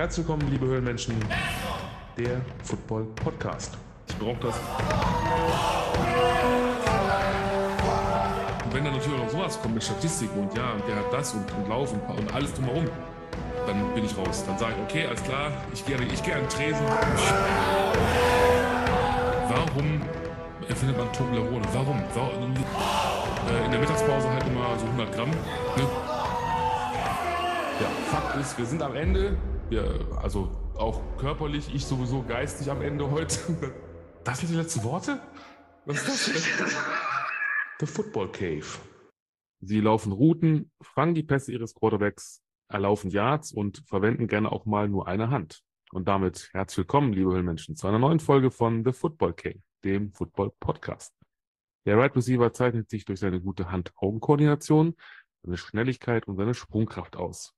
Herzlich willkommen, liebe Höhlenmenschen, der Football Podcast. Ich brauche das. Und wenn dann natürlich noch sowas kommt mit Statistiken und ja, der hat das und, und Lauf und, und alles drumherum, dann bin ich raus. Dann sage ich, okay, alles klar, ich gehe ich geh an den Tresen. Warum erfindet man Toblerone? Warum? Warum? Äh, in der Mittagspause halt immer so 100 Gramm. Ne? Ja, Fakt ist, wir sind am Ende. Wir, also auch körperlich, ich sowieso geistig am Ende heute. Das sind die letzten Worte? Was ist das? The Football Cave. Sie laufen Routen, fangen die Pässe ihres Quarterbacks, erlaufen Yards und verwenden gerne auch mal nur eine Hand. Und damit herzlich willkommen, liebe Höhlenmenschen, zu einer neuen Folge von The Football Cave, dem Football Podcast. Der Right Receiver zeichnet sich durch seine gute Hand-Augen-Koordination, seine Schnelligkeit und seine Sprungkraft aus.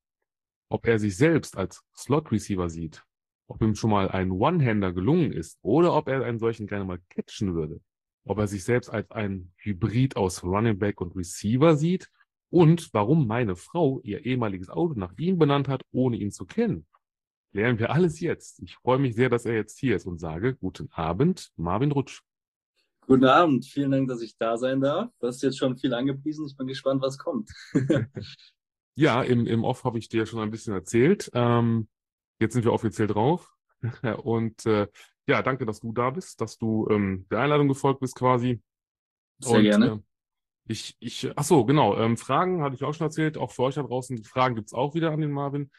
Ob er sich selbst als Slot-Receiver sieht, ob ihm schon mal ein One-Hander gelungen ist oder ob er einen solchen gerne mal catchen würde, ob er sich selbst als ein Hybrid aus Running Back und Receiver sieht und warum meine Frau ihr ehemaliges Auto nach ihm benannt hat, ohne ihn zu kennen. Lernen wir alles jetzt. Ich freue mich sehr, dass er jetzt hier ist und sage guten Abend, Marvin Rutsch. Guten Abend, vielen Dank, dass ich da sein darf. Du hast jetzt schon viel angepriesen. Ich bin gespannt, was kommt. Ja, im, im Off habe ich dir schon ein bisschen erzählt. Ähm, jetzt sind wir offiziell drauf. Und äh, ja, danke, dass du da bist, dass du ähm, der Einladung gefolgt bist quasi. Sehr Und, gerne. Äh, ich, ich, ach so, genau. Ähm, Fragen hatte ich auch schon erzählt. Auch für euch da draußen. Die Fragen gibt's auch wieder an den Marvin.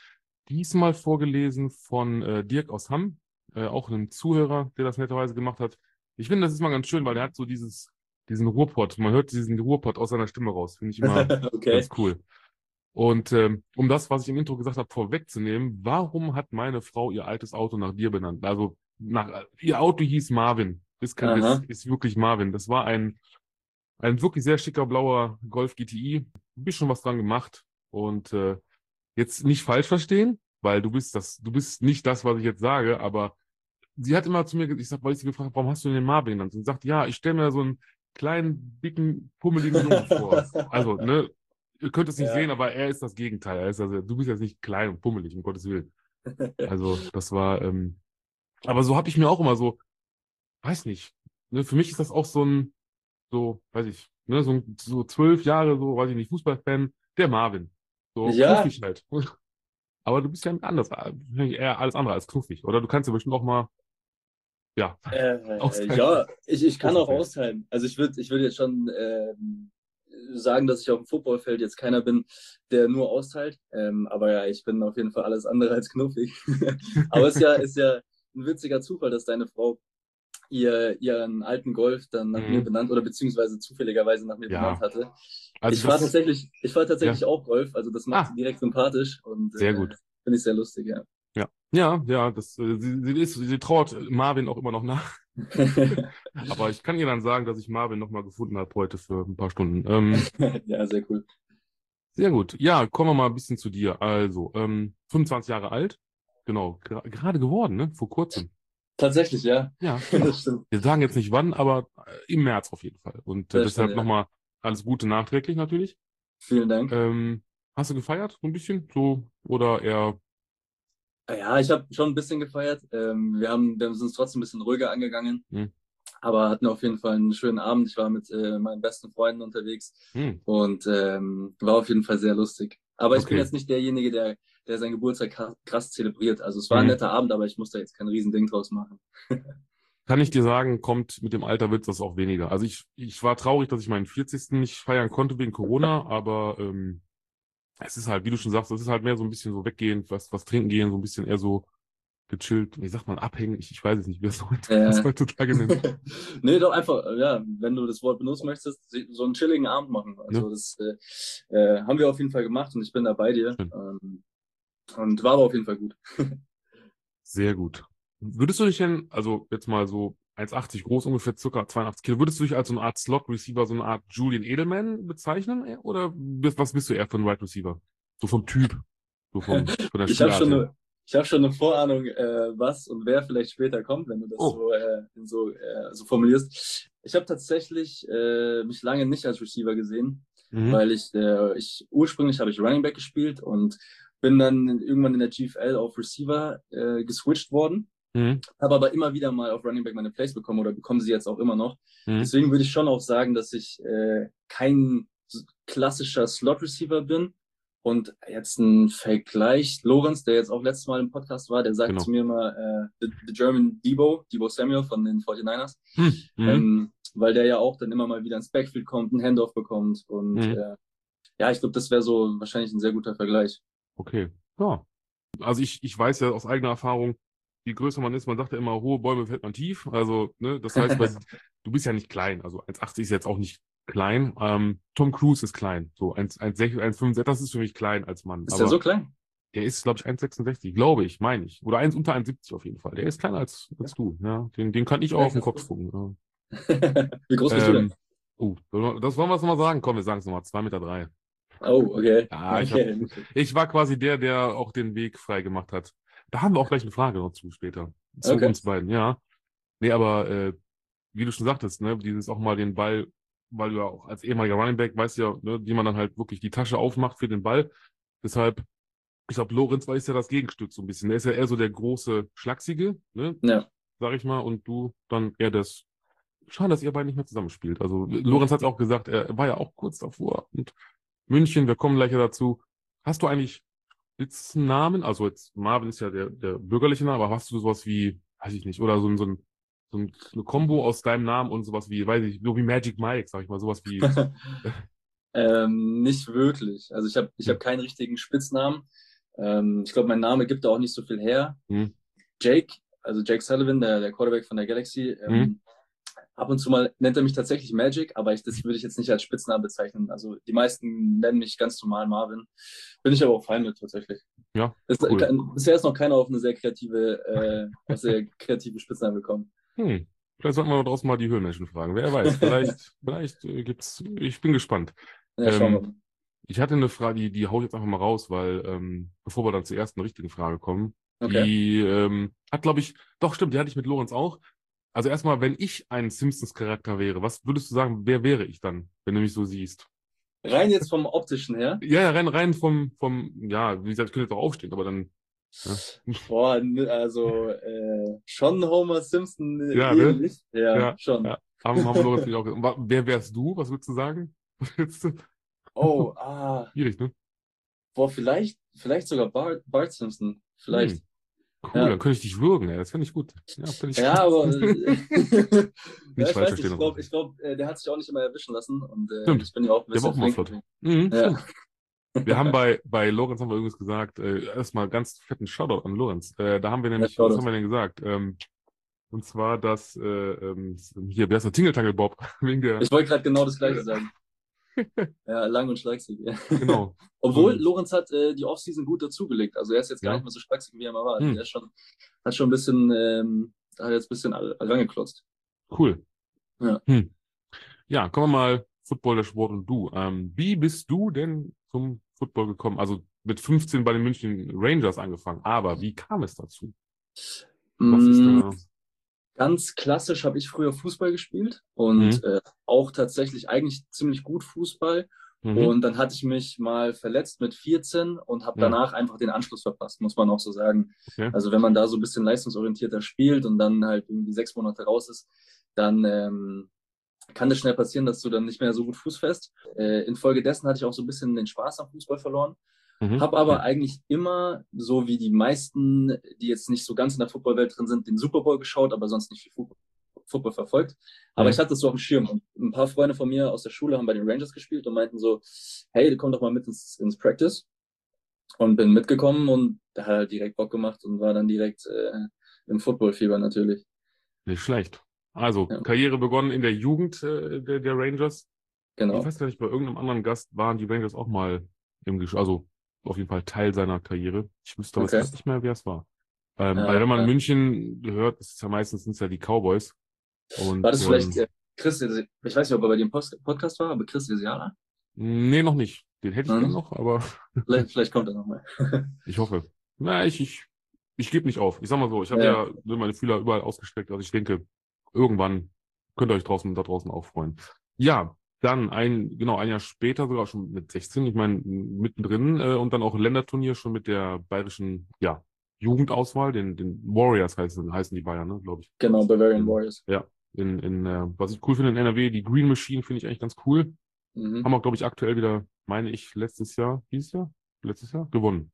Diesmal vorgelesen von äh, Dirk aus Hamm, äh, auch einem Zuhörer, der das netterweise gemacht hat. Ich finde, das ist mal ganz schön, weil er hat so dieses, diesen Ruhrpott. Man hört diesen Ruhrpott aus seiner Stimme raus. Finde ich immer okay. ganz cool. Und ähm, um das, was ich im Intro gesagt habe, vorwegzunehmen, warum hat meine Frau ihr altes Auto nach dir benannt? Also nach ihr Auto hieß Marvin. Ist, kein, ist, ist wirklich Marvin. Das war ein, ein wirklich sehr schicker blauer Golf GTI. Ein bisschen was dran gemacht. Und äh, jetzt nicht falsch verstehen, weil du bist das, du bist nicht das, was ich jetzt sage, aber sie hat immer zu mir, ich sag, weil ich sie gefragt warum hast du den Marvin genannt? Und sie sagt, ja, ich stelle mir so einen kleinen, dicken, pummeligen Jungen vor. Also, ne, ihr könnt es nicht ja. sehen, aber er ist das Gegenteil. Er ist also, du bist jetzt nicht klein und pummelig, um Gottes Willen. Also, das war, ähm, aber so habe ich mir auch immer so, weiß nicht, ne, für mich ist das auch so ein, so, weiß ich, ne, so, so zwölf Jahre, so, weiß ich nicht, Fußballfan, der Marvin. So ja. knuffig halt. Aber du bist ja anders, eher alles andere als knuffig. Oder du kannst ja bestimmt auch mal, ja. Äh, ja, ich, ich kann auch austeilen. Also ich würde ich würd jetzt schon ähm, sagen, dass ich auf dem Footballfeld jetzt keiner bin, der nur austeilt. Ähm, aber ja, ich bin auf jeden Fall alles andere als knuffig. aber es ist ja, ist ja ein witziger Zufall, dass deine Frau ihr, ihren alten Golf dann nach mhm. mir benannt oder beziehungsweise zufälligerweise nach mir ja. benannt hatte. Also ich fahre tatsächlich, ich fahre tatsächlich ja. auch Golf, also das macht ah. sie direkt sympathisch und sehr äh, gut. Finde ich sehr lustig, ja. Ja, ja, ja, das, äh, sie, sie, ist, sie traut Marvin auch immer noch nach. Aber ich kann ihr dann sagen, dass ich Marvin nochmal gefunden habe heute für ein paar Stunden. Ähm, ja, sehr cool. Sehr gut. Ja, kommen wir mal ein bisschen zu dir. Also, ähm, 25 Jahre alt. Genau, gerade geworden, ne? Vor kurzem. Tatsächlich, ja. Ja, das stimmt. Wir sagen jetzt nicht wann, aber äh, im März auf jeden Fall. Und äh, deshalb ja. nochmal alles Gute nachträglich natürlich. Vielen Dank. Ähm, hast du gefeiert so ein bisschen? So, oder eher ja, ich habe schon ein bisschen gefeiert. Ähm, wir, haben, wir sind es trotzdem ein bisschen ruhiger angegangen, mhm. aber hatten auf jeden Fall einen schönen Abend. Ich war mit äh, meinen besten Freunden unterwegs mhm. und ähm, war auf jeden Fall sehr lustig. Aber ich bin jetzt nicht derjenige, der, der seinen Geburtstag krass zelebriert. Also es war ein mhm. netter Abend, aber ich musste jetzt kein Riesending draus machen. Kann ich dir sagen, kommt mit dem Alter wird das auch weniger. Also ich, ich war traurig, dass ich meinen 40. nicht feiern konnte wegen Corona, aber ähm, es ist halt, wie du schon sagst, es ist halt mehr so ein bisschen so weggehen, was, was trinken gehen, so ein bisschen eher so gechillt, wie sagt man, abhängen, ich, ich weiß es nicht, wie das äh. heutzutage nennt. nee, doch einfach, ja, wenn du das Wort benutzen möchtest, so einen chilligen Abend machen. Also ja. das äh, äh, haben wir auf jeden Fall gemacht und ich bin da bei dir. Ähm, und war aber auf jeden Fall gut. Sehr gut. Würdest du dich denn, also jetzt mal so 1,80 groß, ungefähr circa 82 Kilo. Würdest du dich als so eine Art Slot-Receiver, so eine Art Julian Edelman bezeichnen? Oder was bist du eher für ein Wide Receiver? So vom Typ. So vom, von der ich habe schon, eine, hab schon eine Vorahnung, äh, was und wer vielleicht später kommt, wenn du das oh. so, äh, so, äh, so formulierst. Ich habe tatsächlich äh, mich lange nicht als Receiver gesehen, mhm. weil ich, äh, ich ursprünglich habe ich Running Back gespielt und bin dann irgendwann in der GFL auf Receiver äh, geswitcht worden. Mhm. Habe aber immer wieder mal auf Running Back meine Plays bekommen oder bekommen sie jetzt auch immer noch. Mhm. Deswegen würde ich schon auch sagen, dass ich äh, kein klassischer Slot-Receiver bin. Und jetzt ein Vergleich, Lorenz, der jetzt auch letztes Mal im Podcast war, der sagt genau. zu mir mal äh, the, the, German Debo, Debo Samuel von den 49ers, hm. Mhm. ähm, weil der ja auch dann immer mal wieder ins Backfield kommt, einen Handoff bekommt. Und mhm. äh, ja, ich glaube, das wäre so wahrscheinlich ein sehr guter Vergleich. Okay, ja. Also ich, ich weiß ja aus eigener Erfahrung, je größer man ist, man sagt ja immer, hohe Bäume fällt man tief. Also, ne, das heißt, weil, du bist ja nicht klein. Also 1,80 ist jetzt auch nicht klein. Ähm, Tom Cruise ist klein. So 1,65, das ist für mich klein als Mann. Ist der so klein? Der ist, glaube ich, 1,66, glaube ich, meine ich. Oder 1 unter 1,70 auf jeden Fall. Der ist kleiner als, als ja. du. Ja, den, den kann ich auch auf den Kopf gucken. Ja. Wie groß bist ähm, du denn? Uh, das wollen wir es nochmal sagen. Komm, wir sagen es nochmal. 2,3 Meter. Drei. Oh, okay. Ja, ich, okay. Hab, ich, war quasi der, der auch den Weg frei gemacht hat. Da haben wir auch gleich eine Frage noch zu später. Zu okay. uns beiden, ja. Nee, aber äh, wie du schon sagtest, ne, dieses auch mal den Ball weil du ja auch als ehemaliger Running Back weißt ja, ne, wie man dann halt wirklich die Tasche aufmacht für den Ball. Deshalb, ich glaube, Lorenz war ja das Gegenstück so ein bisschen. Er ist ja eher so der große, schlachsige, ne? Ja. Sag ich mal, und du dann eher das. Schade, dass ihr beide nicht mehr zusammenspielt. Also Lorenz hat auch gesagt, er war ja auch kurz davor. Und München, wir kommen gleich dazu. Hast du eigentlich Spitznamen? Also jetzt Marvin ist ja der, der bürgerliche Name, aber hast du sowas wie, weiß ich nicht, oder so, so ein so eine Kombo aus deinem Namen und sowas wie, weiß ich, so wie Magic Mike, sag ich mal, sowas wie. ähm, nicht wirklich. Also ich habe ich hab hm. keinen richtigen Spitznamen. Ähm, ich glaube, mein Name gibt da auch nicht so viel her. Hm. Jake, also Jake Sullivan, der, der Quarterback von der Galaxy, ähm, hm. Ab und zu mal nennt er mich tatsächlich Magic, aber ich, das würde ich jetzt nicht als Spitznamen bezeichnen. Also die meisten nennen mich ganz normal Marvin. Bin ich aber auch fein mit tatsächlich. Ja. Cool. bisher ist noch keiner auf eine sehr kreative, äh, sehr kreative Spitznamen gekommen. Hm. Vielleicht sollten wir draußen mal die Höhlenmenschen fragen. Wer weiß, vielleicht, vielleicht äh, gibt's. Ich bin gespannt. Ja, ähm, ich hatte eine Frage, die, die hau ich jetzt einfach mal raus, weil ähm, bevor wir dann zur ersten richtigen Frage kommen, okay. die ähm, hat, glaube ich, doch stimmt, die hatte ich mit Lorenz auch. Also erstmal, wenn ich ein Simpsons-Charakter wäre, was würdest du sagen, wer wäre ich dann, wenn du mich so siehst? Rein jetzt vom optischen her? Ja, ja, rein, rein vom, vom, ja, wie gesagt, ich könnte jetzt auch aufstehen, aber dann ja. Boah, also äh, schon Homer Simpson äh, ja, Ne? Ja, ja, schon. Ja. Haben, haben wir auch Wer wärst du? Was würdest du sagen? oh, ah. Schwierig, ne? Boah, vielleicht, vielleicht sogar Bart, Bart Simpson. Vielleicht. Hm. Cool, ja. dann könnte ich dich würgen, ey. das finde ich gut. Ja, ich ja aber. Äh, nicht falsch verstehen. Ich glaube, glaub, äh, der hat sich auch nicht immer erwischen lassen. Und äh, Stimmt. ich bin ja auch ein bisschen. Der war auch mal flott. Mhm, ja. Wir haben bei, bei Lorenz haben wir übrigens gesagt, äh, erstmal ganz fetten Shoutout an Lorenz. Äh, da haben wir nämlich, ja, was haben wir denn gesagt? Ähm, und zwar das, äh, ähm, hier, wer ist der Tingeltangel Bob? Wegen der... Ich wollte gerade genau das gleiche sagen. ja, lang und schlagsig. Ja. Genau. Obwohl, Lorenz hat äh, die Offseason gut dazugelegt. Also er ist jetzt gar ja. nicht mehr so schlagsig, wie er mal war. Hm. Er schon, hat schon ein bisschen, ähm, hat jetzt ein bisschen rangeklotzt. Cool. Ja. Hm. Ja, kommen wir mal Football, der Sport und du. Ähm, wie bist du denn zum Football gekommen? Also mit 15 bei den München Rangers angefangen. Aber wie kam es dazu? Was ist mm, da? Ganz klassisch habe ich früher Fußball gespielt und mhm. äh, auch tatsächlich eigentlich ziemlich gut Fußball. Mhm. Und dann hatte ich mich mal verletzt mit 14 und habe danach ja. einfach den Anschluss verpasst, muss man auch so sagen. Okay. Also wenn man da so ein bisschen leistungsorientierter spielt und dann halt irgendwie sechs Monate raus ist, dann ähm, kann es schnell passieren, dass du dann nicht mehr so gut Fuß fest. Äh, infolgedessen hatte ich auch so ein bisschen den Spaß am Fußball verloren. Mhm. Habe aber eigentlich immer, so wie die meisten, die jetzt nicht so ganz in der Footballwelt drin sind, den Super Bowl geschaut, aber sonst nicht viel Football, Football verfolgt. Aber mhm. ich hatte das so auf dem Schirm. Und ein paar Freunde von mir aus der Schule haben bei den Rangers gespielt und meinten so, hey, komm doch mal mit ins, ins Practice. Und bin mitgekommen und da hat er direkt Bock gemacht und war dann direkt äh, im Footballfieber natürlich. Nicht schlecht. Also, ja. Karriere begonnen in der Jugend äh, der, der, Rangers. Genau. Ich weiß gar nicht, bei irgendeinem anderen Gast waren die Rangers auch mal im Gesch also auf jeden Fall Teil seiner Karriere. Ich wüsste aber okay. nicht mehr, wer es war. Ähm, ja, weil wenn man ja. München hört, ist es ja meistens sind's ja die Cowboys. Und, war das vielleicht ähm, Chris, ich weiß nicht, ob er bei dem Podcast war, aber Chris Desiala? Nee, noch nicht. Den hätte ich dann noch, aber. vielleicht, vielleicht kommt er nochmal. ich hoffe. Na, ich, ich, ich gebe nicht auf. Ich sag mal so, ich habe ja. ja meine Fühler überall ausgestreckt. Also ich denke, irgendwann könnt ihr euch draußen da draußen auch freuen. Ja, dann ein, genau, ein Jahr später, sogar schon mit 16, ich meine, mittendrin, äh, und dann auch Länderturnier schon mit der bayerischen, ja, Jugendauswahl, den, den Warriors heißen, heißen die Bayern, ne, glaube ich. Genau, Bavarian Warriors. Ja, in, in äh, was ich cool finde in NRW, die Green Machine finde ich eigentlich ganz cool. Mhm. Haben wir, glaube ich, aktuell wieder, meine ich, letztes Jahr, dieses Jahr? Letztes Jahr? Gewonnen.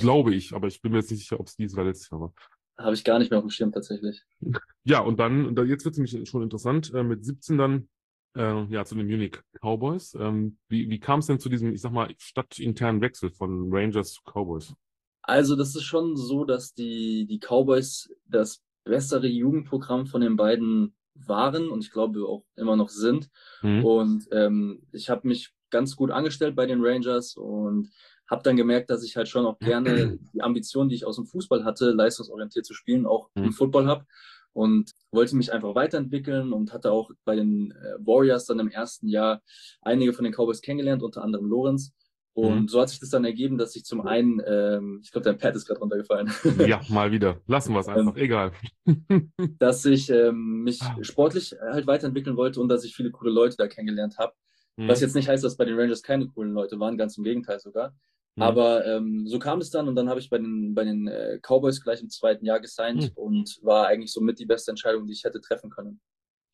Glaube ich, aber ich bin mir jetzt nicht sicher, ob es dieses oder letztes Jahr war. Habe ich gar nicht mehr auf dem Schirm tatsächlich. Ja, und dann, jetzt wird es nämlich schon interessant, äh, mit 17 dann äh, ja, zu den Munich Cowboys. Ähm, wie wie kam es denn zu diesem, ich sag mal, stadtinternen Wechsel von Rangers zu Cowboys? Also, das ist schon so, dass die, die Cowboys das bessere Jugendprogramm von den beiden waren und ich glaube auch immer noch sind. Mhm. Und ähm, ich habe mich ganz gut angestellt bei den Rangers und habe dann gemerkt, dass ich halt schon auch gerne die Ambition, die ich aus dem Fußball hatte, leistungsorientiert zu spielen, auch mhm. im Football habe und wollte mich einfach weiterentwickeln und hatte auch bei den äh, Warriors dann im ersten Jahr einige von den Cowboys kennengelernt, unter anderem Lorenz. Und mhm. so hat sich das dann ergeben, dass ich zum einen, ähm, ich glaube, dein Pad ist gerade runtergefallen. Ja, mal wieder. Lassen wir es einfach, ähm, egal. dass ich ähm, mich ah. sportlich halt weiterentwickeln wollte und dass ich viele coole Leute da kennengelernt habe. Mhm. Was jetzt nicht heißt, dass bei den Rangers keine coolen Leute waren, ganz im Gegenteil sogar. Mhm. Aber ähm, so kam es dann und dann habe ich bei den, bei den äh, Cowboys gleich im zweiten Jahr gesigned mhm. und war eigentlich somit die beste Entscheidung, die ich hätte treffen können.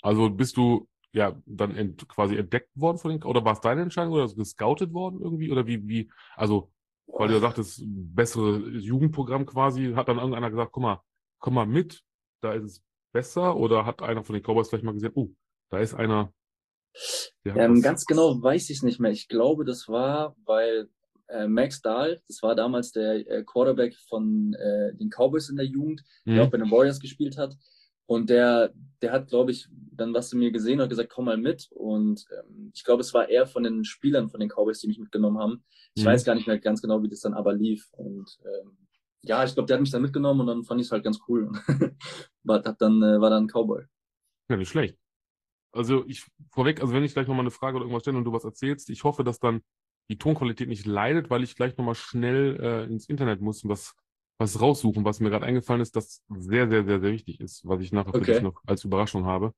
Also bist du ja dann ent, quasi entdeckt worden von den oder war es deine Entscheidung oder gescoutet worden irgendwie oder wie wie also weil du ja sagtest bessere Jugendprogramm quasi hat dann irgendeiner gesagt guck mal komm mal mit da ist es besser oder hat einer von den Cowboys vielleicht mal gesehen oh da ist einer ähm, ganz genau weiß ich es nicht mehr ich glaube das war weil Max Dahl, das war damals der äh, Quarterback von äh, den Cowboys in der Jugend, mhm. der auch bei den Warriors gespielt hat. Und der, der hat, glaube ich, dann was zu mir gesehen und gesagt, komm mal mit. Und ähm, ich glaube, es war eher von den Spielern von den Cowboys, die mich mitgenommen haben. Ich mhm. weiß gar nicht mehr ganz genau, wie das dann aber lief. Und ähm, ja, ich glaube, der hat mich dann mitgenommen und dann fand ich es halt ganz cool. war, dann, äh, war dann Cowboy. Ja, nicht schlecht. Also ich vorweg, also wenn ich gleich nochmal eine Frage oder irgendwas stelle und du was erzählst, ich hoffe, dass dann die Tonqualität nicht leidet, weil ich gleich nochmal schnell äh, ins Internet muss und was, was raussuchen, was mir gerade eingefallen ist, das sehr, sehr, sehr, sehr wichtig ist, was ich nachher okay. für dich noch als Überraschung habe.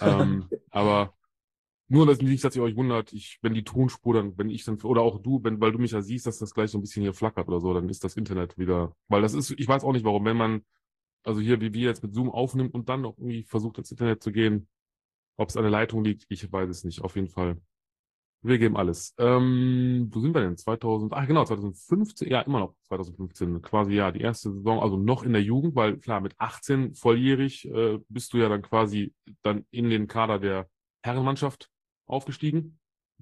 ähm, aber nur, dass nicht, dass ihr euch wundert, ich, wenn die Tonspur dann, wenn ich dann, oder auch du, wenn, weil du mich ja siehst, dass das gleich so ein bisschen hier flackert oder so, dann ist das Internet wieder, weil das ist, ich weiß auch nicht warum, wenn man, also hier, wie wir jetzt mit Zoom aufnimmt und dann noch irgendwie versucht, ins Internet zu gehen, ob es an der Leitung liegt, ich weiß es nicht, auf jeden Fall. Wir geben alles. Ähm, wo sind wir denn? 2000, ach genau, 2015, ja, immer noch 2015, quasi ja, die erste Saison, also noch in der Jugend, weil klar, mit 18 volljährig äh, bist du ja dann quasi dann in den Kader der Herrenmannschaft aufgestiegen.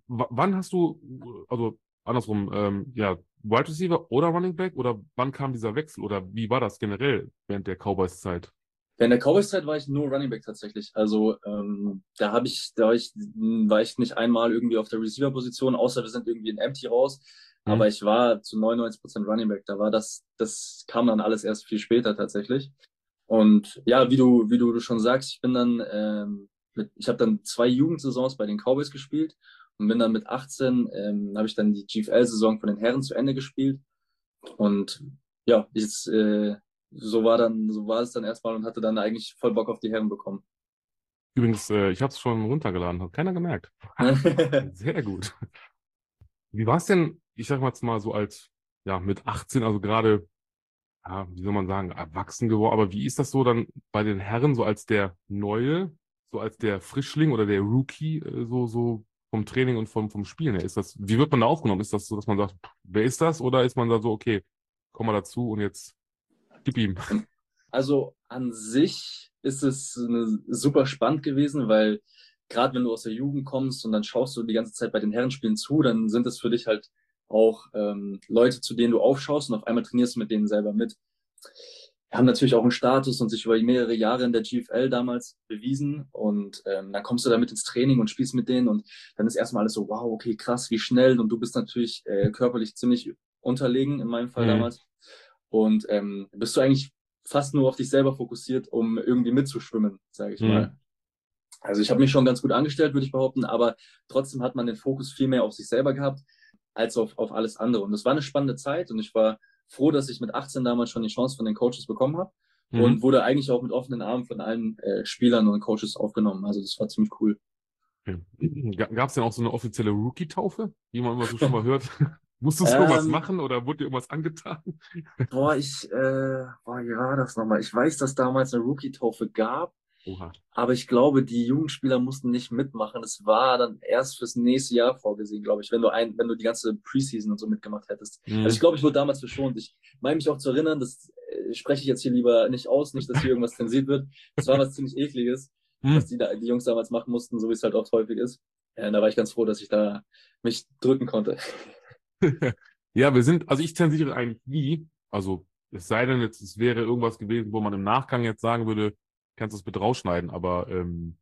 W wann hast du, also andersrum, ähm, ja, Wide Receiver oder Running Back oder wann kam dieser Wechsel oder wie war das generell während der Cowboys-Zeit? Während der Cowboys-Zeit war ich nur Running Back tatsächlich. Also ähm, da habe ich, da war ich, war ich nicht einmal irgendwie auf der Receiver-Position, außer wir sind irgendwie in Empty raus. Mhm. Aber ich war zu 99% Running Back. Da war das, das kam dann alles erst viel später tatsächlich. Und ja, wie du, wie du schon sagst, ich bin dann, ähm, mit, ich habe dann zwei Jugendsaisons bei den Cowboys gespielt und bin dann mit 18, ähm, habe ich dann die GFL-Saison von den Herren zu Ende gespielt. Und ja, jetzt äh, so war dann, so war es dann erstmal und hatte dann eigentlich voll Bock auf die Herren bekommen. Übrigens, äh, ich habe es schon runtergeladen, hat keiner gemerkt. Sehr gut. Wie war es denn, ich sag mal jetzt mal so als, ja, mit 18, also gerade, ja, wie soll man sagen, erwachsen geworden, aber wie ist das so dann bei den Herren, so als der Neue, so als der Frischling oder der Rookie, äh, so, so vom Training und vom, vom Spielen her? Ist das, wie wird man da aufgenommen? Ist das so, dass man sagt, wer ist das? Oder ist man da so, okay, komm mal dazu und jetzt Gib ihm. Also an sich ist es eine, super spannend gewesen, weil gerade wenn du aus der Jugend kommst und dann schaust du die ganze Zeit bei den Herrenspielen zu, dann sind es für dich halt auch ähm, Leute, zu denen du aufschaust und auf einmal trainierst du mit denen selber mit. Wir haben natürlich auch einen Status und sich über mehrere Jahre in der GFL damals bewiesen und ähm, dann kommst du damit ins Training und spielst mit denen und dann ist erstmal alles so, wow, okay, krass, wie schnell und du bist natürlich äh, körperlich ziemlich unterlegen in meinem Fall mhm. damals und ähm, bist du eigentlich fast nur auf dich selber fokussiert, um irgendwie mitzuschwimmen, sage ich mhm. mal. Also ich habe mich schon ganz gut angestellt, würde ich behaupten, aber trotzdem hat man den Fokus viel mehr auf sich selber gehabt als auf, auf alles andere. Und das war eine spannende Zeit und ich war froh, dass ich mit 18 damals schon die Chance von den Coaches bekommen habe mhm. und wurde eigentlich auch mit offenen Armen von allen äh, Spielern und Coaches aufgenommen. Also das war ziemlich cool. Gab es denn auch so eine offizielle Rookie-Taufe, die man immer so schon mal hört? Musstest du ähm, irgendwas machen oder wurde dir irgendwas angetan? Boah, ich, äh, boah, wie war das nochmal? Ich weiß, dass damals eine Rookie-Taufe gab. Oha. Aber ich glaube, die Jugendspieler mussten nicht mitmachen. Es war dann erst fürs nächste Jahr vorgesehen, glaube ich, wenn du ein, wenn du die ganze Preseason und so mitgemacht hättest. Mhm. Also ich glaube, ich wurde damals verschont. Ich meine mich auch zu erinnern, das äh, spreche ich jetzt hier lieber nicht aus, nicht, dass hier irgendwas zensiert wird. Das war was ziemlich ekliges, mhm. was die, die Jungs damals machen mussten, so wie es halt oft häufig ist. Ja, da war ich ganz froh, dass ich da mich drücken konnte. ja, wir sind, also ich zensiere eigentlich nie, also es sei denn jetzt, es wäre irgendwas gewesen, wo man im Nachgang jetzt sagen würde, kannst du es bitte rausschneiden, aber ähm,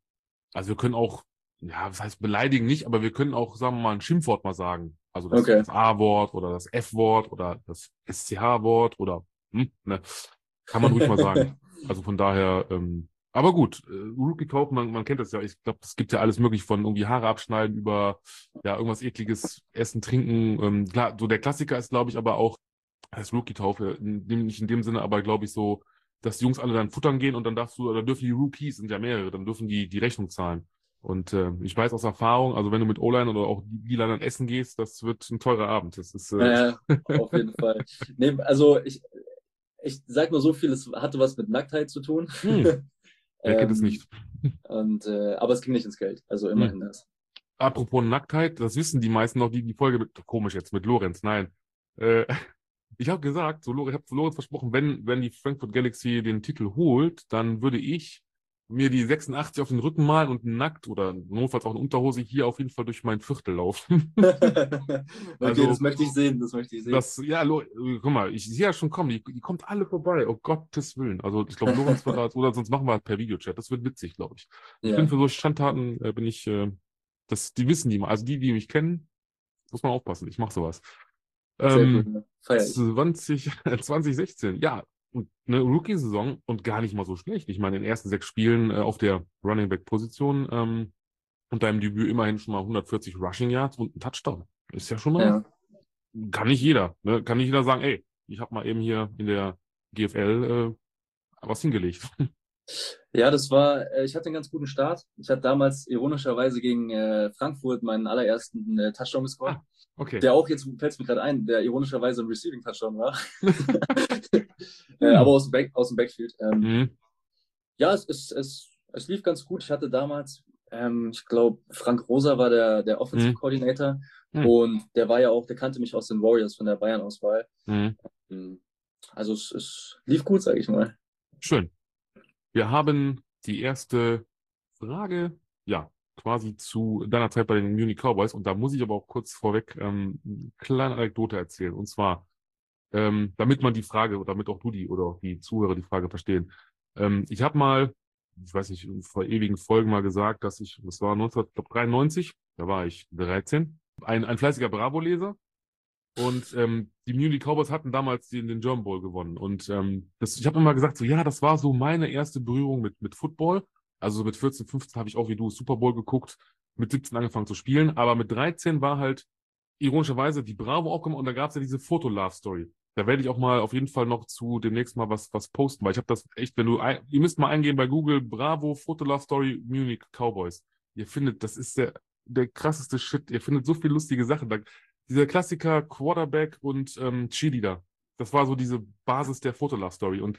also wir können auch, ja, das heißt beleidigen nicht, aber wir können auch, sagen wir mal, ein Schimpfwort mal sagen. Also das, okay. das A-Wort oder das F-Wort oder das SCH-Wort oder hm, ne, kann man ruhig mal sagen. Also von daher, ähm, aber gut, äh, Rookie kaufen, man, man kennt das ja. Ich glaube, es gibt ja alles möglich von irgendwie Haare abschneiden über ja irgendwas ekliges Essen, Trinken. Ähm, klar, so der Klassiker ist, glaube ich, aber auch das Rookie-Taufe, nicht in dem Sinne, aber glaube ich so dass die Jungs alle dann futtern gehen und dann darfst du, oder dürfen die Rookies, sind ja mehrere, dann dürfen die die Rechnung zahlen. Und äh, ich weiß aus Erfahrung, also wenn du mit O-Line oder auch D-Line essen gehst, das wird ein teurer Abend. Das ist, äh... Ja, auf jeden Fall. Nee, also ich, ich sag nur so viel, es hatte was mit Nacktheit zu tun. Hm. Wer kennt es ähm, nicht? Und, äh, aber es ging nicht ins Geld, also immerhin hm. das. Apropos Nacktheit, das wissen die meisten noch, die die Folge mit, komisch jetzt, mit Lorenz, nein. Äh, ich habe gesagt, so, ich habe Lorenz versprochen, wenn, wenn die Frankfurt Galaxy den Titel holt, dann würde ich mir die 86 auf den Rücken malen und nackt oder notfalls auch eine Unterhose hier auf jeden Fall durch mein Viertel laufen. okay, also, das möchte ich sehen, das möchte ich sehen. Das, ja, guck mal, ich sehe ja schon kommen, die, die kommt alle vorbei, oh Gottes Willen. Also ich glaube, Lorenz wird das, oder sonst machen wir halt per Videochat, das wird witzig, glaube ich. Ja. Ich bin für solche Schandtaten, äh, bin ich, äh, das, die wissen die mal, also die, die mich kennen, muss man aufpassen, ich mache sowas. Ähm, 20, 2016, ja, eine Rookie-Saison und gar nicht mal so schlecht. Ich meine, in den ersten sechs Spielen äh, auf der Running Back-Position ähm, und deinem Debüt immerhin schon mal 140 Rushing Yards und ein Touchdown. Ist ja schon mal, ja. kann nicht jeder. Ne? Kann nicht jeder sagen, ey, ich habe mal eben hier in der GFL äh, was hingelegt. Ja, das war, äh, ich hatte einen ganz guten Start. Ich hatte damals ironischerweise gegen äh, Frankfurt meinen allerersten äh, Touchdown gescored. Ah, okay. Der auch, jetzt fällt es mir gerade ein, der ironischerweise ein Receiving Touchdown war. äh, aber aus dem, Back, aus dem Backfield. Ähm, mhm. Ja, es, es, es, es lief ganz gut. Ich hatte damals, ähm, ich glaube, Frank Rosa war der, der Offensive mhm. Coordinator. Mhm. Und der war ja auch, der kannte mich aus den Warriors von der Bayern-Auswahl. Mhm. Ähm, also es, es lief gut, sage ich mal. Schön. Wir haben die erste Frage, ja, quasi zu deiner Zeit bei den Munich Cowboys. Und da muss ich aber auch kurz vorweg ähm, eine kleine Anekdote erzählen. Und zwar, ähm, damit man die Frage, damit auch du die oder die Zuhörer die Frage verstehen. Ähm, ich habe mal, ich weiß nicht, vor ewigen Folgen mal gesagt, dass ich, das war 1993, da war ich 13, ein, ein fleißiger Bravo-Leser und ähm, die Munich Cowboys hatten damals den, den German Bowl gewonnen. Und ähm, das, ich habe immer gesagt, so ja, das war so meine erste Berührung mit, mit Football. Also mit 14, 15 habe ich auch wie du Super Bowl geguckt, mit 17 angefangen zu spielen. Aber mit 13 war halt ironischerweise die Bravo aufgekommen und da gab es ja diese Foto-Love-Story. Da werde ich auch mal auf jeden Fall noch zu demnächst mal was, was posten, weil ich habe das echt, wenn du, ihr müsst mal eingehen bei Google, Bravo, Foto-Love-Story, Munich Cowboys. Ihr findet, das ist der, der krasseste Shit. Ihr findet so viele lustige Sachen. Da, dieser Klassiker Quarterback und ähm, Cheerleader. Das war so diese Basis der Fotolove-Story. Und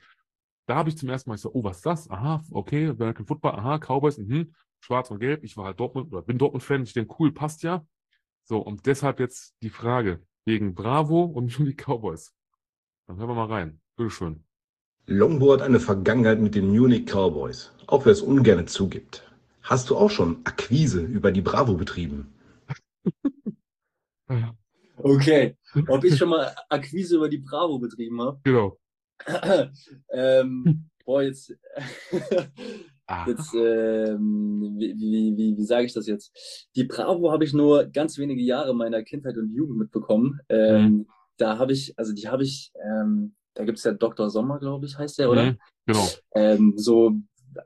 da habe ich zum ersten Mal so, oh, was ist das? Aha, okay, American Football, aha, Cowboys, mh, schwarz und gelb. Ich war halt Dortmund oder bin Dortmund-Fan. Ich denke, cool, passt ja. So, und deshalb jetzt die Frage wegen Bravo und die Cowboys. Dann hören wir mal rein. Bitteschön. Longboard hat eine Vergangenheit mit den Munich Cowboys, auch wer es ungern zugibt. Hast du auch schon Akquise über die Bravo betrieben? Okay. Ob ich schon mal Akquise über die Bravo betrieben habe? Genau. ähm, boah, jetzt. jetzt ähm, wie, wie, wie, wie sage ich das jetzt? Die Bravo habe ich nur ganz wenige Jahre meiner Kindheit und Jugend mitbekommen. Ähm, mhm. Da habe ich, also die habe ich, ähm, da gibt es ja Dr. Sommer, glaube ich, heißt der, oder? Mhm, genau. Ähm, so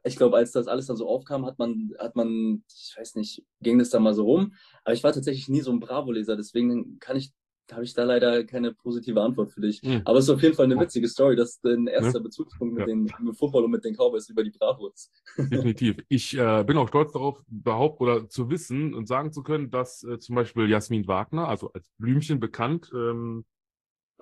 ich glaube, als das alles dann so aufkam, hat man, hat man, ich weiß nicht, ging das da mal so rum. Aber ich war tatsächlich nie so ein Bravo-Leser, deswegen kann ich habe ich da leider keine positive Antwort für dich. Mhm. Aber es ist auf jeden Fall eine witzige Story, dass dein erster ne? Bezugspunkt mit, den, mit Football und mit den Cowboys über die Bravo ist. Definitiv. Ich äh, bin auch stolz darauf, behaupten oder zu wissen und sagen zu können, dass äh, zum Beispiel Jasmin Wagner, also als Blümchen bekannt, ähm,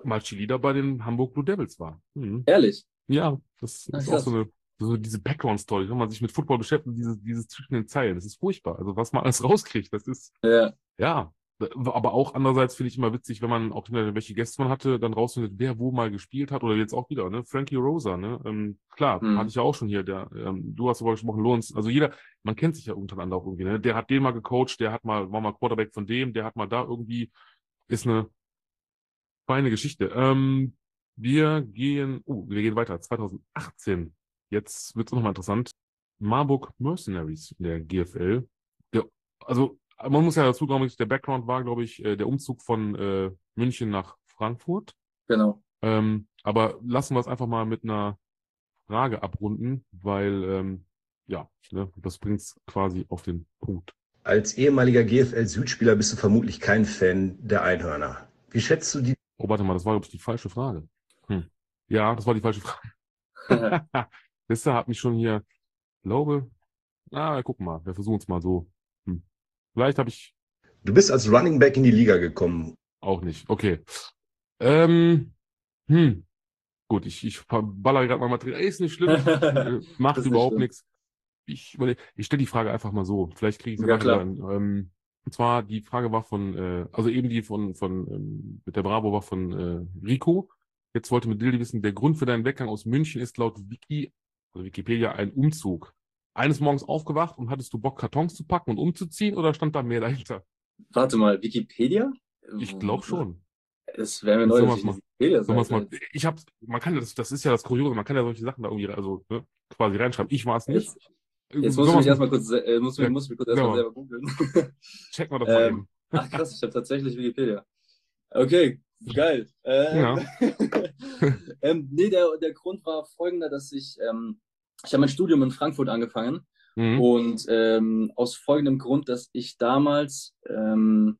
mal Cheerleader bei den Hamburg Blue Devils war. Mhm. Ehrlich? Ja, das Ach, ist auch so eine so diese Background-Story, wenn man sich mit Football beschäftigt, dieses, dieses zwischen den Zeilen, das ist furchtbar. Also was man alles rauskriegt, das ist, ja, ja aber auch andererseits finde ich immer witzig, wenn man auch welche Gäste man hatte, dann rausfindet, wer wo mal gespielt hat oder jetzt auch wieder, ne? Frankie Rosa, ne? Ähm, klar, hm. hatte ich ja auch schon hier, der, ähm, du hast darüber gesprochen, Lohns, also jeder, man kennt sich ja untereinander auch irgendwie, ne? Der hat den mal gecoacht, der hat mal, war mal Quarterback von dem, der hat mal da irgendwie, ist eine feine Geschichte. Ähm, wir gehen, oh, wir gehen weiter, 2018. Jetzt wird es nochmal interessant. Marburg Mercenaries in der GFL. Der, also man muss ja dazu, glaube ich, der Background war, glaube ich, äh, der Umzug von äh, München nach Frankfurt. Genau. Ähm, aber lassen wir es einfach mal mit einer Frage abrunden, weil ähm, ja, ne, das bringt es quasi auf den Punkt. Als ehemaliger GFL-Südspieler bist du vermutlich kein Fan der Einhörner. Wie schätzt du die? Oh, warte mal, das war, glaube ich, die falsche Frage. Hm. Ja, das war die falsche Frage. Lester hat mich schon hier, glaube, ah, guck mal, wir versuchen es mal so. Vielleicht habe ich. Du bist als Running Back in die Liga gekommen. Auch nicht. Okay. Ähm, hm. Gut, ich, ich baller gerade mal Material. Ist nicht schlimm. Macht überhaupt schlimm. nichts. Ich, ich stelle die Frage einfach mal so. Vielleicht kriege ich sie ja, nachher. Ähm, und zwar, die Frage war von, äh, also eben die von, von ähm, mit der Bravo war von äh, Rico. Jetzt wollte mit Dildi wissen, der Grund für deinen Weggang aus München ist laut Wiki, also Wikipedia, ein Umzug eines Morgens aufgewacht und hattest du Bock, Kartons zu packen und umzuziehen oder stand da mehr dahinter? Warte mal, Wikipedia? Ich glaube schon. Es wäre mir neu, dass ich Wikipedia mal, Ich hab's, man kann das, das ist ja das Kuriose, man kann ja solche Sachen da irgendwie, also ne, quasi reinschreiben. Ich war es nicht. Jetzt, jetzt muss ich mich erstmal kurz, äh, muss, ja, muss mich kurz erstmal ja. selber googeln. Check mal das mal ähm, Ach krass, ich habe tatsächlich Wikipedia. Okay, geil. Ähm, ja. ähm, nee, der, der Grund war folgender, dass ich ähm, ich habe mein Studium in Frankfurt angefangen mhm. und ähm, aus folgendem Grund, dass ich damals, ähm,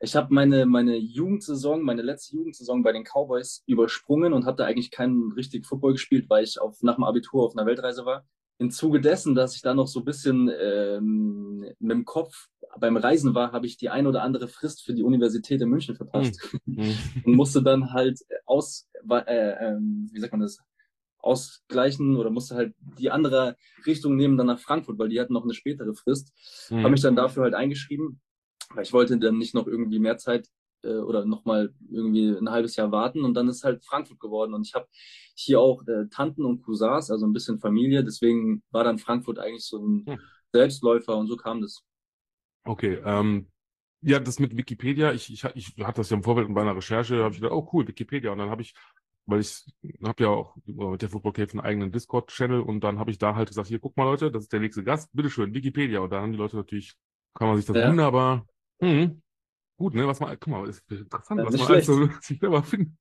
ich habe meine, meine Jugendsaison, meine letzte Jugendsaison bei den Cowboys übersprungen und habe da eigentlich keinen richtig Football gespielt, weil ich auf, nach dem Abitur auf einer Weltreise war. Im Zuge dessen, dass ich da noch so ein bisschen ähm, mit dem Kopf beim Reisen war, habe ich die ein oder andere Frist für die Universität in München verpasst mhm. und musste dann halt aus, äh, äh, wie sagt man das, ausgleichen oder musste halt die andere Richtung nehmen, dann nach Frankfurt, weil die hatten noch eine spätere Frist. Mhm. Habe mich dann dafür halt eingeschrieben, weil ich wollte dann nicht noch irgendwie mehr Zeit äh, oder nochmal irgendwie ein halbes Jahr warten und dann ist halt Frankfurt geworden und ich habe hier auch äh, Tanten und Cousins, also ein bisschen Familie, deswegen war dann Frankfurt eigentlich so ein mhm. Selbstläufer und so kam das. Okay, ähm, ja, das mit Wikipedia, ich, ich, ich hatte das ja im Vorfeld bei einer Recherche, habe ich gedacht, oh cool, Wikipedia. Und dann habe ich weil ich habe ja auch mit der Football Cave einen eigenen Discord-Channel und dann habe ich da halt gesagt, hier, guck mal Leute, das ist der nächste Gast, bitteschön, Wikipedia. Und da haben die Leute natürlich, kann man sich das ja. wunderbar, hm, gut, ne, was man, guck mal, ist interessant, ja, was man alles so sich selber findet.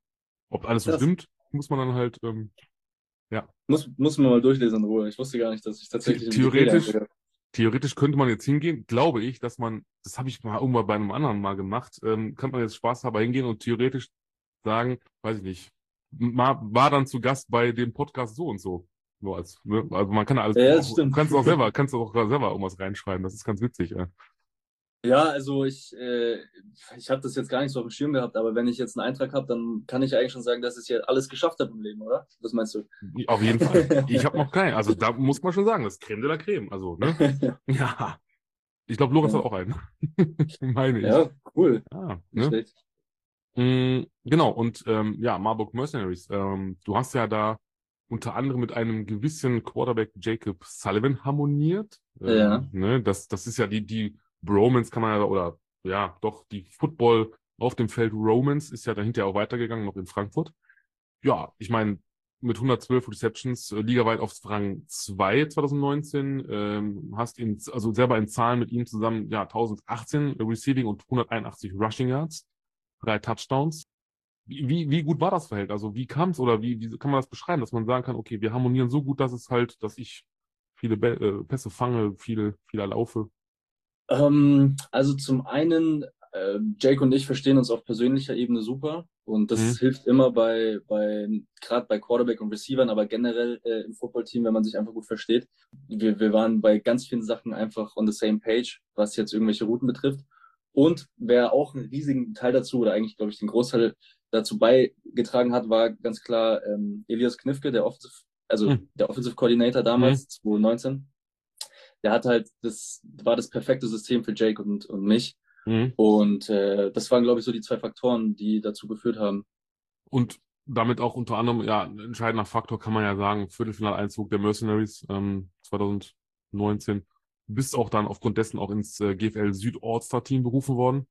Ob alles so das. stimmt, muss man dann halt, ähm, ja. Muss, muss man mal durchlesen in Ruhe. Ich wusste gar nicht, dass ich tatsächlich. Theoretisch, theoretisch könnte man jetzt hingehen, glaube ich, dass man, das habe ich mal irgendwann bei einem anderen mal gemacht, ähm, kann man jetzt Spaß haben hingehen und theoretisch sagen, weiß ich nicht, war dann zu Gast bei dem Podcast so und so. Nur als, ne? Also man kann alles, ja, auch, kannst auch selber, kannst auch selber irgendwas reinschreiben. Das ist ganz witzig. Ja, ja also ich, äh, ich habe das jetzt gar nicht so auf dem Schirm gehabt, aber wenn ich jetzt einen Eintrag habe, dann kann ich eigentlich schon sagen, dass ich ja alles geschafft habe im Leben, oder? Was meinst du? Auf jeden Fall. Ich habe noch keinen. Also da muss man schon sagen, das ist Creme de la Creme. Also, ne? ja. Ich glaube, Lorenz ja. hat auch einen. Meine ich. Ja, cool. Ah, ne? Mm, genau, und ähm, ja, Marburg Mercenaries. Ähm, du hast ja da unter anderem mit einem gewissen Quarterback Jacob Sullivan harmoniert. Ähm, ja. Ne, das, das ist ja die, die Bromance kann man ja, oder ja, doch, die Football auf dem Feld Romans ist ja dahinter auch weitergegangen, noch in Frankfurt. Ja, ich meine, mit 112 Receptions äh, ligaweit auf Rang 2 2019, ähm, hast ihn, also selber in Zahlen mit ihm zusammen, ja, 1018 Receiving und 181 Rushing Yards drei Touchdowns. Wie, wie gut war das Verhältnis? Also wie kam es oder wie, wie kann man das beschreiben, dass man sagen kann, okay, wir harmonieren so gut, dass es halt, dass ich viele Be äh, Pässe fange, viele, viele laufe? Ähm, also zum einen äh, Jake und ich verstehen uns auf persönlicher Ebene super und das mhm. hilft immer bei, bei gerade bei Quarterback und Receivern, aber generell äh, im Footballteam, wenn man sich einfach gut versteht. Wir, wir waren bei ganz vielen Sachen einfach on the same page, was jetzt irgendwelche Routen betrifft. Und wer auch einen riesigen Teil dazu, oder eigentlich, glaube ich, den Großteil dazu beigetragen hat, war ganz klar ähm, Elias Knifke, der Offensive, also mhm. der Offensive Coordinator damals, mhm. 2019. Der hat halt, das war das perfekte System für Jake und, und mich. Mhm. Und äh, das waren, glaube ich, so die zwei Faktoren, die dazu geführt haben. Und damit auch unter anderem, ja, ein entscheidender Faktor kann man ja sagen, Viertelfinaleinzug der Mercenaries ähm, 2019 bist auch dann aufgrund dessen auch ins äh, GFL Süd All-Star Team berufen worden.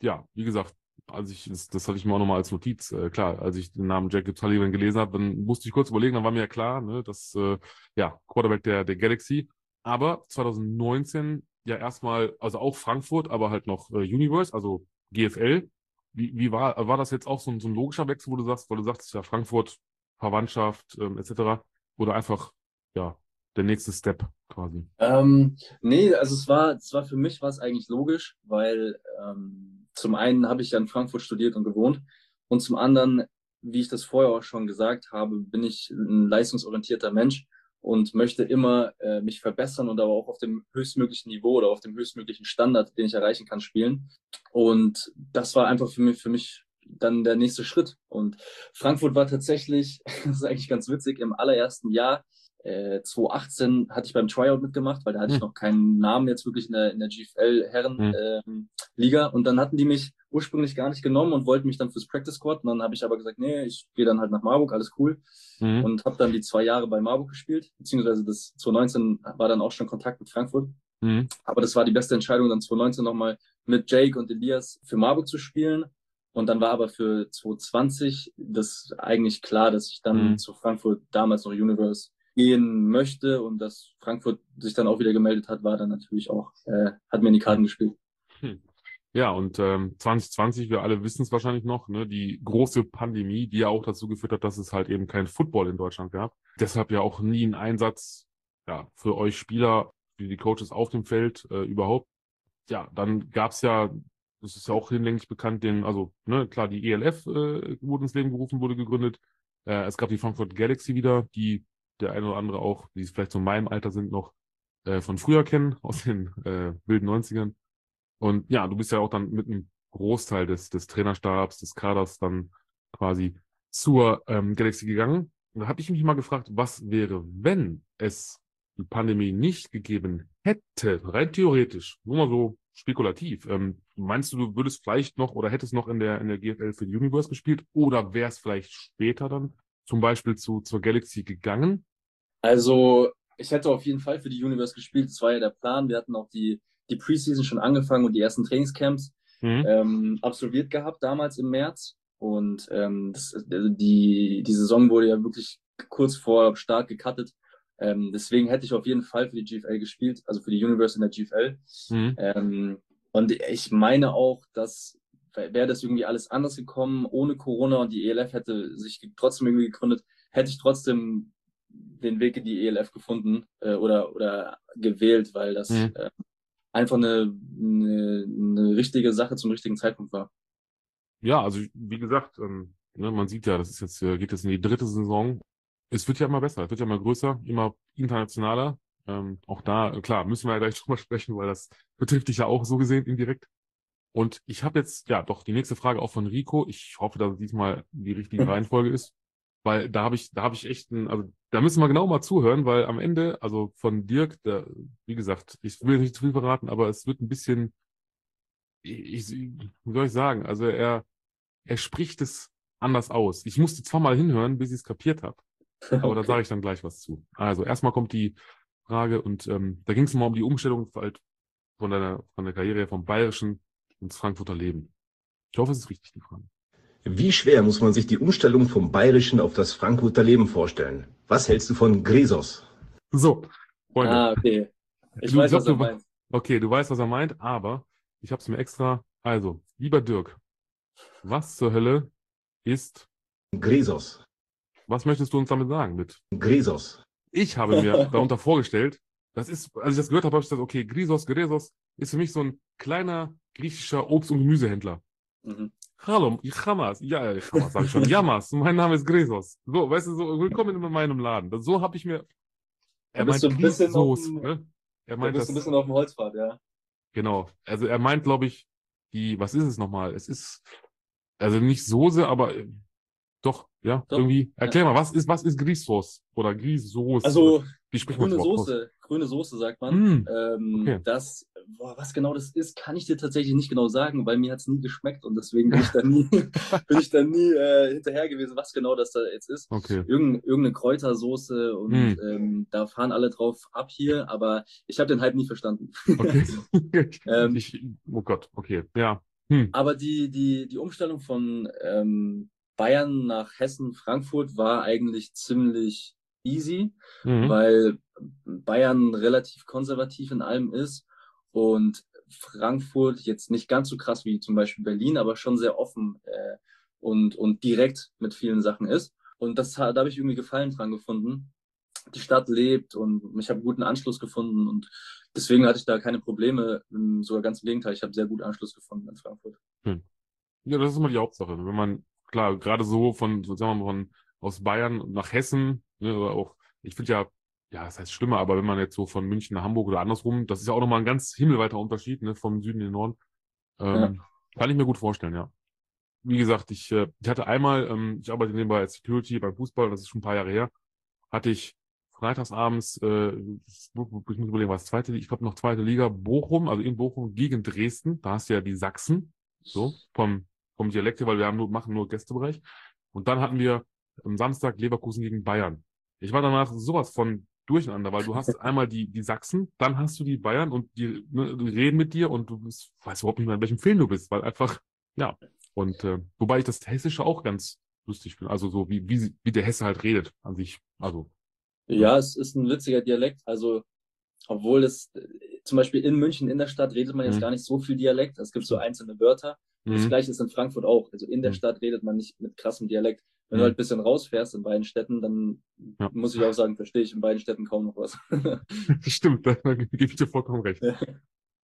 Ja, wie gesagt, als ich, das, das hatte ich mir auch nochmal als Notiz, äh, klar, als ich den Namen Jacob Sullivan gelesen habe, dann musste ich kurz überlegen, dann war mir ja klar, ne, dass, äh, ja, Quarterback der, der Galaxy. Aber 2019 ja erstmal, also auch Frankfurt, aber halt noch äh, Universe, also GFL. Wie, wie war, war das jetzt auch so ein, so ein logischer Wechsel, wo du sagst, weil du sagst, ja, Frankfurt, Verwandtschaft, ähm, etc. Oder einfach, ja, der nächste Step quasi? Ähm, nee, also es war, es war für mich war es eigentlich logisch, weil ähm, zum einen habe ich ja in Frankfurt studiert und gewohnt und zum anderen, wie ich das vorher auch schon gesagt habe, bin ich ein leistungsorientierter Mensch und möchte immer äh, mich verbessern und aber auch auf dem höchstmöglichen Niveau oder auf dem höchstmöglichen Standard, den ich erreichen kann, spielen. Und das war einfach für mich, für mich dann der nächste Schritt. Und Frankfurt war tatsächlich, das ist eigentlich ganz witzig, im allerersten Jahr äh, 2018 hatte ich beim Tryout mitgemacht, weil da hatte hm. ich noch keinen Namen jetzt wirklich in der, in der GFL Herrenliga. Hm. Ähm, und dann hatten die mich ursprünglich gar nicht genommen und wollten mich dann fürs Practice Squad. Und dann habe ich aber gesagt, nee, ich gehe dann halt nach Marburg, alles cool. Hm. Und habe dann die zwei Jahre bei Marburg gespielt, beziehungsweise das 2019 war dann auch schon Kontakt mit Frankfurt. Hm. Aber das war die beste Entscheidung, dann 2019 nochmal mit Jake und Elias für Marburg zu spielen. Und dann war aber für 2020 das eigentlich klar, dass ich dann mhm. zu Frankfurt damals noch Universe gehen möchte und dass Frankfurt sich dann auch wieder gemeldet hat, war dann natürlich auch, äh, hat mir in die Karten gespielt. Hm. Ja, und ähm, 2020, wir alle wissen es wahrscheinlich noch, ne, die große Pandemie, die ja auch dazu geführt hat, dass es halt eben kein Football in Deutschland gab. Deshalb ja auch nie ein Einsatz ja, für euch Spieler, für die Coaches auf dem Feld äh, überhaupt. Ja, dann gab's ja, das ist ja auch hinlänglich bekannt, den, also ne, klar, die ELF äh, wurde ins Leben gerufen, wurde gegründet. Äh, es gab die Frankfurt Galaxy wieder, die der eine oder andere auch, die vielleicht so in meinem Alter sind, noch äh, von früher kennen, aus den äh, wilden 90ern. Und ja, du bist ja auch dann mit einem Großteil des, des Trainerstabs, des Kaders dann quasi zur ähm, Galaxy gegangen. Und da habe ich mich mal gefragt, was wäre, wenn es die Pandemie nicht gegeben hätte, rein theoretisch, nur mal so spekulativ. Ähm, meinst du, du würdest vielleicht noch oder hättest noch in der, in der GFL für die Universe gespielt oder wäre es vielleicht später dann zum Beispiel zu, zur Galaxy gegangen? Also, ich hätte auf jeden Fall für die Universe gespielt. Das war ja der Plan. Wir hatten auch die, die Preseason schon angefangen und die ersten Trainingscamps mhm. ähm, absolviert gehabt, damals im März. Und ähm, das, also die, die Saison wurde ja wirklich kurz vor Start gecuttet. Ähm, deswegen hätte ich auf jeden Fall für die GFL gespielt, also für die Universe in der GFL. Mhm. Ähm, und ich meine auch, dass wäre das irgendwie alles anders gekommen, ohne Corona und die ELF hätte sich trotzdem irgendwie gegründet, hätte ich trotzdem den Weg in die ELF gefunden äh, oder, oder gewählt, weil das mhm. äh, einfach eine, eine, eine, richtige Sache zum richtigen Zeitpunkt war. Ja, also wie gesagt, ähm, ne, man sieht ja, das ist jetzt, äh, geht jetzt in die dritte Saison. Es wird ja immer besser, es wird ja immer größer, immer internationaler. Ähm, auch da, klar, müssen wir ja gleich drüber sprechen, weil das betrifft dich ja auch so gesehen indirekt. Und ich habe jetzt, ja, doch die nächste Frage auch von Rico. Ich hoffe, dass es diesmal die richtige Reihenfolge ist, weil da habe ich, da habe ich echt ein, also da müssen wir genau mal zuhören, weil am Ende, also von Dirk, der, wie gesagt, ich will nicht zu viel verraten, aber es wird ein bisschen, ich, wie soll ich sagen, also er, er spricht es anders aus. Ich musste zweimal hinhören, bis ich es kapiert habe. Aber okay. da sage ich dann gleich was zu. Also erstmal kommt die Frage und ähm, da ging es mal um die Umstellung halt von deiner von der Karriere vom Bayerischen ins Frankfurter Leben? Ich hoffe, es ist richtig, die Frage. Wie schwer muss man sich die Umstellung vom Bayerischen auf das Frankfurter Leben vorstellen? Was hältst du von Gresos? So, Freunde. Ah, okay. Ich du, weiß, was er meint. Okay, du weißt, was er meint, aber ich habe es mir extra. Also, lieber Dirk, was zur Hölle ist Gresos? Was möchtest du uns damit sagen mit Gresos? Ich habe mir darunter vorgestellt, das ist, als ich das gehört habe, habe ich gesagt, okay, Grisos, Gresos, ist für mich so ein kleiner griechischer Obst- und Gemüsehändler. Mhm. Hallo, ich Hamas. Ja, ich Hamas, sag ich schon. Yamas, mein Name ist Gresos. So, weißt du, so, willkommen in meinem Laden. So habe ich mir. Er meint so ein bisschen Soße, ne? Er meint das, ein bisschen auf dem Holzpfad, ja. Genau. Also er meint, glaube ich, die, was ist es nochmal? Es ist, also nicht Soße, aber äh, doch, ja, doch. irgendwie. Erklär ja. mal, was ist, was ist Grießsoße oder Grießsoße? Also, spricht grüne Soße, grüne Soße sagt man. Mm, ähm, okay. Das, boah, was genau das ist, kann ich dir tatsächlich nicht genau sagen, weil mir hat es nie geschmeckt und deswegen bin ich da nie, bin ich da nie äh, hinterher gewesen, was genau das da jetzt ist. Okay. Irgend, irgendeine Kräutersoße und mm. ähm, da fahren alle drauf ab hier, aber ich habe den Hype nie verstanden. Okay. ähm, ich, oh Gott, okay, ja. Hm. Aber die, die, die Umstellung von ähm, Bayern nach Hessen, Frankfurt war eigentlich ziemlich easy, mhm. weil Bayern relativ konservativ in allem ist und Frankfurt jetzt nicht ganz so krass wie zum Beispiel Berlin, aber schon sehr offen äh, und, und direkt mit vielen Sachen ist. Und das, da habe ich irgendwie Gefallen dran gefunden. Die Stadt lebt und ich habe guten Anschluss gefunden und deswegen hatte ich da keine Probleme. Sogar ganz im Gegenteil, ich habe sehr gut Anschluss gefunden in Frankfurt. Hm. Ja, das ist immer die Hauptsache. Wenn man klar, gerade so von, sagen wir mal, von aus Bayern nach Hessen, ne, oder auch, ich finde ja, ja, das heißt schlimmer, aber wenn man jetzt so von München nach Hamburg oder andersrum, das ist ja auch nochmal ein ganz himmelweiter Unterschied, ne, vom Süden in den Norden. Ähm, ja. Kann ich mir gut vorstellen, ja. Wie gesagt, ich, äh, ich hatte einmal, ähm, ich arbeite nebenbei als Security beim Fußball, das ist schon ein paar Jahre her, hatte ich freitagsabends, äh, ich muss überlegen, was zweite, ich glaube noch zweite Liga, Bochum, also in Bochum gegen Dresden, da hast du ja die Sachsen, so, vom vom Dialekte, weil wir haben nur, machen nur Gästebereich. Und dann hatten wir am Samstag Leverkusen gegen Bayern. Ich war danach sowas von durcheinander, weil du hast einmal die, die Sachsen, dann hast du die Bayern und die, ne, die reden mit dir und du bist, weißt überhaupt nicht mehr, in welchem Film du bist, weil einfach, ja. Und äh, wobei ich das Hessische auch ganz lustig finde, also so wie, wie, wie der Hesse halt redet an sich. Also. Ja, es ist ein witziger Dialekt. Also, obwohl es zum Beispiel in München in der Stadt redet man jetzt mhm. gar nicht so viel Dialekt. Es gibt so einzelne Wörter. Mhm. Das gleiche ist in Frankfurt auch. Also in der mhm. Stadt redet man nicht mit krassem Dialekt. Wenn mhm. du halt ein bisschen rausfährst in beiden Städten, dann ja. muss ich auch sagen, verstehe ich in beiden Städten kaum noch was. Stimmt, da gebe ich dir vollkommen recht. Ja.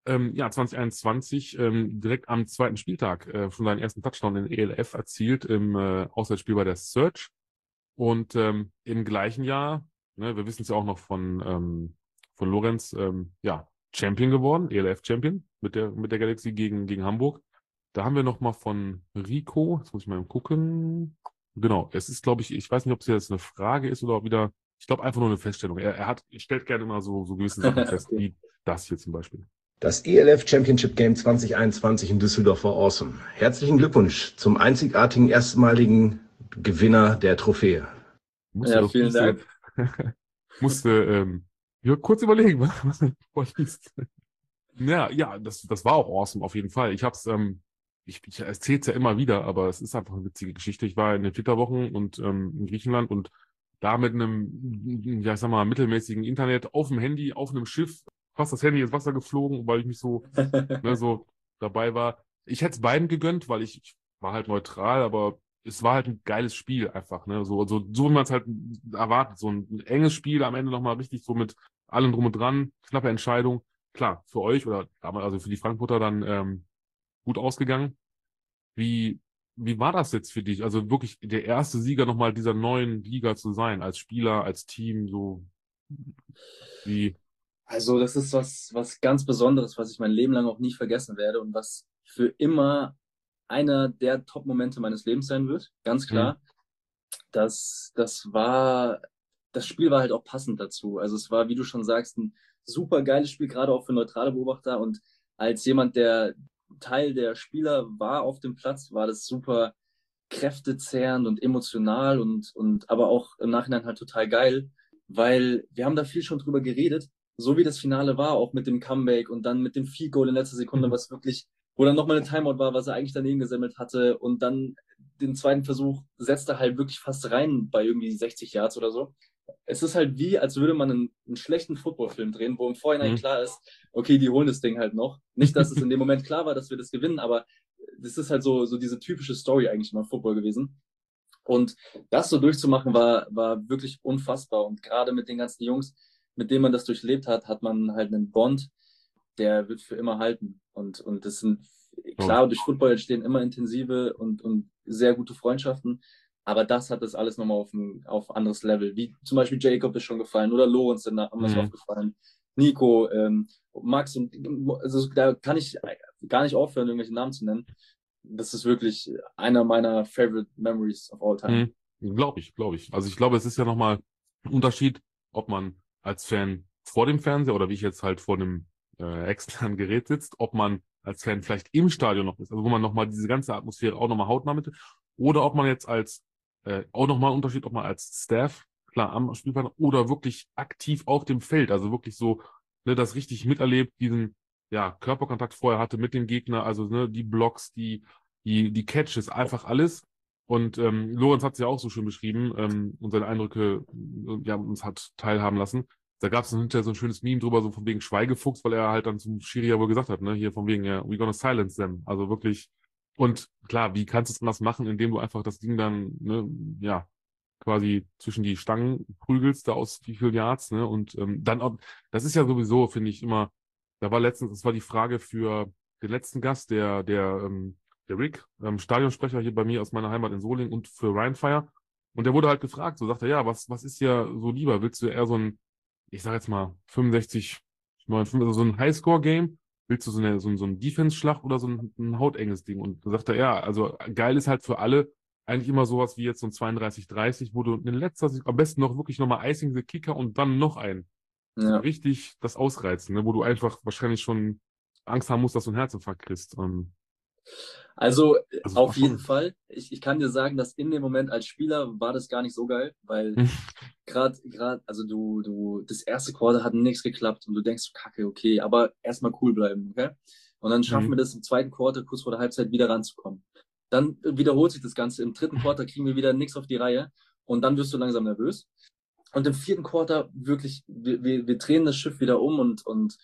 Ähm, ja, 2021, ähm, direkt am zweiten Spieltag äh, schon seinen ersten Touchdown in ELF erzielt im äh, Auswärtsspiel bei der Search. Und ähm, im gleichen Jahr, ne, wir wissen es ja auch noch von, ähm, von Lorenz, ähm, ja, Champion geworden, ELF Champion mit der, mit der Galaxy gegen, gegen Hamburg. Da haben wir nochmal von Rico, jetzt muss ich mal gucken. Genau, es ist, glaube ich, ich weiß nicht, ob es jetzt eine Frage ist oder wieder, ich glaube einfach nur eine Feststellung. Er, er hat, stellt gerne immer so, so gewisse Sachen fest, wie das hier zum Beispiel. Das ELF Championship Game 2021 in Düsseldorf war awesome. Herzlichen Glückwunsch zum einzigartigen, erstmaligen Gewinner der Trophäe. Musste ja, vielen Dank. musste ähm, ja, kurz überlegen, was du vorliest. Ja, ja, das, das war auch awesome auf jeden Fall. Ich hab's, ähm, ich, ich erzähle es ja immer wieder, aber es ist einfach eine witzige Geschichte. Ich war in den Flitterwochen und ähm, in Griechenland und da mit einem, ja, ich sag mal, mittelmäßigen Internet auf dem Handy, auf einem Schiff, fast das Handy ins Wasser geflogen, weil ich mich so, ne, so dabei war. Ich hätte es beiden gegönnt, weil ich, ich war halt neutral, aber es war halt ein geiles Spiel einfach, ne? So, so, so wie man es halt erwartet. So ein enges Spiel am Ende nochmal richtig so mit allem drum und dran, knappe Entscheidung. Klar, für euch oder damals, also für die Frankfurter dann ähm, gut ausgegangen. Wie, wie war das jetzt für dich? Also wirklich der erste Sieger nochmal dieser neuen Liga zu sein, als Spieler, als Team, so wie. Also, das ist was, was ganz Besonderes, was ich mein Leben lang auch nie vergessen werde und was für immer einer der Top-Momente meines Lebens sein wird, ganz klar. Mhm. Das, das war, das Spiel war halt auch passend dazu. Also es war, wie du schon sagst, ein super geiles Spiel, gerade auch für neutrale Beobachter. Und als jemand, der Teil der Spieler war auf dem Platz, war das super kräftezehrend und emotional und, und aber auch im Nachhinein halt total geil, weil wir haben da viel schon drüber geredet, so wie das Finale war, auch mit dem Comeback und dann mit dem Field Goal in letzter Sekunde, was wirklich wo dann nochmal eine Timeout war, was er eigentlich daneben gesammelt hatte und dann den zweiten Versuch setzt er halt wirklich fast rein bei irgendwie 60 Yards oder so. Es ist halt wie, als würde man einen, einen schlechten Footballfilm drehen, wo im Vorhinein mhm. klar ist, okay, die holen das Ding halt noch. Nicht, dass es in dem Moment klar war, dass wir das gewinnen, aber das ist halt so, so diese typische Story eigentlich mal Football gewesen. Und das so durchzumachen war, war wirklich unfassbar. Und gerade mit den ganzen Jungs, mit denen man das durchlebt hat, hat man halt einen Bond, der wird für immer halten. Und, und das sind, klar, durch Football entstehen immer intensive und, und sehr gute Freundschaften. Aber das hat das alles nochmal auf ein auf anderes Level. Wie zum Beispiel Jacob ist schon gefallen oder Lorenz ist haben mhm. aufgefallen. Nico, ähm, Max und also da kann ich gar nicht aufhören, irgendwelche Namen zu nennen. Das ist wirklich einer meiner favorite memories of all time. Mhm. Glaube ich, glaube ich. Also ich glaube, es ist ja nochmal ein Unterschied, ob man als Fan vor dem Fernseher oder wie ich jetzt halt vor einem äh, externen Gerät sitzt, ob man als Fan vielleicht im Stadion noch ist, also wo man nochmal diese ganze Atmosphäre auch nochmal hautnah mit, oder ob man jetzt als, äh, auch nochmal ein Unterschied, ob man als Staff, klar, am Spielplan oder wirklich aktiv auf dem Feld, also wirklich so, ne, das richtig miterlebt, diesen, ja, Körperkontakt vorher hatte mit dem Gegner, also ne, die Blocks, die, die, die Catches, einfach alles. Und ähm, Lorenz hat es ja auch so schön beschrieben ähm, und seine Eindrücke ja, uns hat teilhaben lassen da gab es hinterher so ein schönes Meme drüber, so von wegen Schweigefuchs, weil er halt dann zum Schiri ja wohl gesagt hat, ne, hier von wegen, ja, we gonna silence them. Also wirklich, und klar, wie kannst du es anders machen, indem du einfach das Ding dann, ne, ja, quasi zwischen die Stangen prügelst, da aus wie viel Yards, ne, und ähm, dann, das ist ja sowieso, finde ich, immer, da war letztens, das war die Frage für den letzten Gast, der, der, ähm, der Rick, ähm, Stadionsprecher hier bei mir aus meiner Heimat in Solingen und für Ryan Fire. Und der wurde halt gefragt, so sagt er, ja, was, was ist ja so lieber? Willst du eher so ein ich sag jetzt mal, 65, 59, also so ein Highscore-Game, willst du so, eine, so, so ein Defense-Schlag oder so ein, ein hautenges Ding? Und da sagt er, ja, also geil ist halt für alle eigentlich immer sowas wie jetzt so ein 32-30, wo du in letzter Sicht am besten noch wirklich nochmal Icing the Kicker und dann noch ein. Ja. Richtig das ausreizen, ne? wo du einfach wahrscheinlich schon Angst haben musst, dass du ein Herzinfarkt kriegst. Um, also, also auf jeden Fall. Ich, ich kann dir sagen, dass in dem Moment als Spieler war das gar nicht so geil, weil gerade, gerade, also du, du, das erste Quarter hat nichts geklappt und du denkst, kacke, okay, aber erstmal cool bleiben, okay? Und dann schaffen mhm. wir das im zweiten Quarter, kurz vor der Halbzeit, wieder ranzukommen. Dann wiederholt sich das Ganze. Im dritten Quarter kriegen wir wieder nichts auf die Reihe und dann wirst du langsam nervös. Und im vierten Quarter wirklich, wir, wir, wir drehen das Schiff wieder um und, und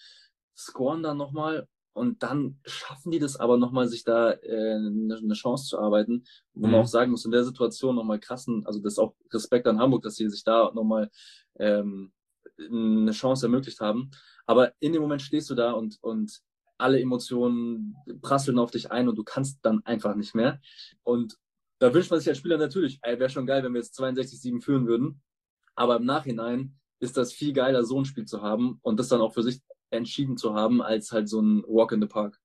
scoren dann nochmal und dann schaffen die das aber nochmal, sich da äh, eine, eine Chance zu arbeiten, wo mhm. man auch sagen muss, in der Situation nochmal krassen, also das ist auch Respekt an Hamburg, dass sie sich da nochmal ähm, eine Chance ermöglicht haben. Aber in dem Moment stehst du da und, und alle Emotionen prasseln auf dich ein und du kannst dann einfach nicht mehr. Und da wünscht man sich als Spieler natürlich, ey, wäre schon geil, wenn wir jetzt 62-7 führen würden. Aber im Nachhinein ist das viel geiler, so ein Spiel zu haben und das dann auch für sich entschieden zu haben, als halt so ein Walk in the Park.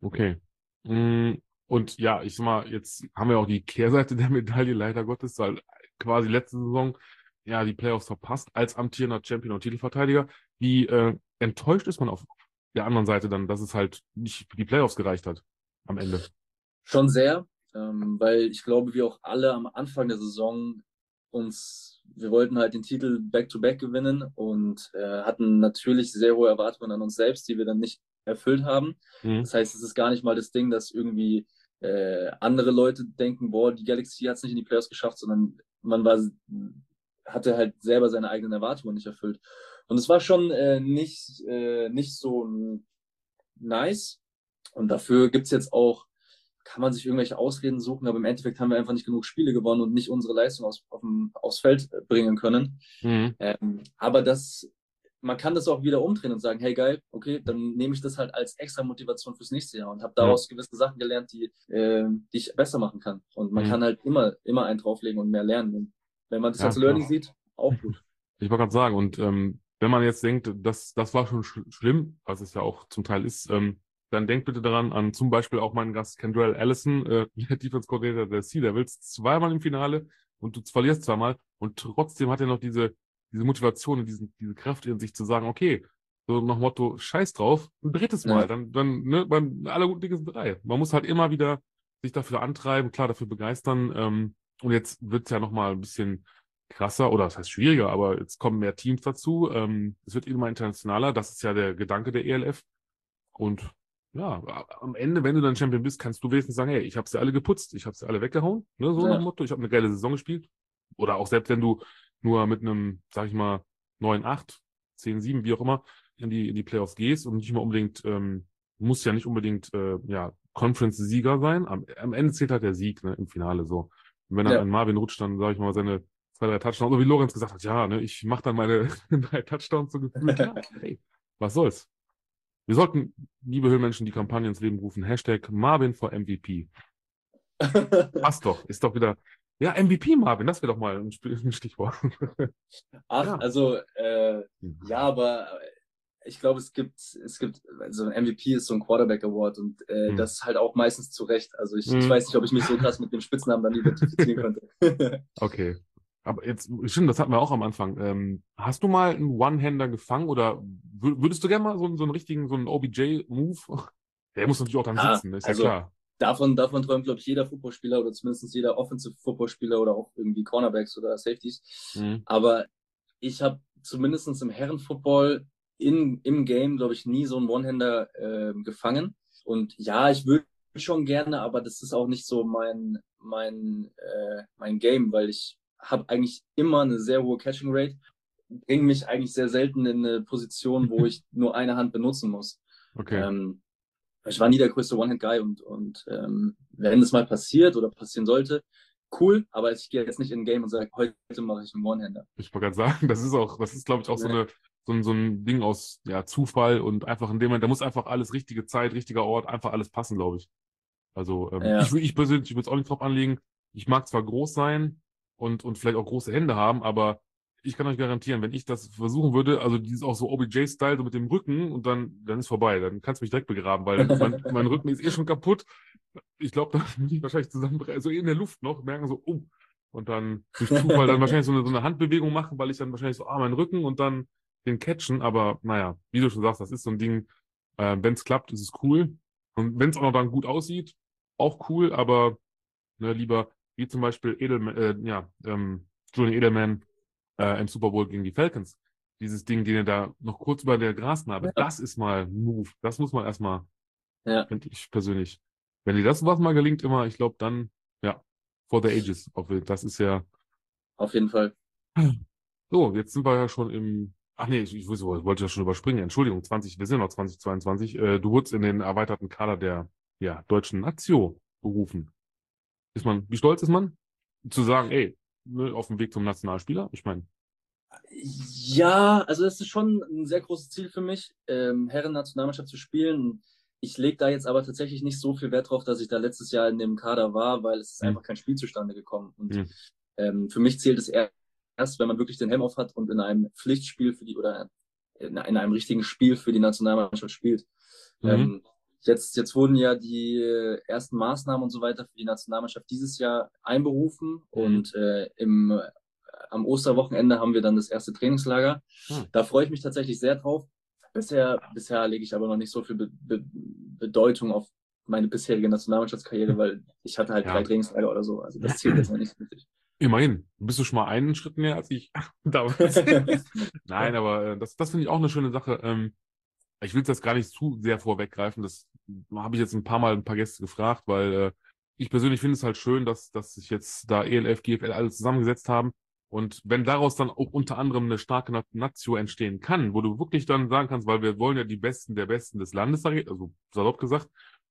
Okay. Mm, und ja, ich sag mal, jetzt haben wir auch die Kehrseite der Medaille, leider Gottes, weil quasi letzte Saison ja die Playoffs verpasst als amtierender Champion und Titelverteidiger. Wie äh, enttäuscht ist man auf der anderen Seite dann, dass es halt nicht für die Playoffs gereicht hat am Ende? Schon sehr, ähm, weil ich glaube, wir auch alle am Anfang der Saison uns wir wollten halt den Titel Back-to-Back -back gewinnen und äh, hatten natürlich sehr hohe Erwartungen an uns selbst, die wir dann nicht erfüllt haben. Mhm. Das heißt, es ist gar nicht mal das Ding, dass irgendwie äh, andere Leute denken, boah, die Galaxy hat es nicht in die Playoffs geschafft, sondern man war, hatte halt selber seine eigenen Erwartungen nicht erfüllt. Und es war schon äh, nicht, äh, nicht so nice. Und dafür gibt es jetzt auch kann man sich irgendwelche Ausreden suchen, aber im Endeffekt haben wir einfach nicht genug Spiele gewonnen und nicht unsere Leistung aus, dem, aufs Feld bringen können. Mhm. Ähm, aber das, man kann das auch wieder umdrehen und sagen, hey geil, okay, dann nehme ich das halt als extra Motivation fürs nächste Jahr und habe daraus mhm. gewisse Sachen gelernt, die, äh, die ich besser machen kann. Und man mhm. kann halt immer, immer einen drauflegen und mehr lernen. Und wenn man das ja, als Learning klar. sieht, auch gut. Ich wollte gerade sagen, und ähm, wenn man jetzt denkt, das, das war schon sch schlimm, was es ja auch zum Teil ist, ähm, dann denkt bitte daran an zum Beispiel auch meinen Gast Kendrell Allison, äh, Defense Coordinator der Sea Devils, zweimal im Finale und du verlierst zweimal und trotzdem hat er noch diese, diese Motivation und diesen, diese Kraft in sich zu sagen, okay, so nach Motto, scheiß drauf, ein drittes Mal, ja. dann, dann, ne, beim aller guten Dinge sind drei. Man muss halt immer wieder sich dafür antreiben, klar dafür begeistern. Ähm, und jetzt wird's ja nochmal ein bisschen krasser, oder das heißt schwieriger, aber jetzt kommen mehr Teams dazu. Ähm, es wird immer internationaler, das ist ja der Gedanke der ELF. Und ja, am Ende, wenn du dann Champion bist, kannst du wenigstens sagen, hey, ich habe sie alle geputzt, ich habe sie alle weggehauen, ne, so ja. nach dem Motto, ich habe eine geile Saison gespielt. Oder auch selbst wenn du nur mit einem, sag ich mal, 9-8, 10-7, wie auch immer, in die, in die Playoffs gehst und nicht mal unbedingt, ähm, muss ja nicht unbedingt, äh, ja, Conference-Sieger sein. Am, am Ende zählt halt der Sieg, ne, im Finale so. Und wenn dann ja. ein Marvin rutscht, dann, sag ich mal, seine zwei, drei Touchdowns, so wie Lorenz gesagt hat, ja, ne, ich mache dann meine drei Touchdowns so gefühlt, ja, hey, was soll's. Wir sollten, liebe Höhlenmenschen, die Kampagne ins Leben rufen. Hashtag Marvin for MVP. Passt doch, ist doch wieder. Ja, MVP Marvin, das wäre doch mal ein, Stichwort. Ach, ja. also, äh, ja, aber ich glaube, es gibt, es gibt, also ein MVP ist so ein Quarterback Award und äh, hm. das halt auch meistens zu Recht. Also ich, hm. ich, weiß nicht, ob ich mich so krass mit dem Spitznamen dann identifizieren könnte. okay. Aber jetzt, stimmt, das hatten wir auch am Anfang. Ähm, hast du mal einen One-Hander gefangen oder würdest du gerne mal so, so einen richtigen, so einen OBJ-Move? Der muss natürlich auch dann ja, sitzen, ist also, ja klar. Davon, davon träumt, glaube ich, jeder Footballspieler oder zumindest jeder Offensive-Footballspieler oder auch irgendwie Cornerbacks oder Safeties. Mhm. Aber ich habe zumindest im Herrenfootball in, im Game, glaube ich, nie so einen One-Hander äh, gefangen. Und ja, ich würde schon gerne, aber das ist auch nicht so mein, mein, äh, mein Game, weil ich habe eigentlich immer eine sehr hohe Catching Rate, bringe mich eigentlich sehr selten in eine Position, wo ich nur eine Hand benutzen muss. Okay. Ähm, ich war nie der größte One-Hand-Guy und, und ähm, wenn es mal passiert oder passieren sollte, cool, aber ich gehe jetzt nicht in ein Game und sage, heute mache ich einen One-Hander. Ich wollte gerade sagen, das ist auch, das ist, glaube ich, auch so eine so ein, so ein Ding aus ja, Zufall und einfach in dem Moment, da muss einfach alles richtige Zeit, richtiger Ort, einfach alles passen, glaube ich. Also ähm, ja. ich, ich persönlich würde es auch nicht drauf anlegen. Ich mag zwar groß sein und, und vielleicht auch große Hände haben, aber ich kann euch garantieren, wenn ich das versuchen würde, also dieses auch so OBJ-Style, so mit dem Rücken und dann, dann ist vorbei. Dann kannst du mich direkt begraben, weil mein, mein Rücken ist eh schon kaputt. Ich glaube, da muss ich wahrscheinlich zusammenbrechen, also in der Luft noch, merken so, oh. Und dann durch Zufall dann wahrscheinlich so eine, so eine Handbewegung machen, weil ich dann wahrscheinlich so, ah, mein Rücken und dann den catchen, aber naja, wie du schon sagst, das ist so ein Ding, äh, wenn es klappt, ist es cool. Und wenn es auch noch dann gut aussieht, auch cool, aber ne, lieber wie zum Beispiel Edelman, äh, ja, ähm, Julian Edelman äh, im Super Bowl gegen die Falcons. Dieses Ding, den er da noch kurz über der Grasnarbe, ja. das ist mal Move. Das muss man erstmal, ja. finde ich persönlich. Wenn dir das was mal gelingt, immer, ich glaube, dann, ja, for the ages. Das ist ja. Auf jeden Fall. So, jetzt sind wir ja schon im Ach nee, ich, ich wollte ja schon überspringen. Entschuldigung, 20, wir sind noch 2022. Äh, du wurdest in den erweiterten Kader der ja, deutschen Nazio berufen. Ist man, wie stolz ist man? Zu sagen, ey, ne, auf dem Weg zum Nationalspieler? Ich meine. Ja, also es ist schon ein sehr großes Ziel für mich, ähm, Herren-Nationalmannschaft zu spielen. Ich lege da jetzt aber tatsächlich nicht so viel Wert drauf, dass ich da letztes Jahr in dem Kader war, weil es ist mhm. einfach kein Spiel zustande gekommen. Und mhm. ähm, für mich zählt es erst, wenn man wirklich den Helm auf hat und in einem Pflichtspiel für die oder in, in einem richtigen Spiel für die Nationalmannschaft spielt. Mhm. Ähm, jetzt, jetzt wurden ja die ersten Maßnahmen und so weiter für die Nationalmannschaft dieses Jahr einberufen mhm. und äh, im, am Osterwochenende haben wir dann das erste Trainingslager. Mhm. Da freue ich mich tatsächlich sehr drauf. Bisher, bisher lege ich aber noch nicht so viel Be Be Bedeutung auf meine bisherige Nationalmannschaftskarriere, weil ich hatte halt ja. drei Trainingslager oder so. Also das zählt jetzt noch nicht wirklich. Immerhin, bist du schon mal einen Schritt mehr als ich damals. Nein, aber äh, das, das finde ich auch eine schöne Sache. Ähm, ich will das gar nicht zu sehr vorweggreifen. Das habe ich jetzt ein paar Mal ein paar Gäste gefragt, weil äh, ich persönlich finde es halt schön, dass, dass sich jetzt da ELF, GFL alle zusammengesetzt haben. Und wenn daraus dann auch unter anderem eine starke Natio entstehen kann, wo du wirklich dann sagen kannst, weil wir wollen ja die Besten der Besten des Landes, also salopp gesagt,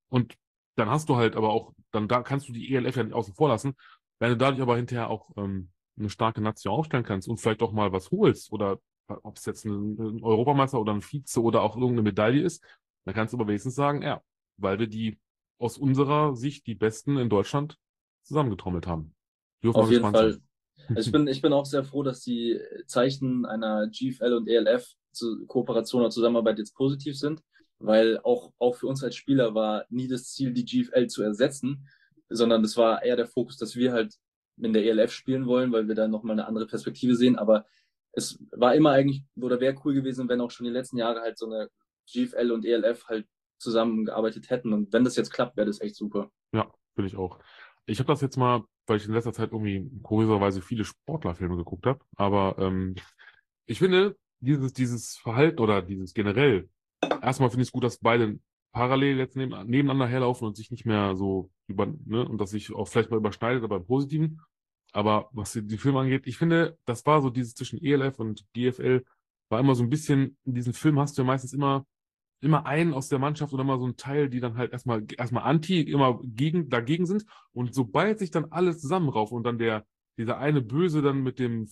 und dann hast du halt aber auch, dann da kannst du die ELF ja nicht außen vor lassen. Wenn du dadurch aber hinterher auch ähm, eine starke Nation aufstellen kannst und vielleicht auch mal was holst oder ob es jetzt ein, Europameister oder ein Vize oder auch irgendeine Medaille ist, dann kannst du aber wenigstens sagen, ja, weil wir die aus unserer Sicht die Besten in Deutschland zusammengetrommelt haben. Dürfen Auf jeden Fall. Also ich bin, ich bin auch sehr froh, dass die Zeichen einer GFL und ELF zu Kooperation oder Zusammenarbeit jetzt positiv sind, weil auch, auch für uns als Spieler war nie das Ziel, die GFL zu ersetzen, sondern es war eher der Fokus, dass wir halt in der ELF spielen wollen, weil wir da nochmal eine andere Perspektive sehen. Aber es war immer eigentlich, oder wäre cool gewesen, wenn auch schon die letzten Jahre halt so eine GFL und ELF halt zusammengearbeitet hätten. Und wenn das jetzt klappt, wäre das echt super. Ja, will ich auch. Ich habe das jetzt mal, weil ich in letzter Zeit irgendwie kurioserweise viele Sportlerfilme geguckt habe, aber ähm, ich finde, dieses, dieses Verhalten oder dieses generell, erstmal finde ich es gut, dass beide parallel jetzt neben, nebeneinander herlaufen und sich nicht mehr so über, ne, und dass sich auch vielleicht mal überschneidet, aber im Positiven. Aber was die, die Filme angeht, ich finde, das war so dieses zwischen ELF und GFL, war immer so ein bisschen, in diesem Film hast du ja meistens immer, immer einen aus der Mannschaft oder immer so ein Teil, die dann halt erstmal, erstmal anti, immer gegen, dagegen sind. Und sobald sich dann alles zusammenraufen und dann der, dieser eine Böse dann mit dem,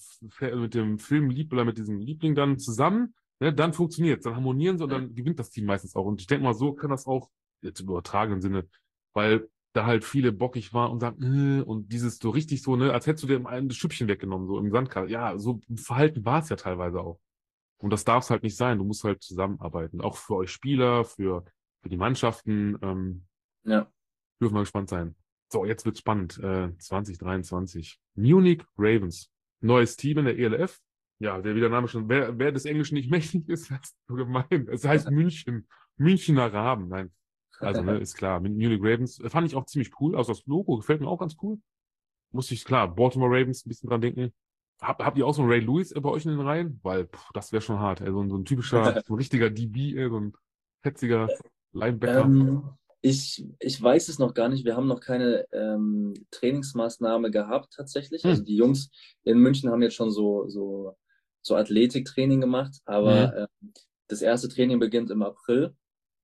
mit dem Filmlieb oder mit diesem Liebling dann zusammen ne, dann funktioniert dann harmonieren sie und dann gewinnt das Team meistens auch. Und ich denke mal, so kann das auch, jetzt im übertragenen Sinne, weil da halt viele bockig waren und sagen, äh, und dieses so richtig so, ne, als hättest du dir ein Schüppchen weggenommen, so im Sandkasten. Ja, so Verhalten war es ja teilweise auch. Und das darf es halt nicht sein. Du musst halt zusammenarbeiten. Auch für euch Spieler, für, für die Mannschaften. Ähm, Ja. dürfen wir gespannt sein. So, jetzt wird's spannend. Äh, 2023. Munich Ravens. Neues Team in der ELF. Ja, der wie der Name schon, wer, wer des Englischen nicht mächtig ist, das ist so gemein. Es heißt München. Münchner Raben. Nein. Also, ne, ist klar. Mun- Munich Ravens äh, fand ich auch ziemlich cool. Also das Logo gefällt mir auch ganz cool. Musste ich, klar, Baltimore Ravens ein bisschen dran denken. Hab, habt ihr auch so einen Ray Lewis äh, bei euch in den Reihen? Weil, pff, das wäre schon hart. Ey. So, ein, typischer, so ein richtiger DB, ey, so ein fetziger Linebacker. Ähm, ich, ich weiß es noch gar nicht. Wir haben noch keine ähm, Trainingsmaßnahme gehabt tatsächlich. Hm. Also die Jungs in München haben jetzt schon so, so, so Athletiktraining gemacht, aber ähm, das erste Training beginnt im April.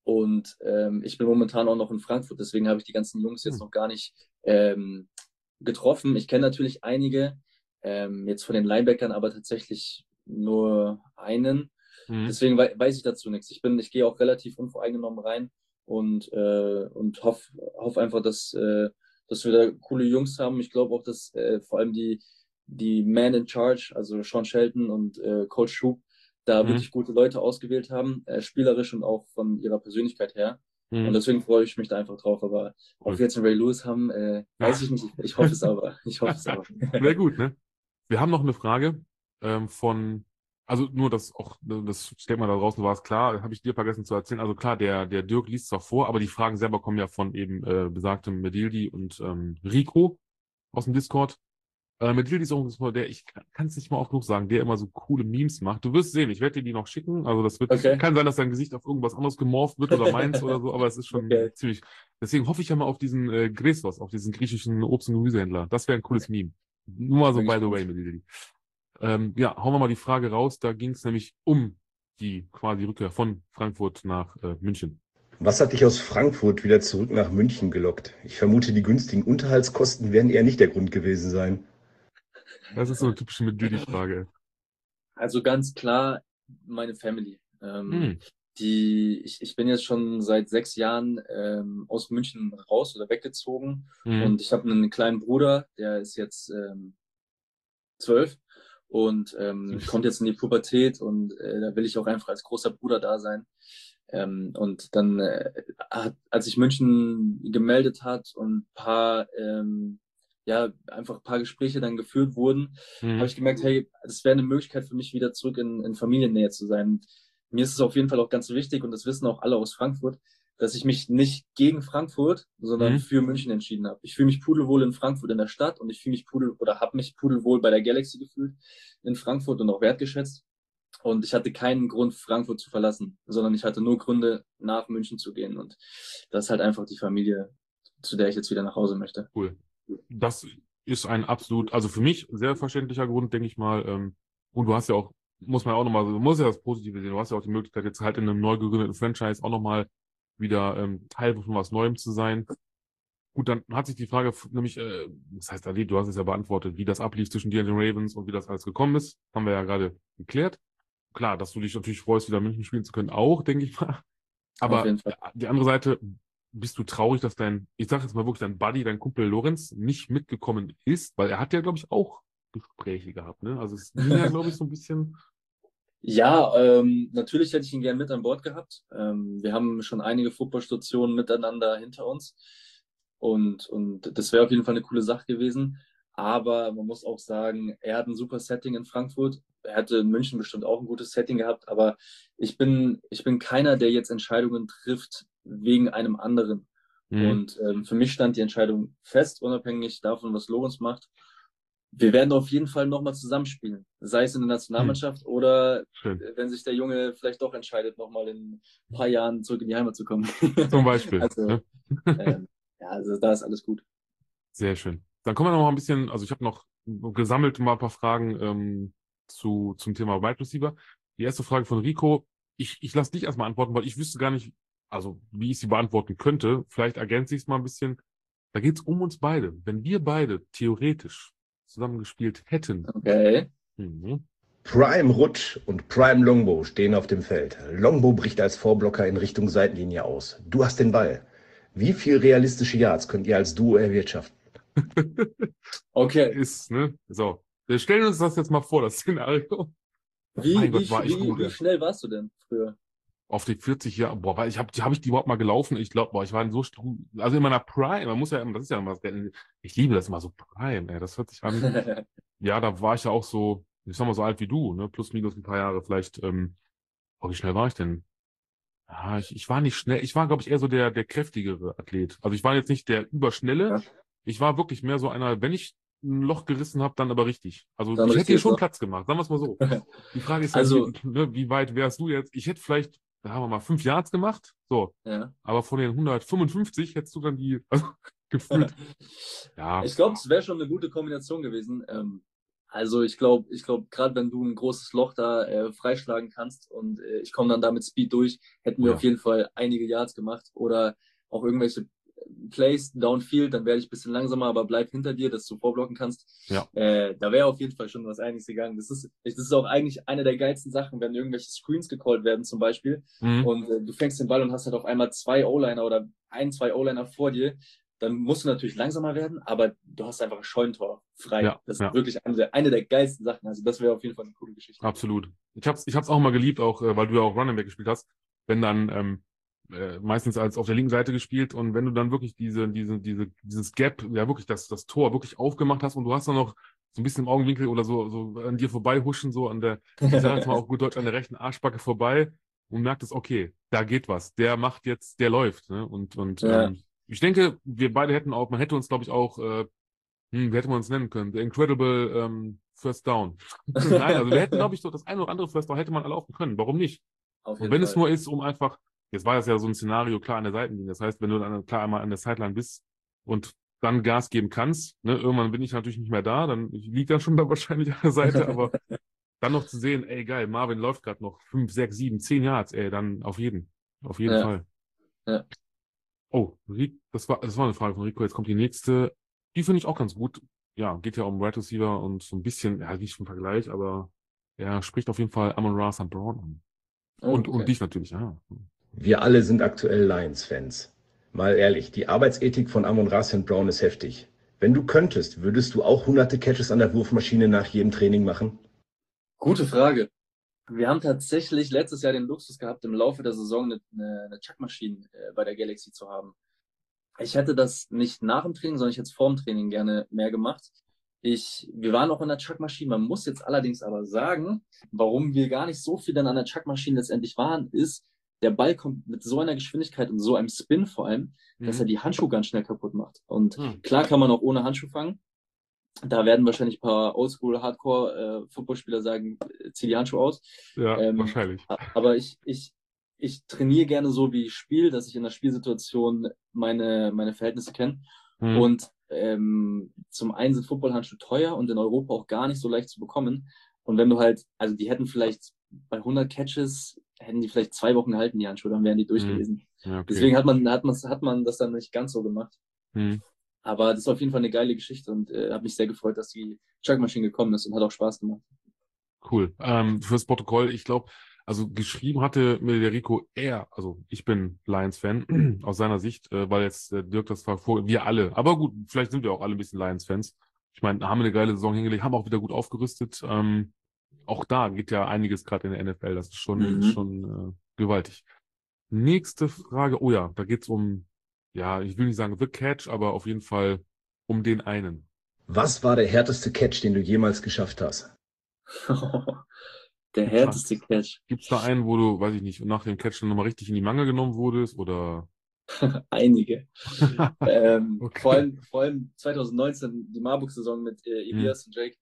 Und ähm, ich bin momentan auch noch in Frankfurt, deswegen habe ich die ganzen Jungs jetzt Hm. noch gar nicht ähm, getroffen. Ich kenne natürlich einige, ähm, jetzt von den Linebackern, aber tatsächlich nur einen. Mhm. Deswegen wei weiß ich dazu nichts. Ich bin, ich gehe auch relativ unvoreingenommen rein und, äh, und hoffe hoff einfach, dass, äh, dass wir da coole Jungs haben. Ich glaube auch, dass äh, vor allem die, die Man in Charge, also Sean Shelton und äh, Coach Schub, da Mhm. wirklich gute Leute ausgewählt haben, äh, spielerisch und auch von ihrer Persönlichkeit her. Mhm. Und deswegen freue ich mich da einfach drauf. Aber Cool. ob wir jetzt einen Ray Lewis haben, äh, weiß ich nicht. Ich hoffe es aber. Ich hoffe es aber. Sehr gut, ne? Wir haben noch eine Frage ähm, von, also nur das auch, das stellt mal da draußen war es klar, habe ich dir vergessen zu erzählen. Also klar, der, der Dirk liest zwar vor, aber die Fragen selber kommen ja von eben äh, besagtem Medildi und ähm, Rico aus dem Discord. Äh, auch ein Discord, der, ich kann es nicht mal oft genug sagen, der immer so coole Memes macht. Du wirst sehen, ich werde dir die noch schicken. Also das wird, Okay. kann sein, dass dein Gesicht auf irgendwas anderes gemorpht wird oder meins oder so, aber es ist schon Okay. ziemlich. Deswegen hoffe ich ja mal auf diesen äh, Grestos, auf diesen griechischen Obst- und Gemüsehändler. Das wäre ein cooles Meme. Nur mal so by the way, Medildi. Ähm, ja, hauen wir mal die Frage raus. Da ging es nämlich um die quasi Rückkehr von Frankfurt nach äh, München. Was hat dich aus Frankfurt wieder zurück nach München gelockt? Ich vermute, die günstigen Unterhaltskosten werden eher nicht der Grund gewesen sein. Das ist so eine typische Medildi-Frage. Also ganz klar meine Family. Ähm, Hm. die, ich, ich bin jetzt schon seit sechs Jahren ähm, aus München raus oder weggezogen Hm. und ich habe einen kleinen Bruder, der ist jetzt ähm, zwölf und ähm, kommt jetzt in die Pubertät und äh, da will ich auch einfach als großer Bruder da sein. Ähm, und dann, äh, hat, als sich München gemeldet hat und ein paar, ähm, ja, einfach ein paar Gespräche dann geführt wurden, Hm. habe ich gemerkt, hey, das wäre eine Möglichkeit für mich, wieder zurück in, in Familiennähe zu sein. Mir ist es auf jeden Fall auch ganz wichtig, und das wissen auch alle aus Frankfurt, dass ich mich nicht gegen Frankfurt, sondern Mhm. für München entschieden habe. Ich fühle mich pudelwohl in Frankfurt in der Stadt und ich fühle mich pudel oder habe mich pudelwohl bei der Galaxy gefühlt in Frankfurt und auch wertgeschätzt. Und ich hatte keinen Grund, Frankfurt zu verlassen, sondern ich hatte nur Gründe, nach München zu gehen. Und das ist halt einfach die Familie, zu der ich jetzt wieder nach Hause möchte. Cool. Das ist ein absolut, also für mich sehr verständlicher Grund, denke ich mal. Ähm, und du hast ja auch, muss man ja auch nochmal, du musst ja das Positive sehen, du hast ja auch die Möglichkeit, jetzt halt in einem neu gegründeten Franchise auch nochmal wieder ähm, Teil von was Neuem zu sein. Gut, dann hat sich die Frage nämlich, äh, das heißt, Ali, du hast es ja beantwortet, wie das ablief zwischen dir und den Ravens und wie das alles gekommen ist, haben wir ja gerade geklärt. Klar, dass du dich natürlich freust, wieder München spielen zu können, auch, denke ich mal. Aber die andere Seite, bist du traurig, dass dein, ich sag jetzt mal wirklich, dein Buddy, dein Kumpel Lorenz nicht mitgekommen ist? Weil er hat ja, glaube ich, auch Gespräche gehabt, ne? Also es ging ja, glaube ich, so ein bisschen. Ja, ähm, natürlich hätte ich ihn gern mit an Bord gehabt. Ähm, wir haben schon einige Footballstationen miteinander hinter uns und, und das wäre auf jeden Fall eine coole Sache gewesen. Aber man muss auch sagen, er hat ein super Setting in Frankfurt. Er hätte in München bestimmt auch ein gutes Setting gehabt, aber ich bin, ich bin keiner, der jetzt Entscheidungen trifft wegen einem anderen. Mhm. Und ähm, für mich stand die Entscheidung fest, unabhängig davon, was Lorenz macht. Wir werden auf jeden Fall nochmal zusammenspielen, sei es in der Nationalmannschaft oder Schön. wenn sich der Junge vielleicht doch entscheidet, nochmal in ein paar Jahren zurück in die Heimat zu kommen. Zum Beispiel. Also, ne? ähm, ja, also da ist alles gut. Sehr schön. Dann kommen wir noch mal ein bisschen, also ich habe noch gesammelt mal ein paar Fragen ähm, zu, zum Thema Wide Receiver. Die erste Frage von Rico, ich, ich lasse dich erstmal antworten, weil ich wüsste gar nicht, also wie ich sie beantworten könnte. Vielleicht ergänze ich es mal ein bisschen. Da geht es um uns beide. Wenn wir beide theoretisch zusammen gespielt hätten, Okay. mhm, Prime Rutsch und Prime Longbow stehen auf dem Feld. Longbow bricht als Vorblocker in Richtung Seitenlinie aus. Du hast den Ball. Wie viel realistische Yards könnt ihr als Duo erwirtschaften? okay. Ist, ne? So. Wir stellen uns das jetzt mal vor, das Szenario. Wie, wie, Gott, wie, gut, wie schnell warst du denn früher? Auf die 40 Jahre, boah, weil ich habe hab ich die überhaupt mal gelaufen? Ich glaube, boah, ich war in so, also in meiner Prime, man muss ja immer, das ist ja immer, ich liebe das immer so Prime, ey, das hört sich an. ja, da war ich ja auch so, ich sag mal so alt wie du, ne, plus minus ein paar Jahre vielleicht, ähm, oh, wie schnell war ich denn? Ja, ich, ich war nicht schnell, ich war, glaube ich, eher so der, der kräftigere Athlet. Also ich war jetzt nicht der überschnelle, ja. ich war wirklich mehr so einer, wenn ich ein Loch gerissen habe, dann aber richtig. Also dann ich hätte hier schon Platz gemacht, sagen wir es mal so. Die Frage ist also, halt, wie, ne, wie weit wärst du jetzt? Ich hätte vielleicht da haben wir mal fünf Yards gemacht. So. Ja. Aber von den 155 hättest du dann die also, gefühlt. ja. Ich glaube, es wäre schon eine gute Kombination gewesen. Ähm, also ich glaube, ich glaube, gerade wenn du ein großes Loch da äh, freischlagen kannst und äh, ich komme dann da mit Speed durch, hätten wir ja. auf jeden Fall einige Yards gemacht oder auch irgendwelche Plays downfield, dann werde ich ein bisschen langsamer, aber bleib hinter dir, dass du vorblocken kannst. Ja. Äh, da wäre auf jeden Fall schon was einiges gegangen. Das ist, das ist auch eigentlich eine der geilsten Sachen, wenn irgendwelche Screens gecallt werden zum Beispiel mhm. und äh, du fängst den Ball und hast halt auf einmal zwei O-Liner oder ein, zwei O-Liner vor dir, dann musst du natürlich langsamer werden, aber du hast einfach ein Scheunentor frei. Ja, das ist ja. wirklich eine der, eine der geilsten Sachen. Also das wäre auf jeden Fall eine coole Geschichte. Absolut. Ich habe es ich hab's auch mal geliebt, auch äh, weil du ja auch Running Back gespielt hast, wenn dann ähm, äh, meistens als auf der linken Seite gespielt und wenn du dann wirklich diese, diese, diese, dieses Gap, ja wirklich das, das Tor wirklich aufgemacht hast und du hast dann noch so ein bisschen im Augenwinkel oder so, so an dir vorbei huschen, so an der, ich sage jetzt mal auf gut Deutsch, an der rechten Arschbacke vorbei und merkt es, okay, da geht was, der macht jetzt, der läuft. Ne? Und, und ja. ähm, ich denke, wir beide hätten auch, man hätte uns, glaube ich, auch, äh, hm, wie hätte man uns nennen können? The Incredible ähm, First Down. Nein, also wir hätten, glaube ich, so das eine oder andere First Down hätte man erlaufen können. Warum nicht? und wenn Fall. es nur ist, um einfach Jetzt war das ja so ein Szenario klar an der Seitenlinie. Das heißt, wenn du dann klar einmal an der Sideline bist und dann Gas geben kannst, ne, irgendwann bin ich natürlich nicht mehr da, dann liegt dann schon da wahrscheinlich an der Seite, aber dann noch zu sehen, ey geil, Marvin läuft gerade noch fünf, sechs, sieben, zehn Yards, ey, dann auf jeden, auf jeden ja. Fall. Ja. Oh, das war, das war eine Frage von Rico. Jetzt kommt die nächste. Die finde ich auch ganz gut. Ja, geht ja um Right Receiver und so ein bisschen, ja, nicht im Vergleich, aber er spricht auf jeden Fall Amon Ra St. Brown an. Oh, und, okay. und dich natürlich, ja. Wir alle sind aktuell Lions-Fans. Mal ehrlich, die Arbeitsethik von Amon Rassian Brown ist heftig. Wenn du könntest, würdest du auch hunderte Catches an der Wurfmaschine nach jedem Training machen? Gute Frage. Wir haben tatsächlich letztes Jahr den Luxus gehabt, im Laufe der Saison eine, eine, eine Chuckmaschine äh, bei der Galaxy zu haben. Ich hätte das nicht nach dem Training, sondern ich hätte es vor dem Training gerne mehr gemacht. Ich, wir waren auch in der Chuckmaschine. Man muss jetzt allerdings aber sagen, warum wir gar nicht so viel dann an der Chuckmaschine letztendlich waren, ist, der Ball kommt mit so einer Geschwindigkeit und so einem Spin vor allem, mhm. dass er die Handschuhe ganz schnell kaputt macht. Und mhm. klar kann man auch ohne Handschuh fangen. Da werden wahrscheinlich ein paar Oldschool Hardcore äh, sagen, äh, zieh die Handschuhe aus. Ja, ähm, wahrscheinlich. Aber ich, ich, ich trainiere gerne so, wie ich spiele, dass ich in der Spielsituation meine, meine Verhältnisse kenne. Mhm. Und ähm, zum einen sind Footballhandschuhe teuer und in Europa auch gar nicht so leicht zu bekommen. Und wenn du halt, also die hätten vielleicht bei 100 Catches hätten die vielleicht zwei Wochen gehalten, die Handschuhe, dann wären die durchgelesen. Hm. Ja, okay. Deswegen hat man, hat, man, hat man das dann nicht ganz so gemacht. Mhm. Aber das ist auf jeden Fall eine geile Geschichte und äh, habe mich sehr gefreut, dass die Chuckmaschine gekommen ist und hat auch Spaß gemacht. Cool. Ähm, fürs Protokoll, ich glaube, also geschrieben hatte mir der Rico eher, also ich bin Lions-Fan aus seiner Sicht, äh, weil jetzt äh, Dirk das war vor, wir alle. Aber gut, vielleicht sind wir auch alle ein bisschen Lions-Fans. Ich meine, haben eine geile Saison hingelegt, haben auch wieder gut aufgerüstet. Ähm, auch da geht ja einiges gerade in der NFL. Das ist schon, mhm. schon äh, gewaltig. Nächste Frage. Oh ja, da geht's um, ja, ich will nicht sagen The Catch, aber auf jeden Fall um den einen. Was war der härteste Catch, den du jemals geschafft hast? der härteste Catch. Gibt's da einen, wo du, weiß ich nicht, nach dem Catch dann nochmal richtig in die Mangel genommen wurdest oder? Einige. ähm, okay. vor, allem, vor allem 2019, die Marburg-Saison mit äh, Elias hm. und Jake,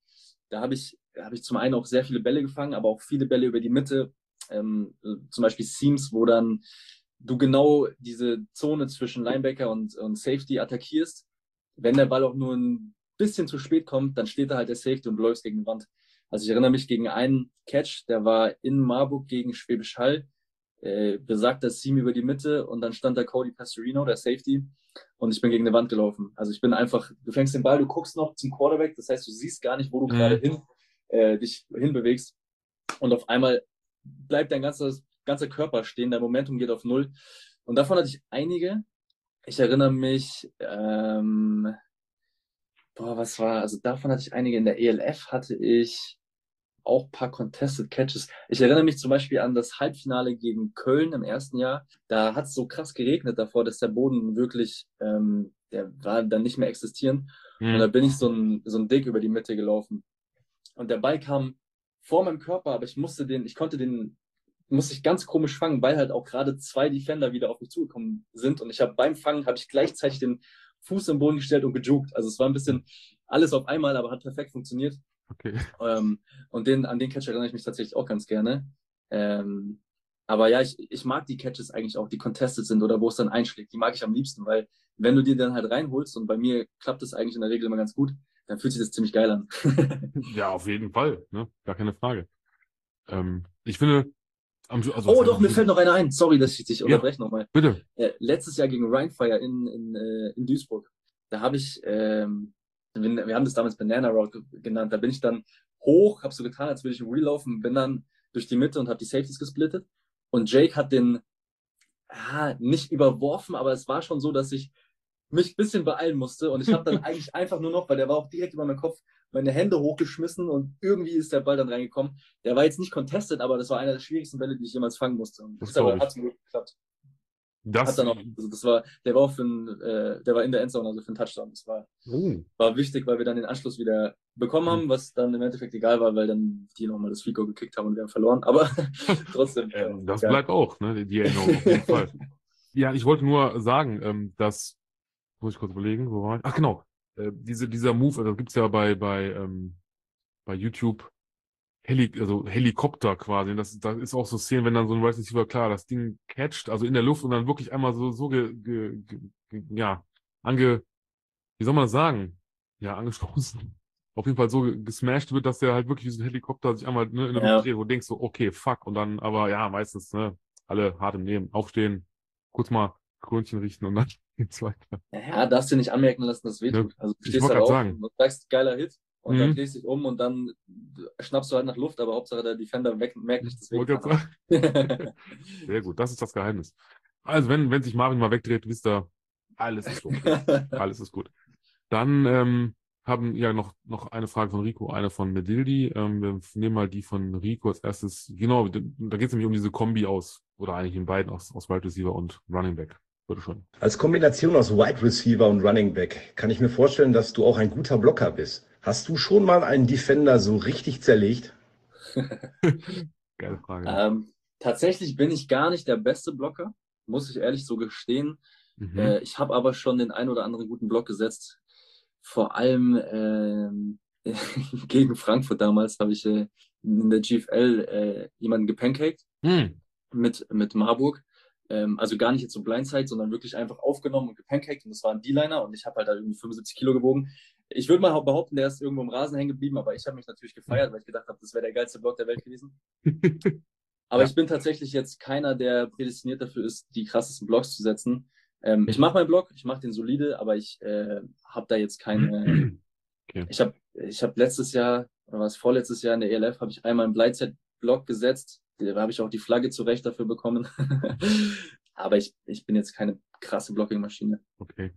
da habe ich habe ich zum einen auch sehr viele Bälle gefangen, aber auch viele Bälle über die Mitte. Ähm, zum Beispiel Seams, wo dann du genau diese Zone zwischen Linebacker und, und Safety attackierst. Wenn der Ball auch nur ein bisschen zu spät kommt, dann steht da halt der Safety und du läufst gegen die Wand. Also ich erinnere mich gegen einen Catch, der war in Marburg gegen Schwäbisch Hall, äh, besagter Seam über die Mitte und dann stand da Cody Pastorino, der Safety, und ich bin gegen eine Wand gelaufen. Also ich bin einfach, du fängst den Ball, du guckst noch zum Quarterback, das heißt, du siehst gar nicht, wo du mhm. gerade hin äh, dich hinbewegst. und auf einmal bleibt dein ganzes, ganzer Körper stehen, dein Momentum geht auf Null. Und davon hatte ich einige. Ich erinnere mich, ähm, boah, was war, also davon hatte ich einige. In der ELF hatte ich auch ein paar Contested Catches. Ich erinnere mich zum Beispiel an das Halbfinale gegen Köln im ersten Jahr. Da hat es so krass geregnet davor, dass der Boden wirklich, ähm, der war dann nicht mehr existierend. Mhm. Und da bin ich so ein, so ein Dick über die Mitte gelaufen. Und der Ball kam vor meinem Körper, aber ich musste den, ich konnte den, musste ich ganz komisch fangen, weil halt auch gerade zwei Defender wieder auf mich zugekommen sind. Und ich habe beim Fangen, habe ich gleichzeitig den Fuß im Boden gestellt und gejuckt. Also es war ein bisschen alles auf einmal, aber hat perfekt funktioniert. Okay. Ähm, und den, an den Catch erinnere ich mich tatsächlich auch ganz gerne. Ähm, aber ja, ich, ich mag die Catches eigentlich auch, die contested sind oder wo es dann einschlägt. Die mag ich am liebsten, weil wenn du die dann halt reinholst und bei mir klappt das eigentlich in der Regel immer ganz gut, dann fühlt sich das ziemlich geil an. ja, auf jeden Fall, ne? Gar keine Frage. Ähm, ich finde, also oh, doch, mir fällt noch einer ein. Sorry, dass ich dich ja, unterbreche nochmal. Bitte. Äh, letztes Jahr gegen Rheinfire in, in, äh, in Duisburg, da habe ich, ähm, wir haben das damals Banana Road genannt, da bin ich dann hoch, habe so getan, als würde ich relaufen, bin dann durch die Mitte und habe die Safeties gesplittet. Und Jake hat den ah, nicht überworfen, aber es war schon so, dass ich mich ein bisschen beeilen musste. Und ich habe dann eigentlich einfach nur noch, weil der war auch direkt über meinen Kopf, meine Hände hochgeschmissen und irgendwie ist der Ball dann reingekommen. Der war jetzt nicht contested, aber das war einer der schwierigsten Bälle, die ich jemals fangen musste. Und das, das hat zum Glück geklappt. Das, hat dann auch, also das war, der war auch für ein, äh, der war in der Endzone, also für einen Touchdown. Das war, uh. war wichtig, weil wir dann den Anschluss wieder bekommen haben, was dann im Endeffekt egal war, weil dann die nochmal das Fico gekickt haben und wir haben verloren. Aber trotzdem. Ähm, das geil. bleibt auch, ne? Die Erinnerung auf jeden Fall. Ja, ich wollte nur sagen, ähm, dass, muss ich kurz überlegen, wo war ich? Ach genau, äh, diese, dieser Move, also gibt's ja bei, bei, ähm, bei YouTube Heli also Helikopter quasi. Das, das ist auch so Szenen, wenn dann so ein Right Receiver, klar, das Ding catcht, also in der Luft und dann wirklich einmal so, so ge, ge, ge, ja, ange, wie soll man das sagen? Ja, angestoßen. Auf jeden Fall so gesmashed wird, dass der halt wirklich wie so ein Helikopter sich einmal ne, in der ja. Luft dreht, wo du denkst so, okay, fuck. Und dann, aber ja, meistens, ne, alle hart im Leben, aufstehen, kurz mal Krönchen richten und dann geht's weiter. Ja, darfst du nicht anmerken lassen, dass wehtut. Ja, also du stehst da auf sagen. und sagst, geiler Hit und mhm. dann drehst du dich um und dann schnappst du halt nach Luft, aber Hauptsache der Defender weg, merkt nicht, deswegen. Sehr gut, das ist das Geheimnis. Also, wenn, wenn sich Marvin mal wegdreht, wisst ihr, alles ist gut. alles ist gut. Dann ähm, haben ja noch, noch eine Frage von Rico, eine von Medildi. Ähm, wir nehmen mal die von Rico als erstes. Genau, da geht es nämlich um diese Kombi aus, oder eigentlich in beiden aus, aus Wide Receiver und Running Back. Würde schon. Als Kombination aus Wide Receiver und Running Back kann ich mir vorstellen, dass du auch ein guter Blocker bist. Hast du schon mal einen Defender so richtig zerlegt? Geile Frage. Ähm, tatsächlich bin ich gar nicht der beste Blocker, muss ich ehrlich so gestehen. Mhm. Äh, ich habe aber schon den ein oder anderen guten Block gesetzt. Vor allem ähm, gegen Frankfurt damals habe ich äh, in der GFL äh, jemanden gepancaked mhm. mit, mit Marburg. Ähm, also gar nicht jetzt so Blindside, sondern wirklich einfach aufgenommen und gepancaked. Und das war ein D-Liner und ich habe halt da irgendwie 75 Kilo gewogen. Ich würde mal behaupten, der ist irgendwo im Rasen hängen geblieben, aber ich habe mich natürlich gefeiert, weil ich gedacht habe, das wäre der geilste Block der Welt gewesen. aber ja. ich bin tatsächlich jetzt keiner, der prädestiniert dafür ist, die krassesten Blocks zu setzen. Ähm, ich mache meinen Block, ich mache den solide, aber ich äh, habe da jetzt keine. Okay. Ich habe ich hab letztes Jahr, oder was vorletztes Jahr in der ELF, habe ich einmal einen Blindside-Block gesetzt da habe ich auch die Flagge zurecht dafür bekommen. Aber ich, ich bin jetzt keine krasse Blocking-Maschine. Okay.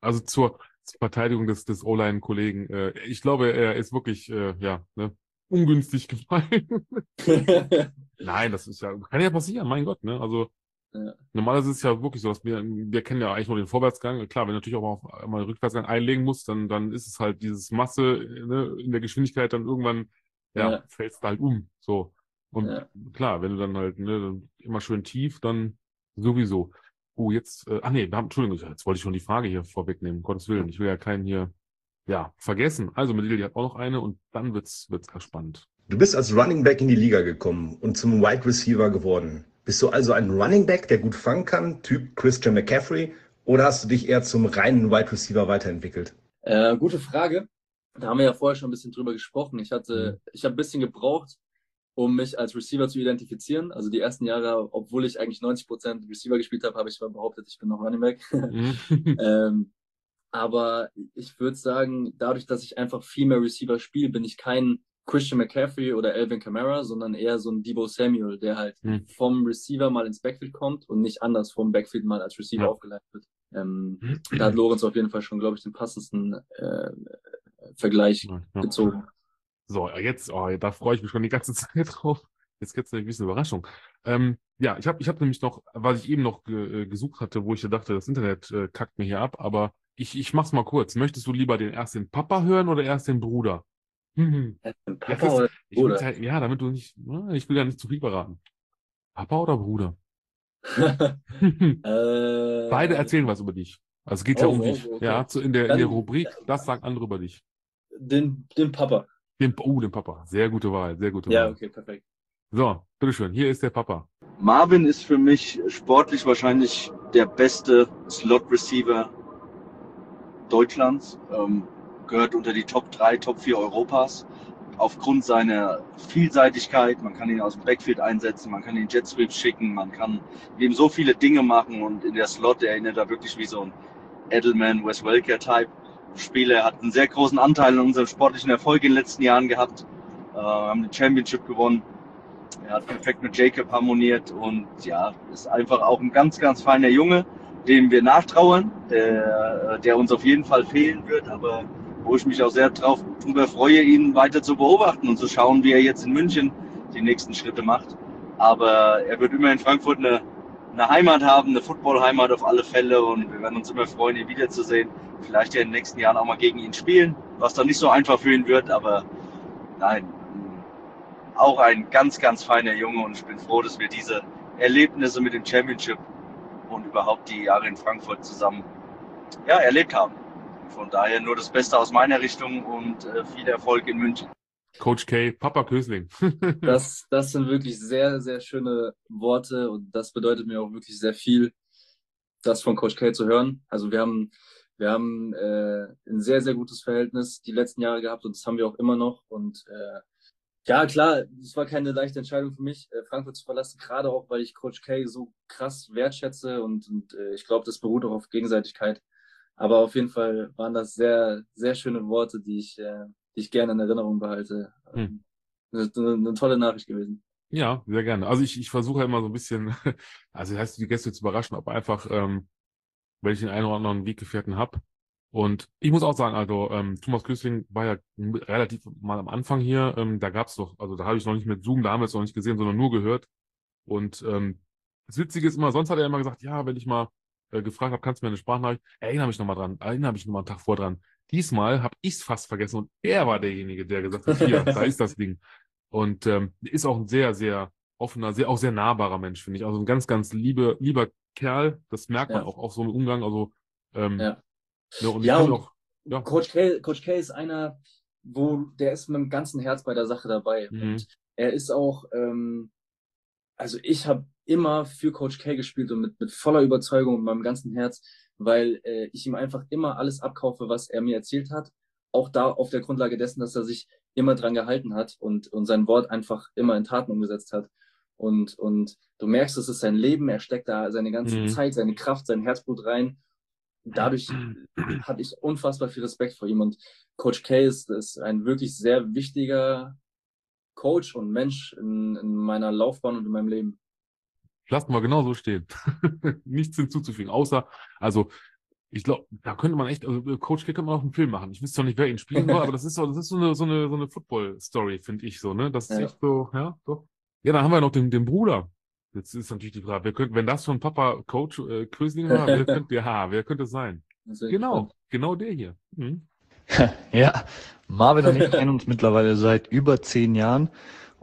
Also zur, zur Verteidigung des, des O-Line-Kollegen. Äh, ich glaube, er ist wirklich, äh, ja, ne, ungünstig gefallen. Nein, das ist ja, kann ja passieren, mein Gott, ne? Also, ja. normalerweise ist es ja wirklich so, dass wir, wir kennen ja eigentlich nur den Vorwärtsgang. Klar, wenn du natürlich auch mal, mal den Rückwärtsgang einlegen musst, dann, dann ist es halt dieses Masse ne, in der Geschwindigkeit dann irgendwann, ja, ja. fällst du halt um. So. Und ja. klar, wenn du dann halt ne, immer schön tief, dann sowieso. Oh, jetzt, äh, ah nee, Entschuldigung, jetzt wollte ich schon die Frage hier vorwegnehmen, um Gottes Willen. Ich will ja keinen hier, ja, vergessen. Also Medilli hat auch noch eine und dann wird's, wird's spannend. Du bist als Running Back in die Liga gekommen und zum Wide Receiver geworden. Bist du also ein Running Back, der gut fangen kann, Typ Christian McCaffrey, oder hast du dich eher zum reinen Wide Receiver weiterentwickelt? Äh, gute Frage. Da haben wir ja vorher schon ein bisschen drüber gesprochen. Ich hatte, mhm. ich habe ein bisschen gebraucht, um mich als Receiver zu identifizieren. Also die ersten Jahre, obwohl ich eigentlich 90 Prozent Receiver gespielt habe, habe ich behauptet, ich bin noch Running Back. Mhm. ähm, aber ich würde sagen, dadurch, dass ich einfach viel mehr Receiver spiele, bin ich kein Christian McCaffrey oder Alvin Kamara, sondern eher so ein Debo Samuel, der halt hm. vom Receiver mal ins Backfield kommt und nicht anders vom Backfield mal als Receiver ja. aufgeleitet wird. Ähm, da hat Lorenz auf jeden Fall schon, glaube ich, den passendsten äh, Vergleich ja, ja. gezogen. So, jetzt, oh, da freue ich mich schon die ganze Zeit drauf. Jetzt gibt es eine gewisse Überraschung. Ähm, ja, ich habe ich hab nämlich noch, was ich eben noch ge äh, gesucht hatte, wo ich dachte, das Internet äh, kackt mir hier ab, aber ich, ich mach's mal kurz. Möchtest du lieber den erst den Papa hören oder erst den Bruder? Hm. Den Papa oder Bruder? Halt, ja, damit du nicht, ich will ja nicht zu viel beraten. Papa oder Bruder? äh, Beide erzählen was über dich. Also es geht oh, ja um oh, dich. Okay. Ja, zu, in, der, in der Rubrik, das sagen andere über dich. Den, den Papa. Den, oh, den Papa. Sehr gute Wahl, sehr gute Wahl. Ja, okay, perfekt. So, bitteschön, hier ist der Papa. Marvin ist für mich sportlich wahrscheinlich der beste Slot-Receiver Deutschlands. Ähm, gehört unter die Top 3, Top 4 Europas. Aufgrund seiner Vielseitigkeit, man kann ihn aus dem Backfield einsetzen, man kann ihn Jet Sweeps schicken, man kann ihm so viele Dinge machen und in der Slot erinnert er wirklich wie so ein Edelman, Wes Welker Type Spieler. Er hat einen sehr großen Anteil an unserem sportlichen Erfolg in den letzten Jahren gehabt. Äh, haben den Championship gewonnen. Er hat perfekt mit Jacob harmoniert und ja, ist einfach auch ein ganz, ganz feiner Junge, dem wir nachtrauern, der, der uns auf jeden Fall fehlen wird, aber wo ich mich auch sehr drauf, drüber freue, ihn weiter zu beobachten und zu schauen, wie er jetzt in München die nächsten Schritte macht. Aber er wird immer in Frankfurt eine, eine Heimat haben, eine Football-Heimat auf alle Fälle und wir werden uns immer freuen, ihn wiederzusehen. Vielleicht ja in den nächsten Jahren auch mal gegen ihn spielen, was dann nicht so einfach für ihn wird, aber nein, auch ein ganz, ganz feiner Junge und ich bin froh, dass wir diese Erlebnisse mit dem Championship und überhaupt die Jahre in Frankfurt zusammen ja, erlebt haben. Von daher nur das Beste aus meiner Richtung und äh, viel Erfolg in München. Coach K, Papa Kösling. das, das sind wirklich sehr, sehr schöne Worte und das bedeutet mir auch wirklich sehr viel, das von Coach K zu hören. Also wir haben, wir haben äh, ein sehr, sehr gutes Verhältnis die letzten Jahre gehabt und das haben wir auch immer noch. Und äh, ja, klar, es war keine leichte Entscheidung für mich, äh, Frankfurt zu verlassen, gerade auch, weil ich Coach K so krass wertschätze und, und äh, ich glaube, das beruht auch auf Gegenseitigkeit. Aber auf jeden Fall waren das sehr, sehr schöne Worte, die ich, äh, die ich gerne in Erinnerung behalte. Hm. Eine, eine, tolle Nachricht gewesen. Ja, sehr gerne. Also ich, ich versuche immer so ein bisschen, also das heißt, die Gäste zu überraschen, aber einfach, ähm, wenn ich den einen oder anderen Weggefährten habe. Und ich muss auch sagen, also ähm, Thomas Kösling war ja relativ mal am Anfang hier. Ähm, da gab's doch, also da habe ich noch nicht mit Zoom damals noch nicht gesehen, sondern nur gehört. Und ähm, das Witzige ist immer, sonst hat er immer gesagt, ja, wenn ich mal äh, gefragt habe, kannst du mir eine Sprachnachricht? Erinnere mich nochmal dran, erinnere mich nochmal einen Tag vor dran. Diesmal habe ich es fast vergessen und er war derjenige, der gesagt hat, hier, da ist das Ding. Und ähm, ist auch ein sehr, sehr offener, sehr, auch sehr nahbarer Mensch, finde ich. Also ein ganz, ganz liebe, lieber Kerl. Das merkt man ja. auch, auch so im Umgang. Also, ähm, ja. Ne, und ja, und auch, ja. Coach, K, Coach K ist einer, wo der ist mit dem ganzen Herz bei der Sache dabei. Mhm. Und er ist auch, ähm, also ich habe immer für Coach K gespielt und mit, mit voller Überzeugung und meinem ganzen Herz, weil äh, ich ihm einfach immer alles abkaufe, was er mir erzählt hat. Auch da auf der Grundlage dessen, dass er sich immer dran gehalten hat und, und sein Wort einfach immer in Taten umgesetzt hat. Und, und du merkst, es ist sein Leben, er steckt da seine ganze mhm. Zeit, seine Kraft, sein Herzblut rein. Dadurch hatte ich unfassbar viel Respekt vor ihm. Und Coach K ist, ist ein wirklich sehr wichtiger Coach und Mensch in, in meiner Laufbahn und in meinem Leben. Lassen wir genau so stehen. Nichts hinzuzufügen, außer, also, ich glaube, da könnte man echt, also Coach K könnte man auch einen Film machen. Ich wüsste zwar nicht, wer ihn spielen soll, aber das ist so, das ist so eine, so eine, so eine Football-Story, finde ich so, ne? Das ist ja. echt so, ja, doch. Ja, dann haben wir noch den, den Bruder. Jetzt ist natürlich die Frage, wer könnte, wenn das von Papa Coach äh, Kösling war, wer könnte, ja, wer könnte es sein? Genau, spannend. genau der hier. Mhm. ja, Marvin und ich kennen uns mittlerweile seit über zehn Jahren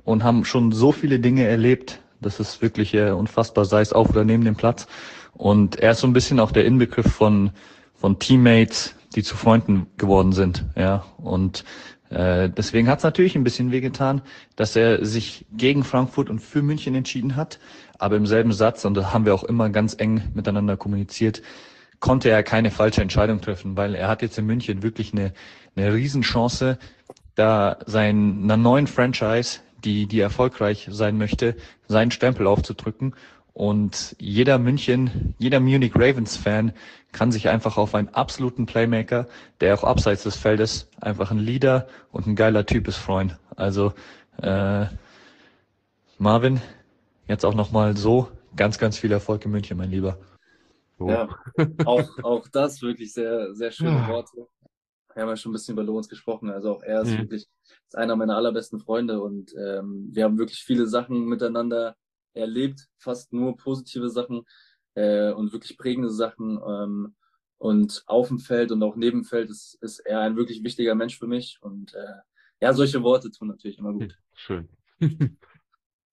und haben schon so viele Dinge erlebt. Das ist wirklich äh, unfassbar, sei es auf oder neben dem Platz. Und er ist so ein bisschen auch der Inbegriff von, von Teammates, die zu Freunden geworden sind. Ja, und äh, deswegen hat es natürlich ein bisschen wehgetan, dass er sich gegen Frankfurt und für München entschieden hat. Aber im selben Satz, und da haben wir auch immer ganz eng miteinander kommuniziert, konnte er keine falsche Entscheidung treffen, weil er hat jetzt in München wirklich eine, eine Riesenchance, da seiner neuen Franchise, die, die erfolgreich sein möchte, seinen Stempel aufzudrücken. Und jeder München, jeder Munich Ravens Fan kann sich einfach auf einen absoluten Playmaker, der auch abseits des Feldes einfach ein Leader und ein geiler Typ ist, freuen. Also äh, Marvin, jetzt auch nochmal so ganz, ganz viel Erfolg in München, mein Lieber. So. Ja, auch, auch das wirklich sehr, sehr schöne ja. Worte. Wir haben ja schon ein bisschen über Lorenz gesprochen. Also auch er ist mhm. wirklich ist einer meiner allerbesten Freunde und ähm, wir haben wirklich viele Sachen miteinander erlebt, fast nur positive Sachen äh, und wirklich prägende Sachen. Ähm, und auf dem Feld und auch neben dem Feld ist, ist er ein wirklich wichtiger Mensch für mich. Und äh, ja, solche Worte tun natürlich immer gut. Schön.